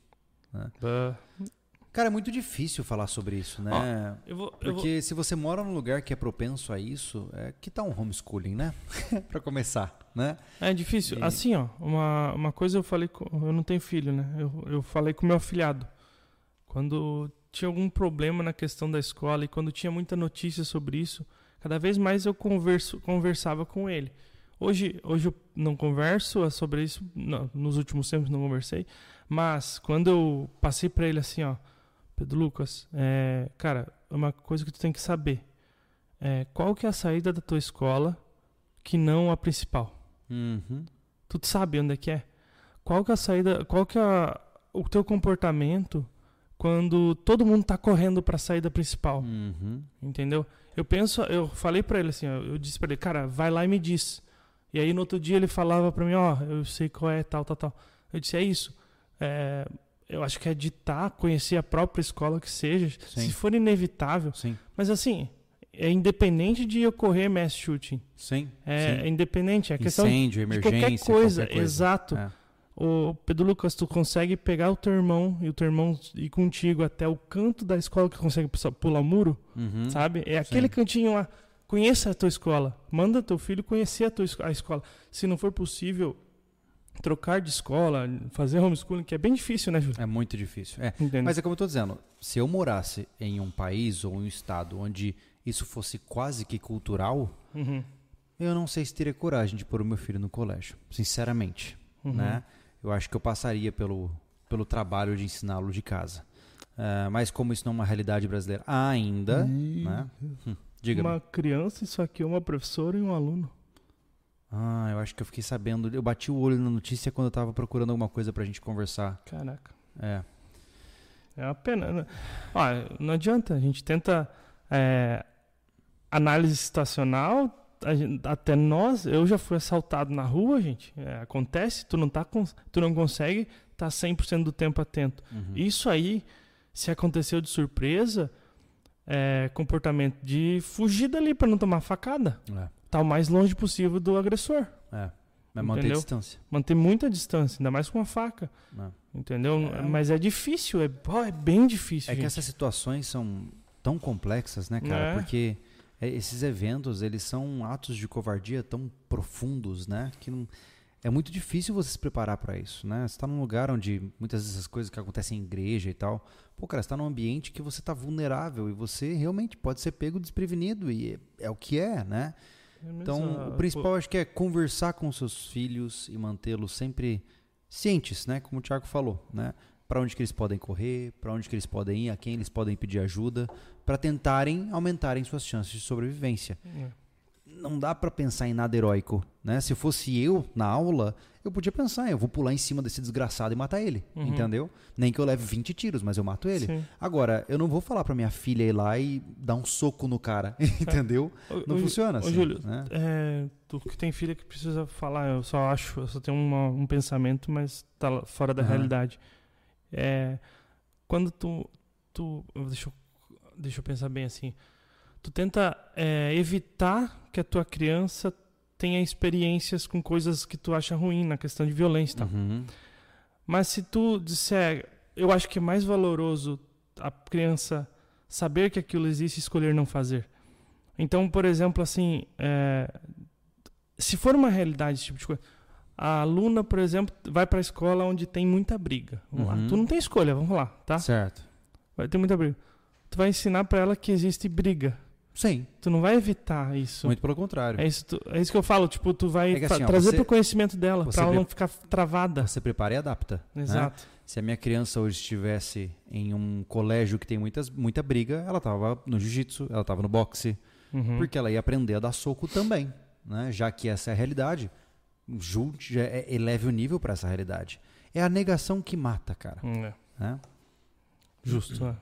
Cara, é muito difícil falar sobre isso, né? Vou. eu vou- Porque se você mora num lugar que é propenso a isso, é que tá um homeschooling, né? pra começar, né? É difícil. E- Assim, ó, uma, uma coisa eu falei com. Eu não tenho filho, né? Eu, eu falei com meu afilhado. Quando tinha algum problema na questão da escola e quando tinha muita notícia sobre isso, cada vez mais eu converso, conversava com ele. Hoje, hoje eu não converso sobre isso, não, nos últimos tempos não conversei, mas quando eu passei para ele assim, ó, Pedro Lucas, é, cara, uma coisa que tu tem que saber é qual que é a saída da tua escola que não a principal. Uhum. Tu sabe onde é que é? Qual que é a saída, qual que é a- o teu comportamento quando todo mundo tá correndo pra saída principal, Uhum. entendeu? Eu penso, eu falei pra ele assim, eu disse pra ele, cara, vai lá e me diz. E aí no outro dia ele falava pra mim, ó, eu sei qual é, tal, tal, tal. Eu disse, é isso. É, eu acho que é ditar, conhecer a própria escola que seja, Sim. se for inevitável. Sim, Mas assim, é independente de ocorrer mass shooting. sim. É, sim. é independente, é questão Incêndio, de emergência, qualquer coisa. qualquer coisa. Exato. É. Ô, Pedro Lucas, tu consegue pegar o teu irmão e o teu irmão ir contigo até o canto da escola que consegue pu- pular o muro, Uhum. sabe? É aquele cantinho lá. Conheça a tua escola. Manda teu filho conhecer a tua a escola. Se não for possível trocar de escola, fazer homeschooling, que é bem difícil, né, Júlio? É muito difícil. É. Mas é como eu tô dizendo, se eu morasse em um país ou um estado onde isso fosse quase que cultural, Uhum, eu não sei se teria coragem de pôr o meu filho no colégio, sinceramente, uhum. né? Eu acho que eu passaria pelo, pelo trabalho de ensiná-lo de casa. Ah, mas como isso não é uma realidade brasileira ainda, né? Hum, diga Uma criança, isso aqui é uma professora e um aluno. Ah, eu acho que eu fiquei sabendo. Eu bati o olho na notícia quando eu tava procurando alguma coisa pra gente conversar. Caraca. É. É uma pena. né? Ó, não adianta. A gente tenta é, análise situacional. A gen- até nós, eu já fui assaltado na rua, gente. É, acontece, tu não, tá, tu não consegue estar 100% do tempo atento. Uhum. Isso aí, se aconteceu de surpresa, é comportamento de fugir dali para não tomar facada. É. Tá o mais longe possível do agressor. É. Mas manter Entendeu? distância. Manter muita distância, ainda mais com a faca. É. Entendeu? É. Mas é difícil, é, é bem difícil. É que gente. essas situações são tão complexas, né, cara? É. Porque é, esses eventos, eles são atos de covardia tão profundos, né? Que não, é muito difícil você se preparar pra isso, né? Você tá num lugar onde muitas dessas coisas que acontecem em igreja e tal, pô, cara, você tá num ambiente que você tá vulnerável e você realmente pode ser pego desprevenido e é, é o que é, né? Então, o principal acho que é conversar com seus filhos e mantê-los sempre cientes, né? Como o Thiago falou, né? Para onde que eles podem correr, para onde que eles podem ir, a quem eles podem pedir ajuda, para tentarem aumentarem suas chances de sobrevivência. É. Não dá para pensar em nada heróico, né? Se fosse eu na aula, eu podia pensar, eu vou pular em cima desse desgraçado e matar ele, uhum. entendeu? Nem que eu leve 20 tiros, mas eu mato ele. Sim. Agora, eu não vou falar para minha filha ir lá e dar um soco no cara, entendeu? Não funciona assim. Ô, Júlio, né? é, tu que tem filha que precisa falar, eu só acho, eu só tenho uma, um pensamento, mas tá fora da uhum. realidade. É, quando tu, tu deixa, eu, deixa eu pensar bem assim, tu tenta é, evitar que a tua criança tenha experiências com coisas que tu acha ruim na questão de violência e tal. Uhum. Mas se tu disser, eu acho que é mais valoroso a criança saber que aquilo existe e escolher não fazer. Então, por exemplo, assim, é, se for uma realidade esse tipo de coisa, a aluna, por exemplo, vai para a escola onde tem muita briga. Vamos uhum. lá. Tu não tem escolha, vamos lá, tá? Certo. Vai ter muita briga. Tu vai ensinar para ela que existe briga. Sim. Tu não vai evitar isso. Muito pelo contrário. É isso, tu, é isso que eu falo, tipo, tu vai é assim, ó, trazer você, pro conhecimento dela, para ela não ficar travada. Você prepara e adapta. Né? Exato. Né? Se a minha criança hoje estivesse em um colégio que tem muitas, muita briga, ela tava no jiu-jitsu, ela tava no boxe, uhum. porque ela ia aprender a dar soco também, né? Já que essa é a realidade, junte, é, eleve o nível para essa realidade. É a negação que mata, cara. Hum, é. Né? Justo, é.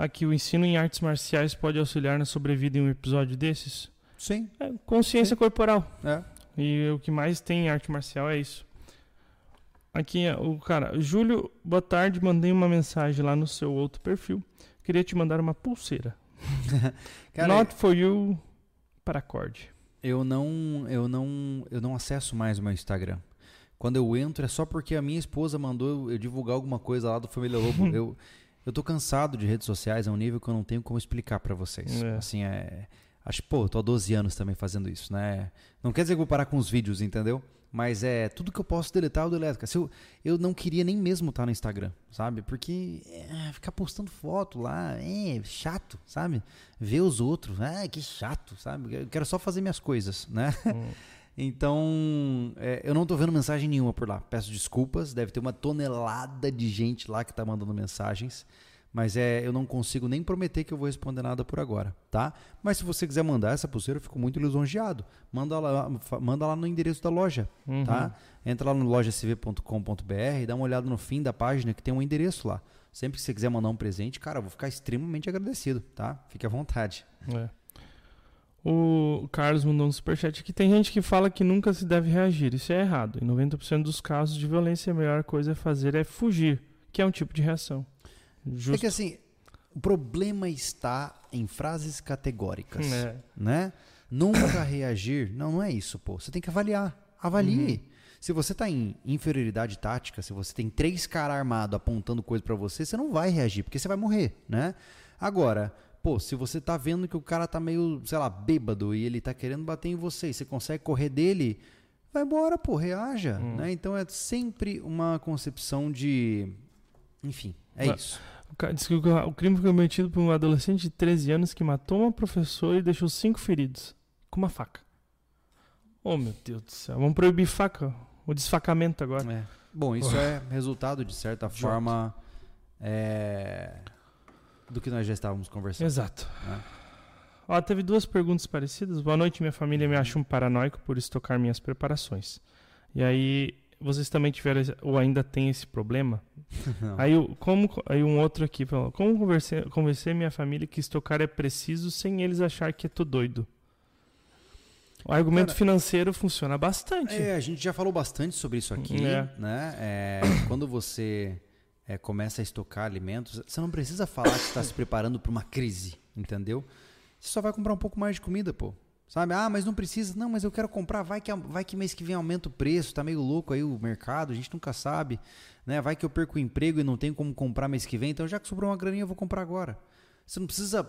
Aqui, o ensino em artes marciais pode auxiliar na sobrevida em um episódio desses? Sim. É, consciência Sim. corporal. É. E o que mais tem em arte marcial é isso. Aqui, o cara, Júlio, boa tarde. Mandei uma mensagem lá no seu outro perfil. Queria te mandar uma pulseira. cara, Not for you para acorde. Eu não, eu não, eu não acesso mais o meu Instagram. Quando eu entro é só porque a minha esposa mandou eu divulgar alguma coisa lá do Família Lobo. eu eu tô cansado de redes sociais a um nível que eu não tenho como explicar para vocês. É. Assim, é. Acho, pô, eu tô há 12 anos também fazendo isso, né? Não quer dizer que eu vou parar com os vídeos, entendeu? Mas é tudo que eu posso deletar, eu deleto. Se eu, eu não queria nem mesmo estar no Instagram, sabe? Porque é, ficar postando foto lá é chato, sabe? Ver os outros, ah, que chato, sabe? Eu quero só fazer minhas coisas, né? Hum. Então, é, eu não tô vendo mensagem nenhuma por lá. Peço desculpas, deve ter uma tonelada de gente lá que tá mandando mensagens. Mas é, eu não consigo nem prometer que eu vou responder nada por agora, tá? Mas se você quiser mandar essa pulseira, eu fico muito lisonjeado. Manda lá, manda lá no endereço da loja, uhum. tá? Entra lá no lojacv.com.br e dá uma olhada no fim da página que tem um endereço lá. Sempre que você quiser mandar um presente, cara, eu vou ficar extremamente agradecido, tá? Fique à vontade. É. O Carlos mandou um superchat aqui. Tem gente que fala que nunca se deve reagir. Isso é errado. Em 90% dos casos de violência, a melhor coisa a fazer é fugir, que é um tipo de reação. Justo. É que assim, o problema está em frases categóricas. É. Né? Nunca reagir. Não, não é isso, pô. Você tem que avaliar. Avalie. Uhum. Se você está em inferioridade tática, se você tem três caras armados apontando coisa para você, você não vai reagir, porque você vai morrer, né? Agora, Pô, se você tá vendo que o cara tá meio, sei lá, bêbado e ele tá querendo bater em você e você consegue correr dele, vai embora, pô, reaja. Hum. Né? Então é sempre uma concepção de. Enfim, é isso. O cara disse que o crime foi cometido por um adolescente de 13 anos que matou uma professora e deixou cinco feridos com uma faca. Oh, meu Deus do céu. Vamos proibir faca, o desfacamento agora. É. Bom, isso oh. é resultado, de certa forma. É do que nós já estávamos conversando. Exato. Né? Ó, teve duas perguntas parecidas. Boa noite, minha família me acha um paranoico por estocar minhas preparações. E aí, vocês também tiveram ou ainda tem esse problema? aí, como, aí um outro aqui falou, como convencer, convencer minha família que estocar é preciso sem eles achar que é tô doido? O argumento Cara, financeiro funciona bastante. É, a gente já falou bastante sobre isso aqui, é. né? É, quando você é, começa a estocar alimentos, você não precisa falar que está se preparando para uma crise, entendeu? Você só vai comprar um pouco mais de comida, pô. Sabe? Ah, mas não precisa. Não, mas eu quero comprar. Vai que, vai que mês que vem aumenta o preço. Tá meio louco aí o mercado. A gente nunca sabe. Né? Vai que eu perco o emprego e não tenho como comprar mês que vem. Então, já que sobrou uma graninha, eu vou comprar agora. Você não precisa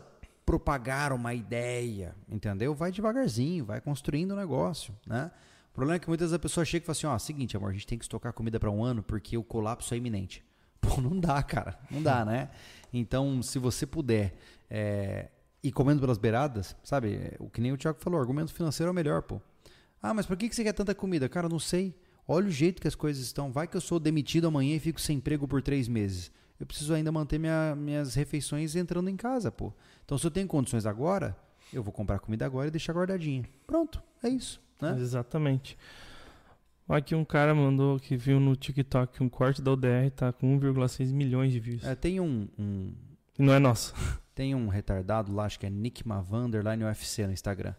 propagar uma ideia, entendeu? Vai devagarzinho, vai construindo o negócio, né? O problema é que muitas das pessoas chegam e falam assim, ó, seguinte, amor, a gente tem que estocar comida para um ano porque o colapso é iminente. Pô, não dá, cara. Não dá, né? Então, se você puder é, e comendo pelas beiradas, sabe? O que nem o Thiago falou, argumento financeiro é o melhor, pô. Ah, mas por que que você quer tanta comida? Cara, não sei. Olha o jeito que as coisas estão. Vai que eu sou demitido amanhã e fico sem emprego por três meses. Eu preciso ainda manter minha- minhas refeições entrando em casa, pô. Então, se eu tenho condições agora, eu vou comprar comida agora e deixar guardadinha. Pronto, é isso. Né? Exatamente. Aqui um cara mandou que viu no TikTok um corte da UDR tá com 1,6 milhões de views. É, tem um, um- não é nosso. tem um retardado lá, acho que é Nick Mavander, lá no UFC no Instagram.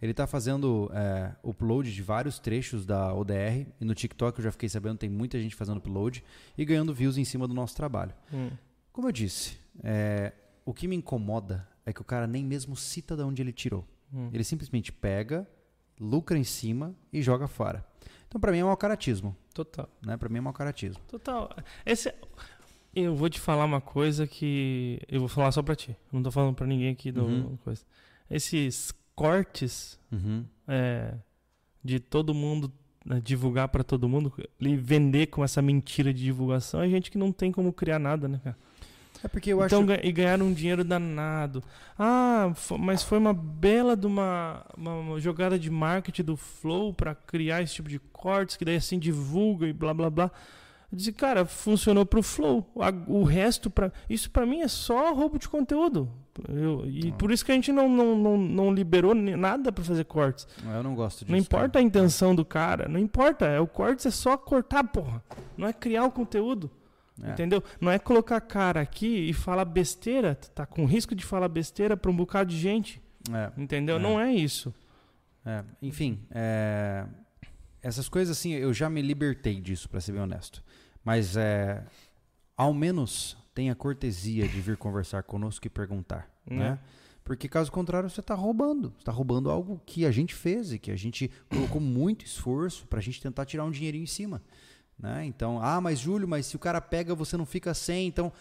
Ele tá fazendo é, upload de vários trechos da ODR. E no TikTok eu já fiquei sabendo, tem muita gente fazendo upload e ganhando views em cima do nosso trabalho. Hum. Como eu disse, é, o que me incomoda é que o cara nem mesmo cita de onde ele tirou. Hum. Ele simplesmente pega, lucra em cima e joga fora. Então, pra mim, é mau caratismo. Total. Né? Pra mim, é mau caratismo. Total. Esse é- Eu vou te falar uma coisa que. Eu vou falar só pra ti. Não tô falando pra ninguém aqui do Uhum. coisa. Esses cortes Uhum. é, de todo mundo né, divulgar pra todo mundo vender com essa mentira de divulgação é gente que não tem como criar nada, né, cara? É porque eu então, acho... e ganharam um dinheiro danado. Ah, mas foi uma bela de uma, uma- jogada de marketing do Flow pra criar esse tipo de cortes, que daí assim divulga e blá blá blá. Eu disse, cara, funcionou pro Flow. O resto, pra, isso pra mim é só roubo de conteúdo. Eu- e Ah. por isso que a gente não, não, não, não liberou nada pra fazer cortes. Eu não gosto disso. não importa cara. a intenção do cara, não importa. É, o cortes é só cortar, porra. Não é criar o conteúdo. É. Entendeu? Não é colocar a cara aqui e falar besteira, tá com risco de falar besteira pra um bocado de gente. É. Entendeu? É. Não é isso. É, enfim, é, essas coisas assim, eu já me libertei disso, pra ser bem honesto. Mas é, ao menos tenha cortesia de vir conversar conosco e perguntar, Né? né? Porque caso contrário, você está roubando. Você está roubando algo que a gente fez e que a gente colocou muito esforço pra gente tentar tirar um dinheirinho em cima. Né? Então, ah, mas Júlio, mas se o cara pega, você não fica sem, então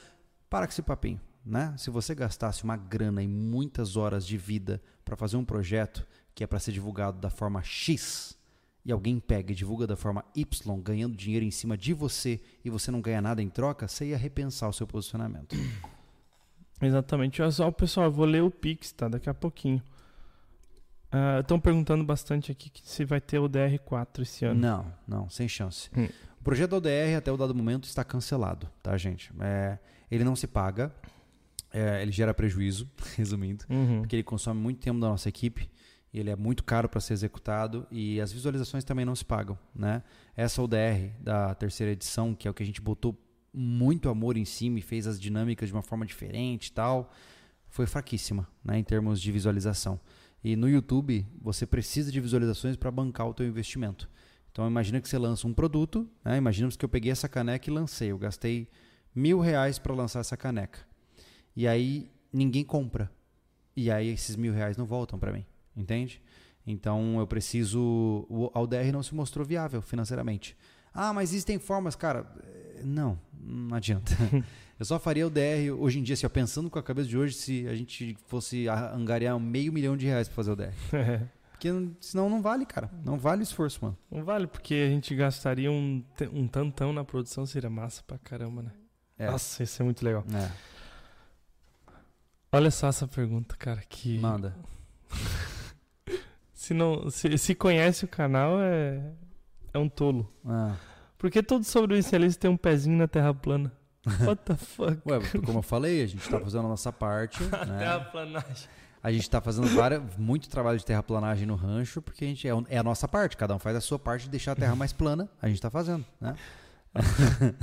para com esse papinho. Né? Se você gastasse uma grana e muitas horas de vida para fazer um projeto que é para ser divulgado da forma X e alguém pega e divulga da forma Y, ganhando dinheiro em cima de você e você não ganha nada em troca, você ia repensar o seu posicionamento. Exatamente. Olha só, pessoal, eu vou ler o Pix, tá? Daqui a pouquinho. Estão perguntando bastante aqui se vai ter o DR4 esse ano. Não, não, sem chance. Hum. O projeto da ODR, até o dado momento, está cancelado, tá, gente? É, ele não se paga, é, ele gera prejuízo, resumindo, Uhum. porque ele consome muito tempo da nossa equipe, ele é muito caro para ser executado e as visualizações também não se pagam, né? Essa ODR da terceira edição, que é o que a gente botou muito amor em cima e fez as dinâmicas de uma forma diferente e tal, foi fraquíssima, né, em termos de visualização. E no YouTube, você precisa de visualizações para bancar o teu investimento. Então imagina que você lança um produto, né? imaginamos que eu peguei essa caneca e lancei, eu gastei mil reais para lançar essa caneca. E aí ninguém compra. E aí esses mil reais não voltam para mim, entende? Então eu preciso. O a UDR não se mostrou viável financeiramente. Ah, mas existem formas, cara. eh, Não, não adianta. Eu só faria o DR hoje em dia, assim, ó, pensando com a cabeça de hoje, se a gente fosse angariar meio milhão de reais para fazer o DR. Porque senão não vale, cara. Não vale o esforço, mano. Não vale, porque a gente gastaria um, um tantão na produção, seria massa pra caramba, né? É. Nossa, isso é muito legal. É, Olha só essa pergunta, cara, que... manda. Se, não, se, se conhece o canal, é, é um tolo. Ah. Por que todo sobrevivencialista tem um pezinho na terra plana? What the fuck? Ué, como eu falei, a gente tá fazendo a nossa parte, né? Terraplanagem. A gente tá fazendo várias, muito trabalho de terraplanagem no rancho, porque a gente é, é a nossa parte, cada um faz a sua parte de deixar a terra mais plana, a gente tá fazendo, né?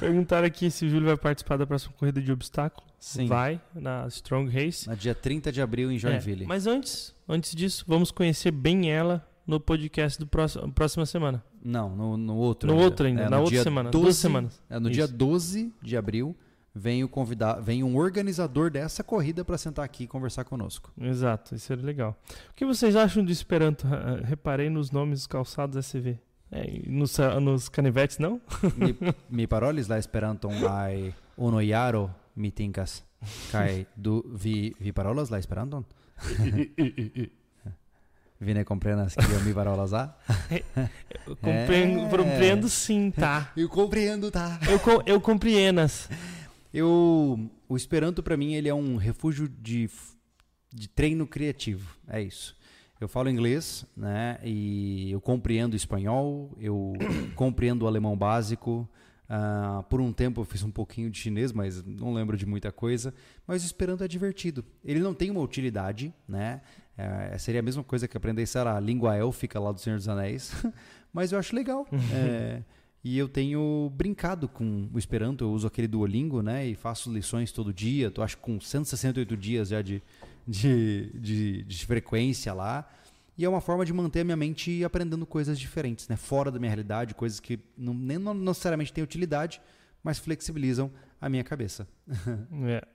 Perguntaram aqui se o Júlio vai participar da próxima corrida de obstáculo. Sim. Vai, na Strong Race. Na dia 30 de abril em Joinville. É, mas antes, antes disso, vamos conhecer bem ela no podcast do próximo, próxima semana. Não, no, no outro No ainda. outro ainda, É, na outra dia semana. Duas semanas. É, no dia Isso. 12 de abril vem o convidar, vem um organizador dessa corrida para sentar aqui e conversar conosco. Exato, isso seria legal. O que vocês acham do Esperanto? Ah, Reparei nos nomes dos calçados SV. É, nos, ah, nos canivetes, não? Mi, mi parolis la esperanton ai uno jaro mi tinkas kai du vi vi parolas la esperanton? Vi ne comprenas que eu mi parolas a? Eu compreendo, É. compreendo sim, tá? Eu compreendo, tá? Eu, eu compreendas. Eu o Esperanto para mim ele é um refúgio de de treino criativo. É isso. Eu falo inglês, né? E eu compreendo espanhol, eu compreendo o alemão básico. Uh, por um tempo eu fiz um pouquinho de chinês, mas não lembro de muita coisa. Mas o Esperanto é divertido. Ele não tem uma utilidade, né? É, seria a mesma coisa que aprender, sei lá, a língua élfica lá do Senhor dos Anéis. mas eu acho legal. é, e eu tenho brincado com o Esperanto. Eu uso aquele Duolingo, né? E faço lições todo dia. Tô, acho com 168 dias já de, de, de, de frequência lá. E é uma forma de manter a minha mente aprendendo coisas diferentes, né? Fora da minha realidade, coisas que não, nem necessariamente têm utilidade, mas flexibilizam a minha cabeça. é.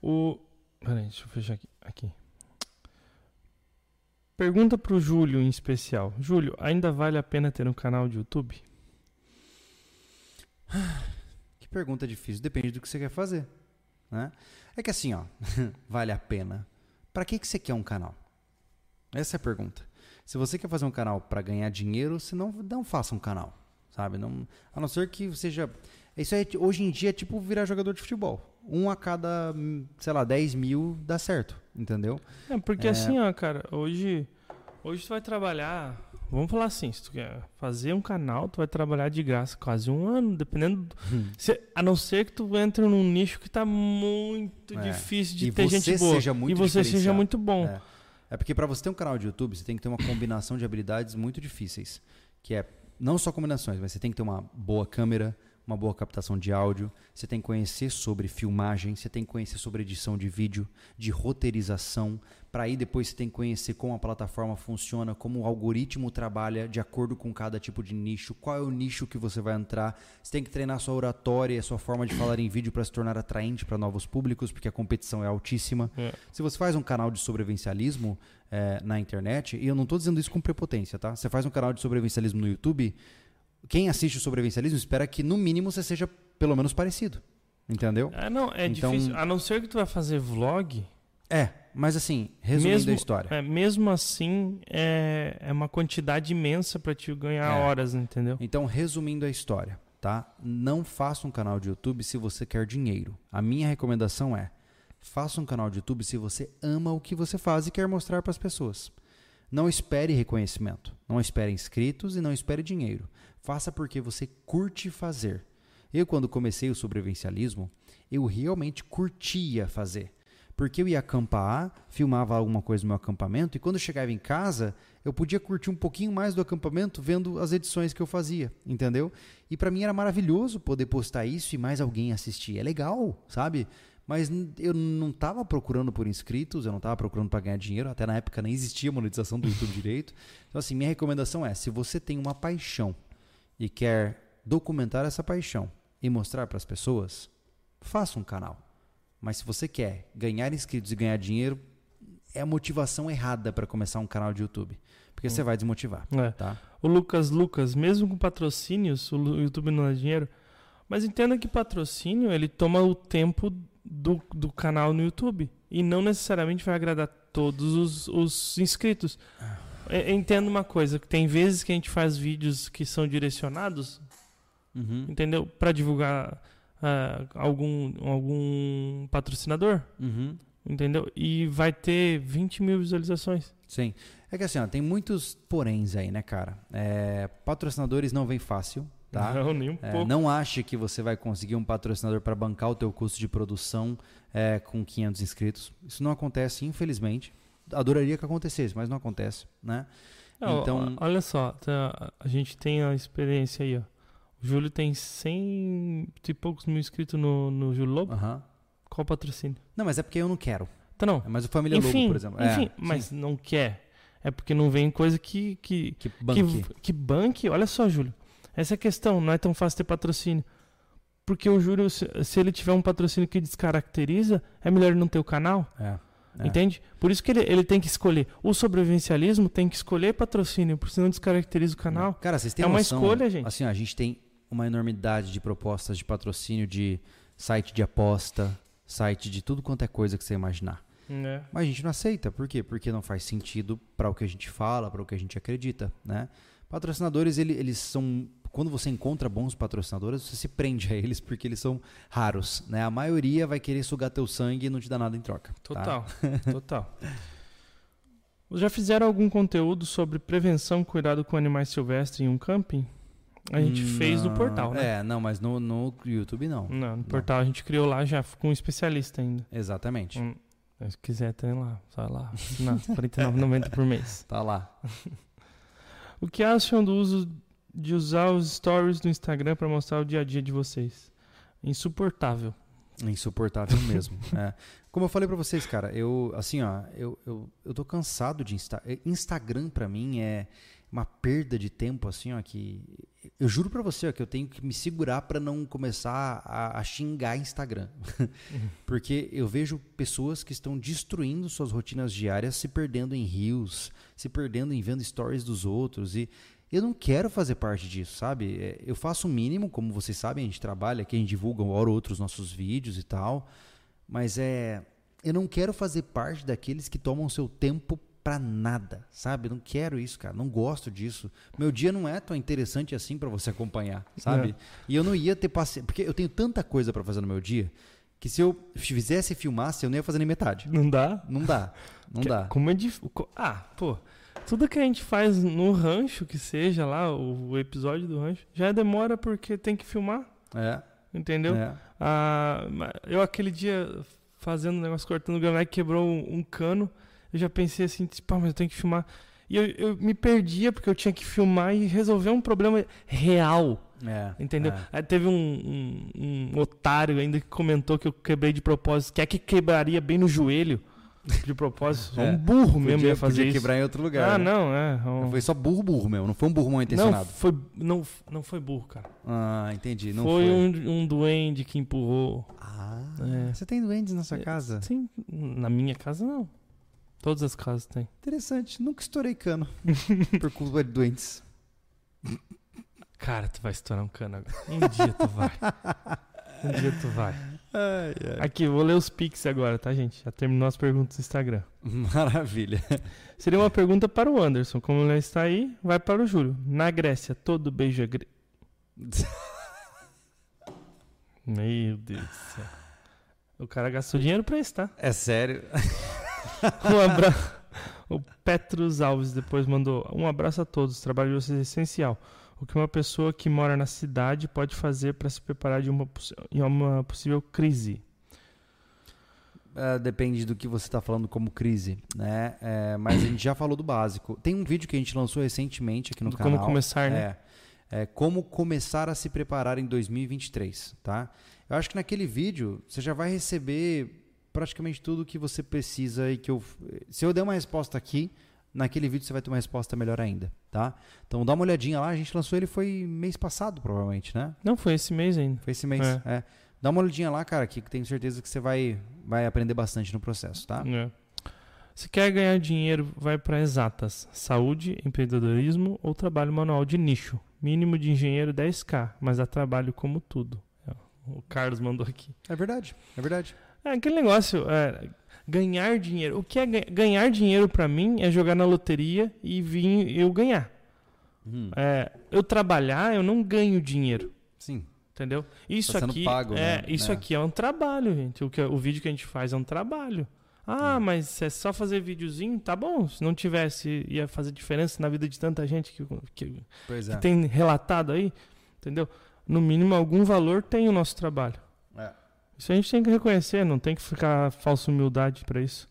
O. Peraí, deixa eu fechar aqui. aqui. Pergunta pro Júlio em especial. Júlio, ainda vale a pena ter um canal de YouTube? Que pergunta difícil. Depende do que você quer fazer. Né? É que assim, ó, vale a pena. Para que, que você quer um canal? Essa é a pergunta. Se você quer fazer um canal para ganhar dinheiro, você não, não faça um canal, sabe? Não, a não ser que seja... Isso aí, hoje em dia, é tipo virar jogador de futebol. Um a cada, sei lá, 10 mil dá certo, entendeu? É, porque é... assim, ó, cara, hoje, hoje tu vai trabalhar Vamos falar assim, se tu quer fazer um canal, tu vai trabalhar de graça quase um ano, dependendo. Do, hum. se, a não ser que tu entre num nicho que tá muito é. difícil de e ter gente boa. Seja muito e você seja muito bom. É, é porque para você ter um canal de YouTube, você tem que ter uma combinação de habilidades muito difíceis. Que é não só combinações, mas você tem que ter uma boa câmera, uma boa captação de áudio, você tem que conhecer sobre filmagem, você tem que conhecer sobre edição de vídeo, de roteirização, para aí depois você tem que conhecer como a plataforma funciona, como o algoritmo trabalha de acordo com cada tipo de nicho, qual é o nicho que você vai entrar. Você tem que treinar sua oratória e a sua forma de falar em vídeo para se tornar atraente para novos públicos, porque a competição é altíssima. É. Se você faz um canal de sobrevivencialismo é, na internet, e eu não estou dizendo isso com prepotência, tá? Você faz um canal de sobrevivencialismo no YouTube, quem assiste o sobrevivencialismo espera que no mínimo você seja pelo menos parecido. Entendeu? Ah, não, é então, difícil. A não ser que tu vai fazer vlog. É, mas assim, resumindo mesmo, a história. É, mesmo assim, é, é uma quantidade imensa para te ganhar é. horas, entendeu? Então, resumindo a história, tá? Não faça um canal de YouTube se você quer dinheiro. A minha recomendação é: faça um canal de YouTube se você ama o que você faz e quer mostrar para as pessoas. Não espere reconhecimento, não espere inscritos e não espere dinheiro. Faça porque você curte fazer. Eu, quando comecei o sobrevivencialismo, eu realmente curtia fazer. Porque eu ia acampar, filmava alguma coisa no meu acampamento e quando chegava em casa, eu podia curtir um pouquinho mais do acampamento vendo as edições que eu fazia, entendeu? E para mim era maravilhoso poder postar isso e mais alguém assistir. É legal, sabe? Mas eu não estava procurando por inscritos, eu não estava procurando para ganhar dinheiro, até na época nem existia monetização do YouTube direito. Então assim, minha recomendação é, se você tem uma paixão e quer documentar essa paixão e mostrar para as pessoas, faça um canal. Mas se você quer ganhar inscritos e ganhar dinheiro, é a motivação errada para começar um canal de YouTube. Porque hum. você vai desmotivar. É. Tá? O Lucas Lucas, mesmo com patrocínios, o YouTube não dá dinheiro. Mas entenda que patrocínio, ele toma o tempo do, do canal no YouTube. E não necessariamente vai agradar todos os, os inscritos. Ah. Entendo uma coisa, que tem vezes que a gente faz vídeos que são direcionados, uhum. entendeu? Para divulgar uh, algum, algum patrocinador, uhum. entendeu? E vai ter 20 mil visualizações. Sim. É que assim, ó, tem muitos poréns aí, né, cara? É, patrocinadores não vem fácil, tá? Não, nem um é, pouco. Não ache que você vai conseguir um patrocinador para bancar o teu custo de produção é, com 500 inscritos. Isso não acontece, infelizmente adoraria que acontecesse, mas não acontece, né? Não, então, olha só, tá, a gente tem a experiência aí, ó. O Júlio tem 100 e poucos mil inscritos no, no Júlio Lobo. Uh -huh. Qual patrocínio? Não, mas é porque eu não quero. Tá não. É mais o Família enfim, Lobo, por exemplo. Enfim, é, mas sim. não quer. É porque não vem coisa que que que banque. Que, que banque. Olha só, Júlio. Essa é a questão. Não é tão fácil ter patrocínio. Porque o Júlio, se, se ele tiver um patrocínio que descaracteriza, é melhor não ter o canal. É. É. Entende? Por isso que ele, ele tem que escolher. O sobrevivencialismo tem que escolher patrocínio, porque senão descaracteriza o canal. Cara, vocês têm É uma noção, escolha, gente. Assim, a gente tem uma enormidade de propostas de patrocínio de site de aposta, site de tudo quanto é coisa que você imaginar. É. Mas a gente não aceita. Por quê? Porque não faz sentido para o que a gente fala, para o que a gente acredita, né? Patrocinadores, ele, eles são quando você encontra bons patrocinadores, você se prende a eles porque eles são raros, né? A maioria vai querer sugar teu sangue e não te dá nada em troca. tá? Total, total. Já fizeram algum conteúdo sobre prevenção e cuidado com animais silvestres em um camping? A gente fez no Não, portal, né? É, não, mas no, no YouTube não. Não, no portal a gente criou lá já com um especialista ainda. Exatamente. Hum, Se quiser, tem lá. Só lá. Não, R$ 49,90 por mês. Tá lá. O que acham do uso de usar os stories do Instagram para mostrar o dia a dia de vocês? Insuportável. Insuportável mesmo. é. Como eu falei pra vocês, cara, eu, assim, ó, eu, eu, eu tô cansado de Insta Instagram pra mim é uma perda de tempo, assim, ó, que eu juro pra você, ó, que eu tenho que me segurar pra não começar a, a xingar Instagram. Porque eu vejo pessoas que estão destruindo suas rotinas diárias, se perdendo em rios, se perdendo em vendo stories dos outros e eu não quero fazer parte disso, sabe? É, Eu faço o mínimo, como vocês sabem, a gente trabalha aqui, a gente divulga uma hora ou outra os nossos vídeos e tal, mas é, eu não quero fazer parte daqueles que tomam seu tempo pra nada, sabe? Eu não quero isso, cara, não gosto disso. Meu dia não é tão interessante assim pra você acompanhar, sabe? E eu não ia ter paciência, porque eu tenho tanta coisa pra fazer no meu dia, que se eu fizesse e filmasse, eu não ia fazer nem metade. Não dá? Não dá, não Que- dá. Como é difícil. Ah, pô. Tudo que a gente faz no rancho, que seja lá, o, o episódio do rancho, já demora porque tem que filmar, É, entendeu? é. Ah, eu aquele dia fazendo um negócio cortando grama quebrou um, um cano. Eu já pensei assim, tipo, mas eu tenho que filmar. E eu, eu me perdia porque eu tinha que filmar e resolver um problema real. É, Entendeu? é. Aí teve um, um- um otário ainda que comentou que eu quebrei de propósito. Que é que quebraria bem no joelho de propósito. É. um burro mesmo Podia- ia fazer podia isso. quebrar em outro lugar. ah, né? não, é. um- Foi só burro, burro mesmo. Não foi um burro mal não, intencionado. foi, não, não foi burro, cara. Ah, entendi. Não foi foi. Um, um duende que empurrou. Ah, É. você tem duendes na sua É, casa? Sim, na minha casa não. Todas as casas tem. Interessante. Nunca estourei cano por culpa de doentes. Cara, tu vai estourar um cano agora. Um dia tu vai. Um dia tu vai. Ai, ai. Aqui, vou ler os pics agora, tá, gente? Já terminou as perguntas do Instagram. Maravilha. Seria uma pergunta para o Anderson. Como ele está aí, vai para o Júlio. Na Grécia, todo beijo é gre... Meu Deus do céu. O cara gastou dinheiro pra isso, tá? É sério? Um abraço. O Petrus Alves depois mandou um abraço a todos. O trabalho de vocês é essencial. O que uma pessoa que mora na cidade pode fazer para se preparar de uma, em uma possível crise? É, depende do que você está falando como crise, né? É, mas a gente já falou do básico. Tem um vídeo que a gente lançou recentemente aqui no Do canal. como começar, né? É, é como começar a se preparar em 2023, tá? Eu acho que naquele vídeo você já vai receber praticamente tudo que você precisa e que eu se eu der uma resposta aqui, naquele vídeo você vai ter uma resposta melhor ainda, tá? Então dá uma olhadinha lá, a gente lançou ele foi mês passado, provavelmente, né? Não, foi esse mês ainda. Foi esse mês, É. é. Dá uma olhadinha lá, cara, que tenho certeza que você vai vai aprender bastante no processo, tá? É. Se quer ganhar dinheiro, vai para exatas. Saúde, empreendedorismo ou trabalho manual de nicho. Mínimo de engenheiro 10k, mas dá trabalho como tudo. É, O Carlos mandou aqui. É verdade, é verdade. É aquele negócio, é, ganhar dinheiro. O que é ga- ganhar dinheiro pra mim é jogar na loteria e vir eu ganhar. Hum, É, eu trabalhar, eu não ganho dinheiro, sim. entendeu? Isso Tá aqui pago, é, né? isso É. aqui é um trabalho, gente. O, que, o vídeo que a gente faz é um trabalho. Ah, Hum. mas se é só fazer videozinho, tá bom. Se não tivesse, ia fazer diferença na vida de tanta gente que, que, Pois que é. tem relatado aí, entendeu? No mínimo, algum valor tem o nosso trabalho. Isso a gente tem que reconhecer, não tem que ficar falsa humildade pra isso.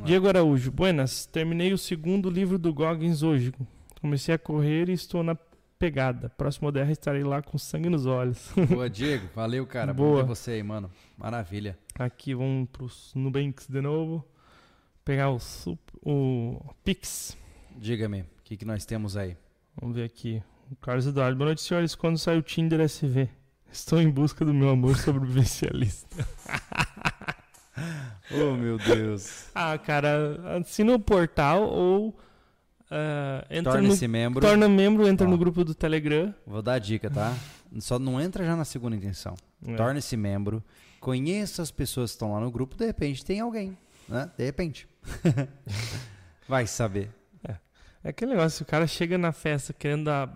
É. Diego Araújo, buenas. Terminei o segundo livro do Goggins hoje. Comecei a correr e estou na pegada. Próximo DR estarei lá com sangue nos olhos. Boa, Diego. Valeu, cara. Boa. Bom você aí, mano. Maravilha. Aqui vamos pros Nubanks de novo. Pegar o, o Pix. Diga-me, o que, que nós temos aí? Vamos ver aqui. O Carlos Eduardo. Boa noite, senhores. Quando sai o Tinder SV? Estou em busca do meu amor sobrevivencialista. Oh, meu Deus. Ah, cara, assina o portal ou ah, entra no, Torne-se membro. torna membro, entra Ó. no grupo do Telegram. Vou dar a dica, tá? Só não entra já na segunda intenção. É. Torne-se membro. Conheça as pessoas que estão lá no grupo. De repente tem alguém, né? De repente. Vai saber. É aquele negócio, o cara chega na festa querendo dar-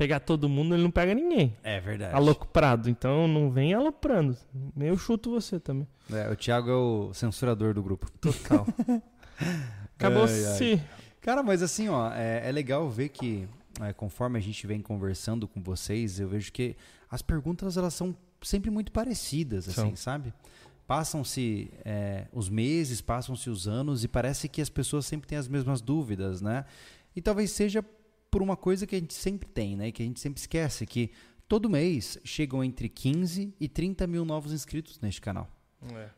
pegar todo mundo, ele não pega ninguém. É verdade. Aloprado. Então não vem aloprando. Eu chuto você também. É, o Thiago é o censurador do grupo. Total. Acabou-se. Cara, mas assim, ó, é, é legal ver que é, conforme a gente vem conversando com vocês, eu vejo que as perguntas elas são sempre muito parecidas, assim, sabe? Passam-se é, os meses, passam-se os anos e parece que as pessoas sempre têm as mesmas dúvidas, né? E talvez seja por uma coisa que a gente sempre tem, né? Que a gente sempre esquece, que todo mês chegam entre 15 e 30 mil novos inscritos neste canal.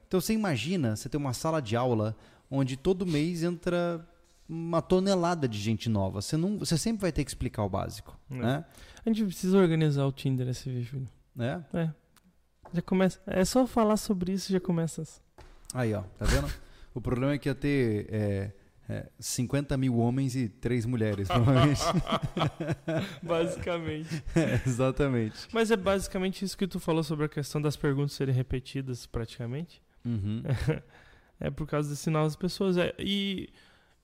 Então você imagina, você tem uma sala de aula onde todo mês entra uma tonelada de gente nova. Você, não, você sempre vai ter que explicar o básico, É. né? A gente precisa organizar o Tinder esse vídeo. né? É. Já começa. É só falar sobre isso já começa. Aí, ó, tá vendo? o problema é que ia ter é, é, 50 mil homens e 3 mulheres, provavelmente. Basicamente. É, exatamente. Mas é basicamente isso que tu falou sobre a questão das perguntas serem repetidas praticamente. Uhum. É por causa desse sinal das pessoas. É, e,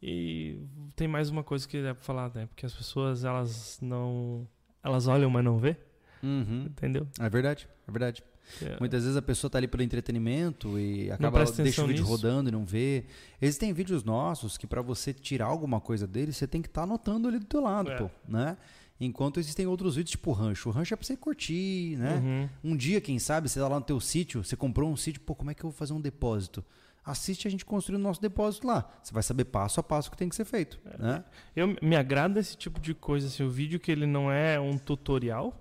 e tem mais uma coisa que é pra falar, né? Porque as pessoas, elas não. Elas olham, mas não vê, Uhum. entendeu? É verdade, é verdade. É, Muitas vezes a pessoa tá ali pelo entretenimento e acaba presta deixa o vídeo nisso. rodando e não vê. Existem vídeos nossos que para você tirar alguma coisa dele, você tem que estar anotando ali do teu lado, É. pô, né? Enquanto existem outros vídeos tipo rancho. O rancho é pra você curtir, né? uhum. Um dia, quem sabe, você tá lá no teu sítio, você comprou um sítio, pô, como é que eu vou fazer um depósito? Assiste a gente construindo o nosso depósito lá. Você vai saber passo a passo o que tem que ser feito, É. né? Eu, me agrada esse tipo de coisa, assim, o vídeo que ele não é um tutorial,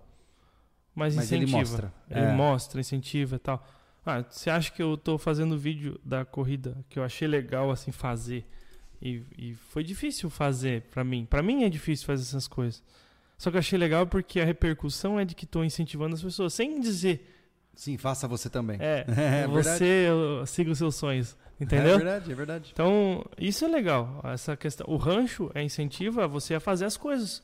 mas, Mas ele incentiva. mostra. Ele É. mostra, incentiva e tal. Ah, você acha que eu tô fazendo vídeo da corrida que eu achei legal assim fazer e, e foi difícil fazer pra mim. Pra mim é difícil fazer essas coisas. Só que eu achei legal porque a repercussão é de que tô incentivando as pessoas sem dizer, Sim, faça você também. é, É você siga os seus sonhos, É entendeu? verdade, é verdade. Então, isso é legal. Essa questão, o rancho é incentiva você a fazer as coisas.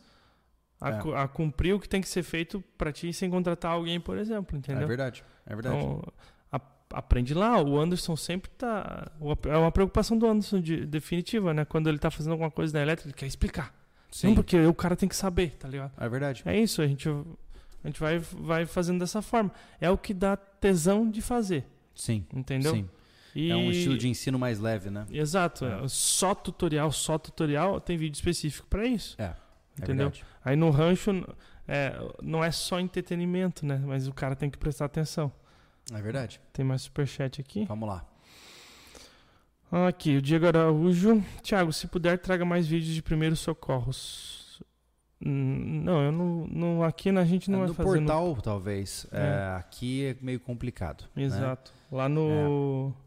A, É. a cumprir o que tem que ser feito pra ti sem contratar alguém, por exemplo, entendeu? É verdade, é verdade. Então, a- aprende lá. O Anderson sempre tá. É uma preocupação do Anderson de- definitiva, né? Quando ele tá fazendo alguma coisa na elétrica, ele quer explicar. Sim, Não porque o cara tem que saber, tá ligado? é verdade. É isso, a gente, a gente vai, vai fazendo dessa forma. É o que dá tesão de fazer, Sim, entendeu? sim. E- É um estilo de ensino mais leve, né? Exato. É. é Só tutorial, só tutorial, tem vídeo específico pra isso. É, Entendeu? verdade. Aí no rancho é, não é só entretenimento, né? Mas o cara tem que prestar atenção. É verdade. Tem mais superchat aqui. Vamos lá. Aqui, o Diego Araújo. Tiago, se puder, traga mais vídeos de primeiros socorros. Não, eu não. não aqui a gente não É, vai no fazer. no- portal, talvez. É. É, aqui é meio complicado. né? Exato. Lá no. É.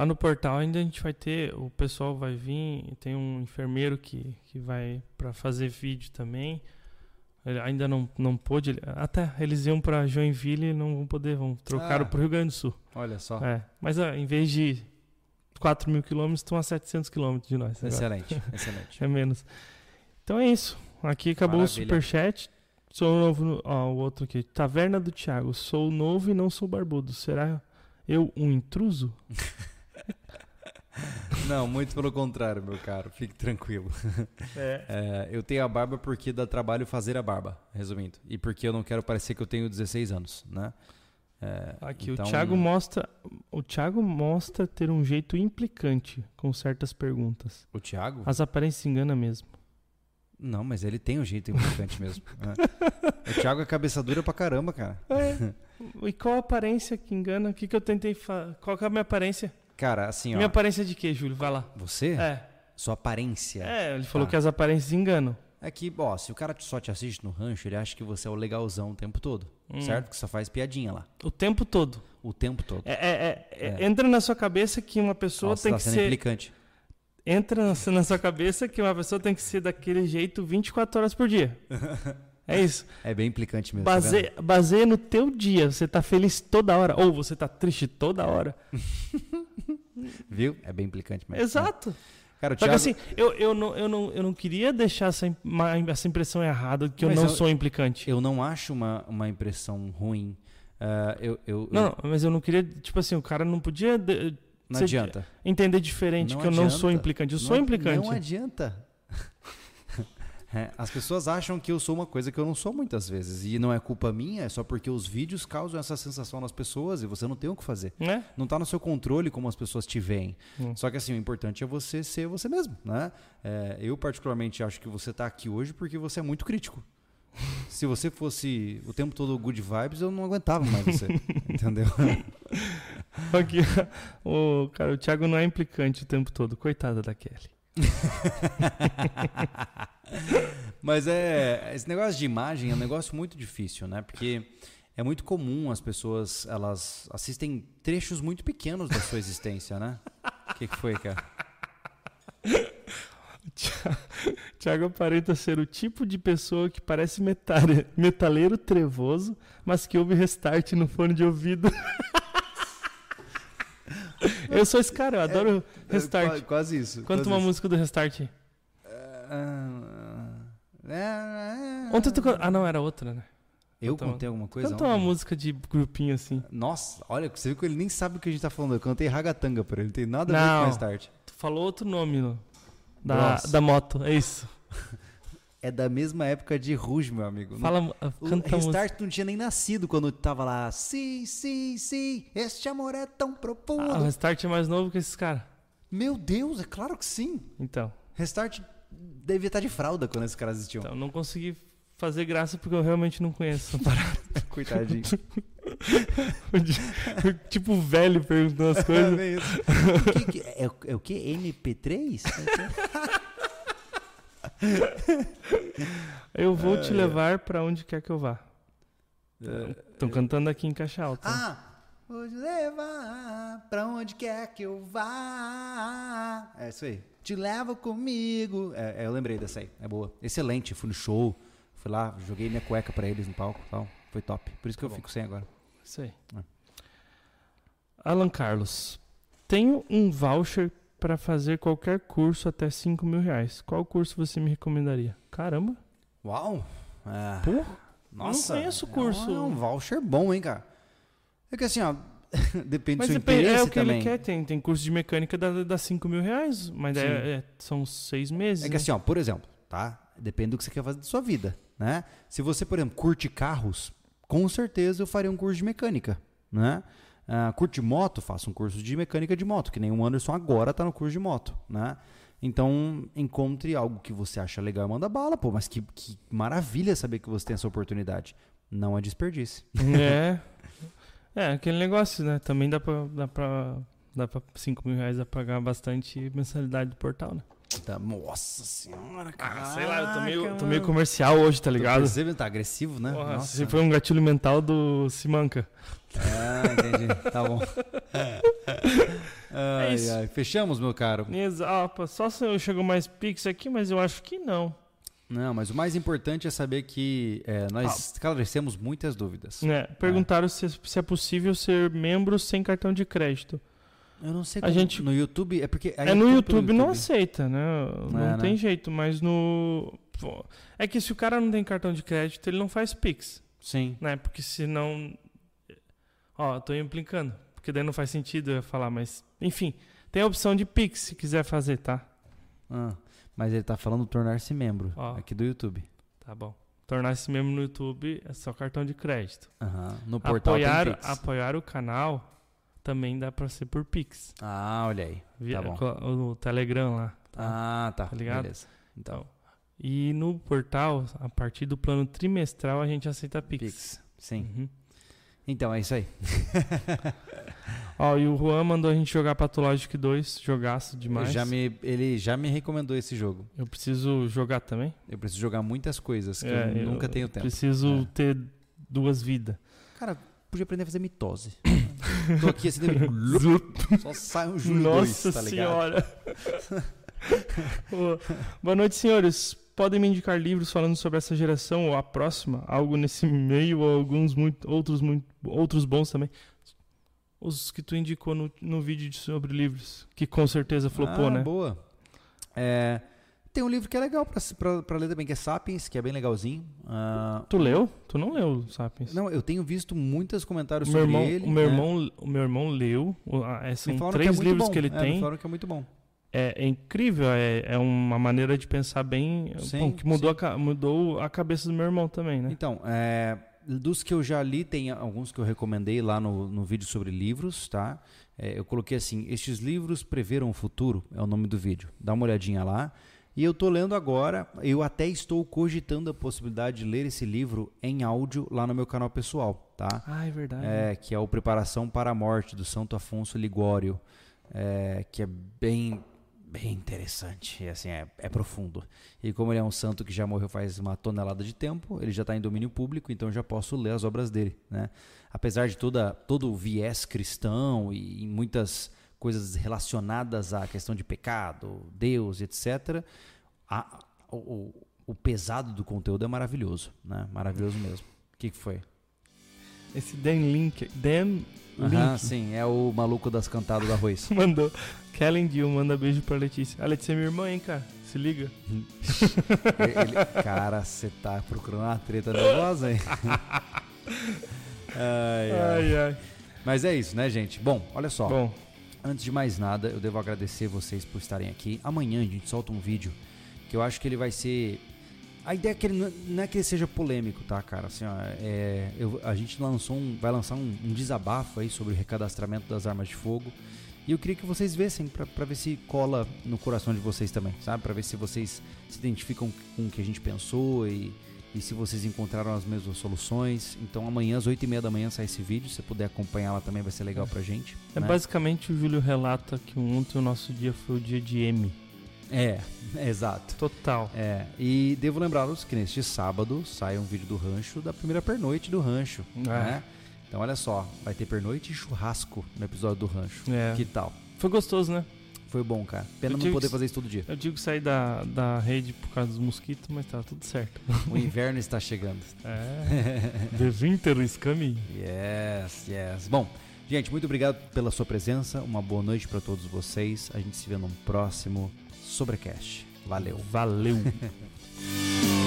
Lá no portal ainda a gente vai ter. O pessoal vai vir. Tem um enfermeiro que, que vai pra fazer vídeo também. Ele ainda não, não pôde. Até eles iam pra Joinville e não vão poder. Vão trocar Ah. pro Rio Grande do Sul. Olha só. É. Mas ah, em vez de 4 mil quilômetros, estão a 700 quilômetros de nós. agora. Excelente, excelente. É menos. Então é isso. Aqui acabou Maravilha. o superchat. Sou novo. No... Ó, o outro aqui. Taverna do Thiago. Sou novo e não sou barbudo. Será eu um intruso? Não, muito pelo contrário, meu caro. Fique tranquilo. É. É, eu tenho a barba porque dá trabalho fazer a barba, resumindo. E porque eu não quero parecer que eu tenho 16 anos, né? É, Aqui então- o Thiago mostra. O Thiago mostra ter um jeito implicante com certas perguntas. O Thiago? As aparências enganam mesmo. Não, mas ele tem um jeito importante mesmo. É. O Thiago é cabeça dura pra caramba, cara. É. E qual a aparência que engana? O que, que eu tentei falar? Qual é a minha aparência? Cara, assim, ó. Minha aparência de quê, Júlio? Vai lá. Você? É. Sua aparência. É, ele falou Tá. que as aparências enganam. É que, ó, se o cara só te assiste no rancho, ele acha que você é o legalzão o tempo todo. Hum. Certo? Que só faz piadinha lá. O tempo todo. O tempo todo. É, é- é- é- É. Entra na sua cabeça que uma pessoa Nossa, tem tá que sendo ser. implicante. Entra na sua cabeça que uma pessoa tem que ser daquele jeito 24 horas por dia. É isso. É bem implicante mesmo. tá? Baseia, baseia no teu dia. Você tá feliz toda hora. Ou você tá triste toda hora. Viu? É bem implicante mesmo. Exato. Cara, o Só que Thiago... assim, eu, eu, não, eu, não, eu não queria deixar essa, essa impressão errada de que eu Mas não eu- sou implicante. Eu não acho uma, uma impressão ruim. Ah, eu, eu, Não, eu- não, mas eu não queria. Tipo assim, o cara não podia de- não ser- adianta. entender diferente Não que eu não sou implicante. Eu Não sou implicante. Não adianta. É, as pessoas acham que eu sou uma coisa que eu não sou muitas vezes. E não é culpa minha, é só porque os vídeos causam essa sensação nas pessoas e você não tem o que fazer. Né? Não está no seu controle como as pessoas te veem. Hum. Só que assim, o importante é você ser você mesmo, né? É, eu particularmente acho que você está aqui hoje porque você é muito crítico. Se você fosse o tempo todo good vibes, eu não aguentava mais você. entendeu? Aqui, o, cara, o Thiago não é implicante o tempo todo. Coitada da Kelly. Mas é esse negócio de imagem é um negócio muito difícil, né? Porque é muito comum as pessoas elas assistem trechos muito pequenos da sua existência, né? O que, que foi, cara? Tiago aparenta ser o tipo de pessoa que parece metale- metaleiro trevoso, mas que ouve restart no fone de ouvido. eu sou esse cara, eu adoro restart. É, qua- quase isso. Quase uma isso. música do restart. Ah, Ontem tu. Ah, não, era outra, né? Eu Canta uma- contei alguma coisa? Canta uma música de grupinho assim. Nossa, olha, você viu que ele nem sabe o que a gente tá falando. Eu cantei ragatanga pra ele, não tem nada a ver Não. com restart. Tu falou outro nome no- da, da moto, é isso. É da mesma época de Rouge, meu amigo. Fala, O canta música. Restart não tinha nem nascido quando tava lá. Sim, sim, sim, este amor é tão profundo. Ah, o Restart é mais novo que esses caras. Meu Deus, é claro que sim. Então, Restart devia estar de fralda quando esses caras existiam. então, não consegui fazer graça porque eu realmente não conheço essa parada. Coitadinho. tipo velho perguntando as coisas. É. O que- é, o- é o que? MP3? Eu vou te É, é. levar pra onde quer que eu vá. É, Estão cantando aqui em caixa alta. Ah, vou te levar pra onde quer que eu vá. É isso aí. Te levo comigo. É, é, eu lembrei dessa aí. É boa. Excelente. Fui no show. Fui lá, joguei minha cueca pra eles no palco. Tal. Foi top. Por isso que Tá eu bom. fico sem agora. Isso aí. É. Alan Carlos. Tenho um voucher pra fazer qualquer curso até 5 mil reais. Qual curso você me recomendaria? Caramba. Uau! É, Pô, nossa. conheço o é curso. É um, voucher bom, hein, cara? É que assim, ó. depende mas do seu depende, interesse é o que também. ele quer. Tem, tem curso de mecânica da, da 5 mil reais, mas é- é- são seis meses. É que né? assim, ó, por exemplo, tá? Depende do que você quer fazer da sua vida, né? Se você, por exemplo, curte carros, com certeza eu faria um curso de mecânica, né? Ah, curte moto, faça um curso de mecânica de moto, que nem o Anderson agora tá no curso de moto, né? Então, encontre algo que você acha legal e manda bala, pô, mas que, que maravilha saber que você tem essa oportunidade. Não é desperdício. É. É, aquele negócio, né? Também dá pra, dá pra, dá pra 5 mil reais a pagar bastante mensalidade do portal, né? Tá, nossa senhora, cara. Ah, sei lá, eu tô meio, tô meio comercial hoje, tá Tô ligado? percebendo, tá agressivo, né? Porra, Nossa. se foi um gatilho mental do Simanca. Ah, entendi. Tá bom. Ai, É isso. ai. Fechamos, meu caro? Exato. Só se eu chegou mais pix aqui, mas eu acho que não. Não, mas o mais importante é saber que é, nós Ah. esclarecemos muitas dúvidas. Né? Perguntaram se, se é possível ser membro sem cartão de crédito. Eu não sei A como gente- no YouTube, é porque é no pelo YouTube, não aceita, né? Não É, né? tem jeito, mas no. É que se o cara não tem cartão de crédito, ele não faz Pix, Sim. né? Porque senão. Ó, eu tô implicando. Porque daí não faz sentido eu falar, mas. Enfim, tem a opção de Pix se quiser fazer, tá? Ah, mas ele tá falando tornar-se membro Ó. aqui do YouTube. Tá bom. Tornar-se membro no YouTube é só cartão de crédito. Aham. No portal Apoiar, tem Pix. apoiar o canal também dá pra ser por Pix. Ah, olha aí. Via, bom. co- No Telegram lá. Ah, tá. Tá ligado? Beleza. Então, E no portal, a partir do plano trimestral, a gente aceita Pix. Pix. Sim. Uhum. Então, é isso aí. Ó, e o Juan mandou a gente jogar Pathologic 2, jogaço demais. Já me, ele já me recomendou esse jogo. Eu preciso jogar também. Eu preciso jogar muitas coisas que É, eu nunca tenho tempo. Preciso É. ter duas vidas. Cara, podia aprender a fazer mitose. Tô aqui assim, só sai um Nossa 2, tá ligado? senhora. Boa noite, senhores. Podem me indicar livros falando sobre essa geração ou a próxima? Algo nesse meio ou alguns muito, outros, muito, outros bons também? Os que tu indicou no, no vídeo de- sobre livros, que com certeza flopou, ah, né? boa. É, tem um livro que é legal pra ler também, que é Sapiens, que é bem legalzinho. Ah, Tu leu? Tu não leu, Sapiens? Não, eu tenho visto muitos comentários meu sobre irmão, ele. o meu né? irmão, o meu irmão leu. Me São falaram que é três livros bom. que ele É, Me tem. falaram que é muito bom. É, é incrível, é, é uma maneira de pensar bem Sim, bom, que mudou sim. a, mudou a cabeça do meu irmão também, né? Então, é, dos que eu já li, tem alguns que eu recomendei lá no, no vídeo sobre livros, tá? É, eu coloquei assim, estes livros preveram o futuro, é o nome do vídeo. Dá uma olhadinha lá. E eu tô lendo agora, eu até estou cogitando a possibilidade de ler esse livro em áudio lá no meu canal pessoal, tá? Ah, é verdade. É, que é o Preparação para a Morte, do Santo Afonso Ligório, é, que é bem, bem interessante, e assim, é, é profundo. E como ele é um santo que já morreu faz uma tonelada de tempo, ele já está em domínio público, então já posso ler as obras dele, né? Apesar de toda, todo o viés cristão e, muitas coisas relacionadas à questão de pecado, Deus, etc., a- o, o- o pesado do conteúdo é maravilhoso, né? Maravilhoso mesmo. O que, que foi? Esse Dan Link, Dan Aham, sim, é o maluco das cantadas do arroz. mandou. Kellen Dill manda beijo pra Letícia. A Letícia é minha irmã, hein, cara? Se liga. Ele- ele- cara, você tá procurando uma treta nervosa, hein? Ai, ai. Ai, ai. Mas é isso, né, gente? Bom, olha só. Bom, Antes de mais nada, eu devo agradecer vocês por estarem aqui. Amanhã a gente solta um vídeo que eu acho que ele vai ser. A ideia é que ele não- não é que ele seja polêmico, tá, cara? Assim, ó, é, eu- a gente lançou um, vai lançar um, um desabafo aí sobre o recadastramento das armas de fogo. E eu queria que vocês vissem pra, pra ver se cola no coração de vocês também, sabe? Pra ver se vocês se identificam com o que a gente pensou e, e se vocês encontraram as mesmas soluções. Então amanhã às 8h30 da manhã sai esse vídeo. Se você puder acompanhar lá também vai ser legal pra gente. é né? basicamente o Júlio relata que ontem o nosso dia foi o dia de M. É, exato. Total. É, e devo lembrá-los que neste sábado sai um vídeo do rancho da primeira pernoite do rancho. É. Né? Então olha só, vai ter pernoite e churrasco no episódio do rancho. É. Que tal? Foi gostoso, né? Foi bom, cara. Pena Eu não poder que- fazer isso todo dia. Eu digo sair da, da rede por causa dos mosquitos, mas tá tudo certo. O inverno está chegando. É. The winter is coming. Yes, yes. Bom, gente, muito obrigado pela sua presença. Uma boa noite para todos vocês. A gente se vê num próximo Sobrecast. Valeu. Valeu.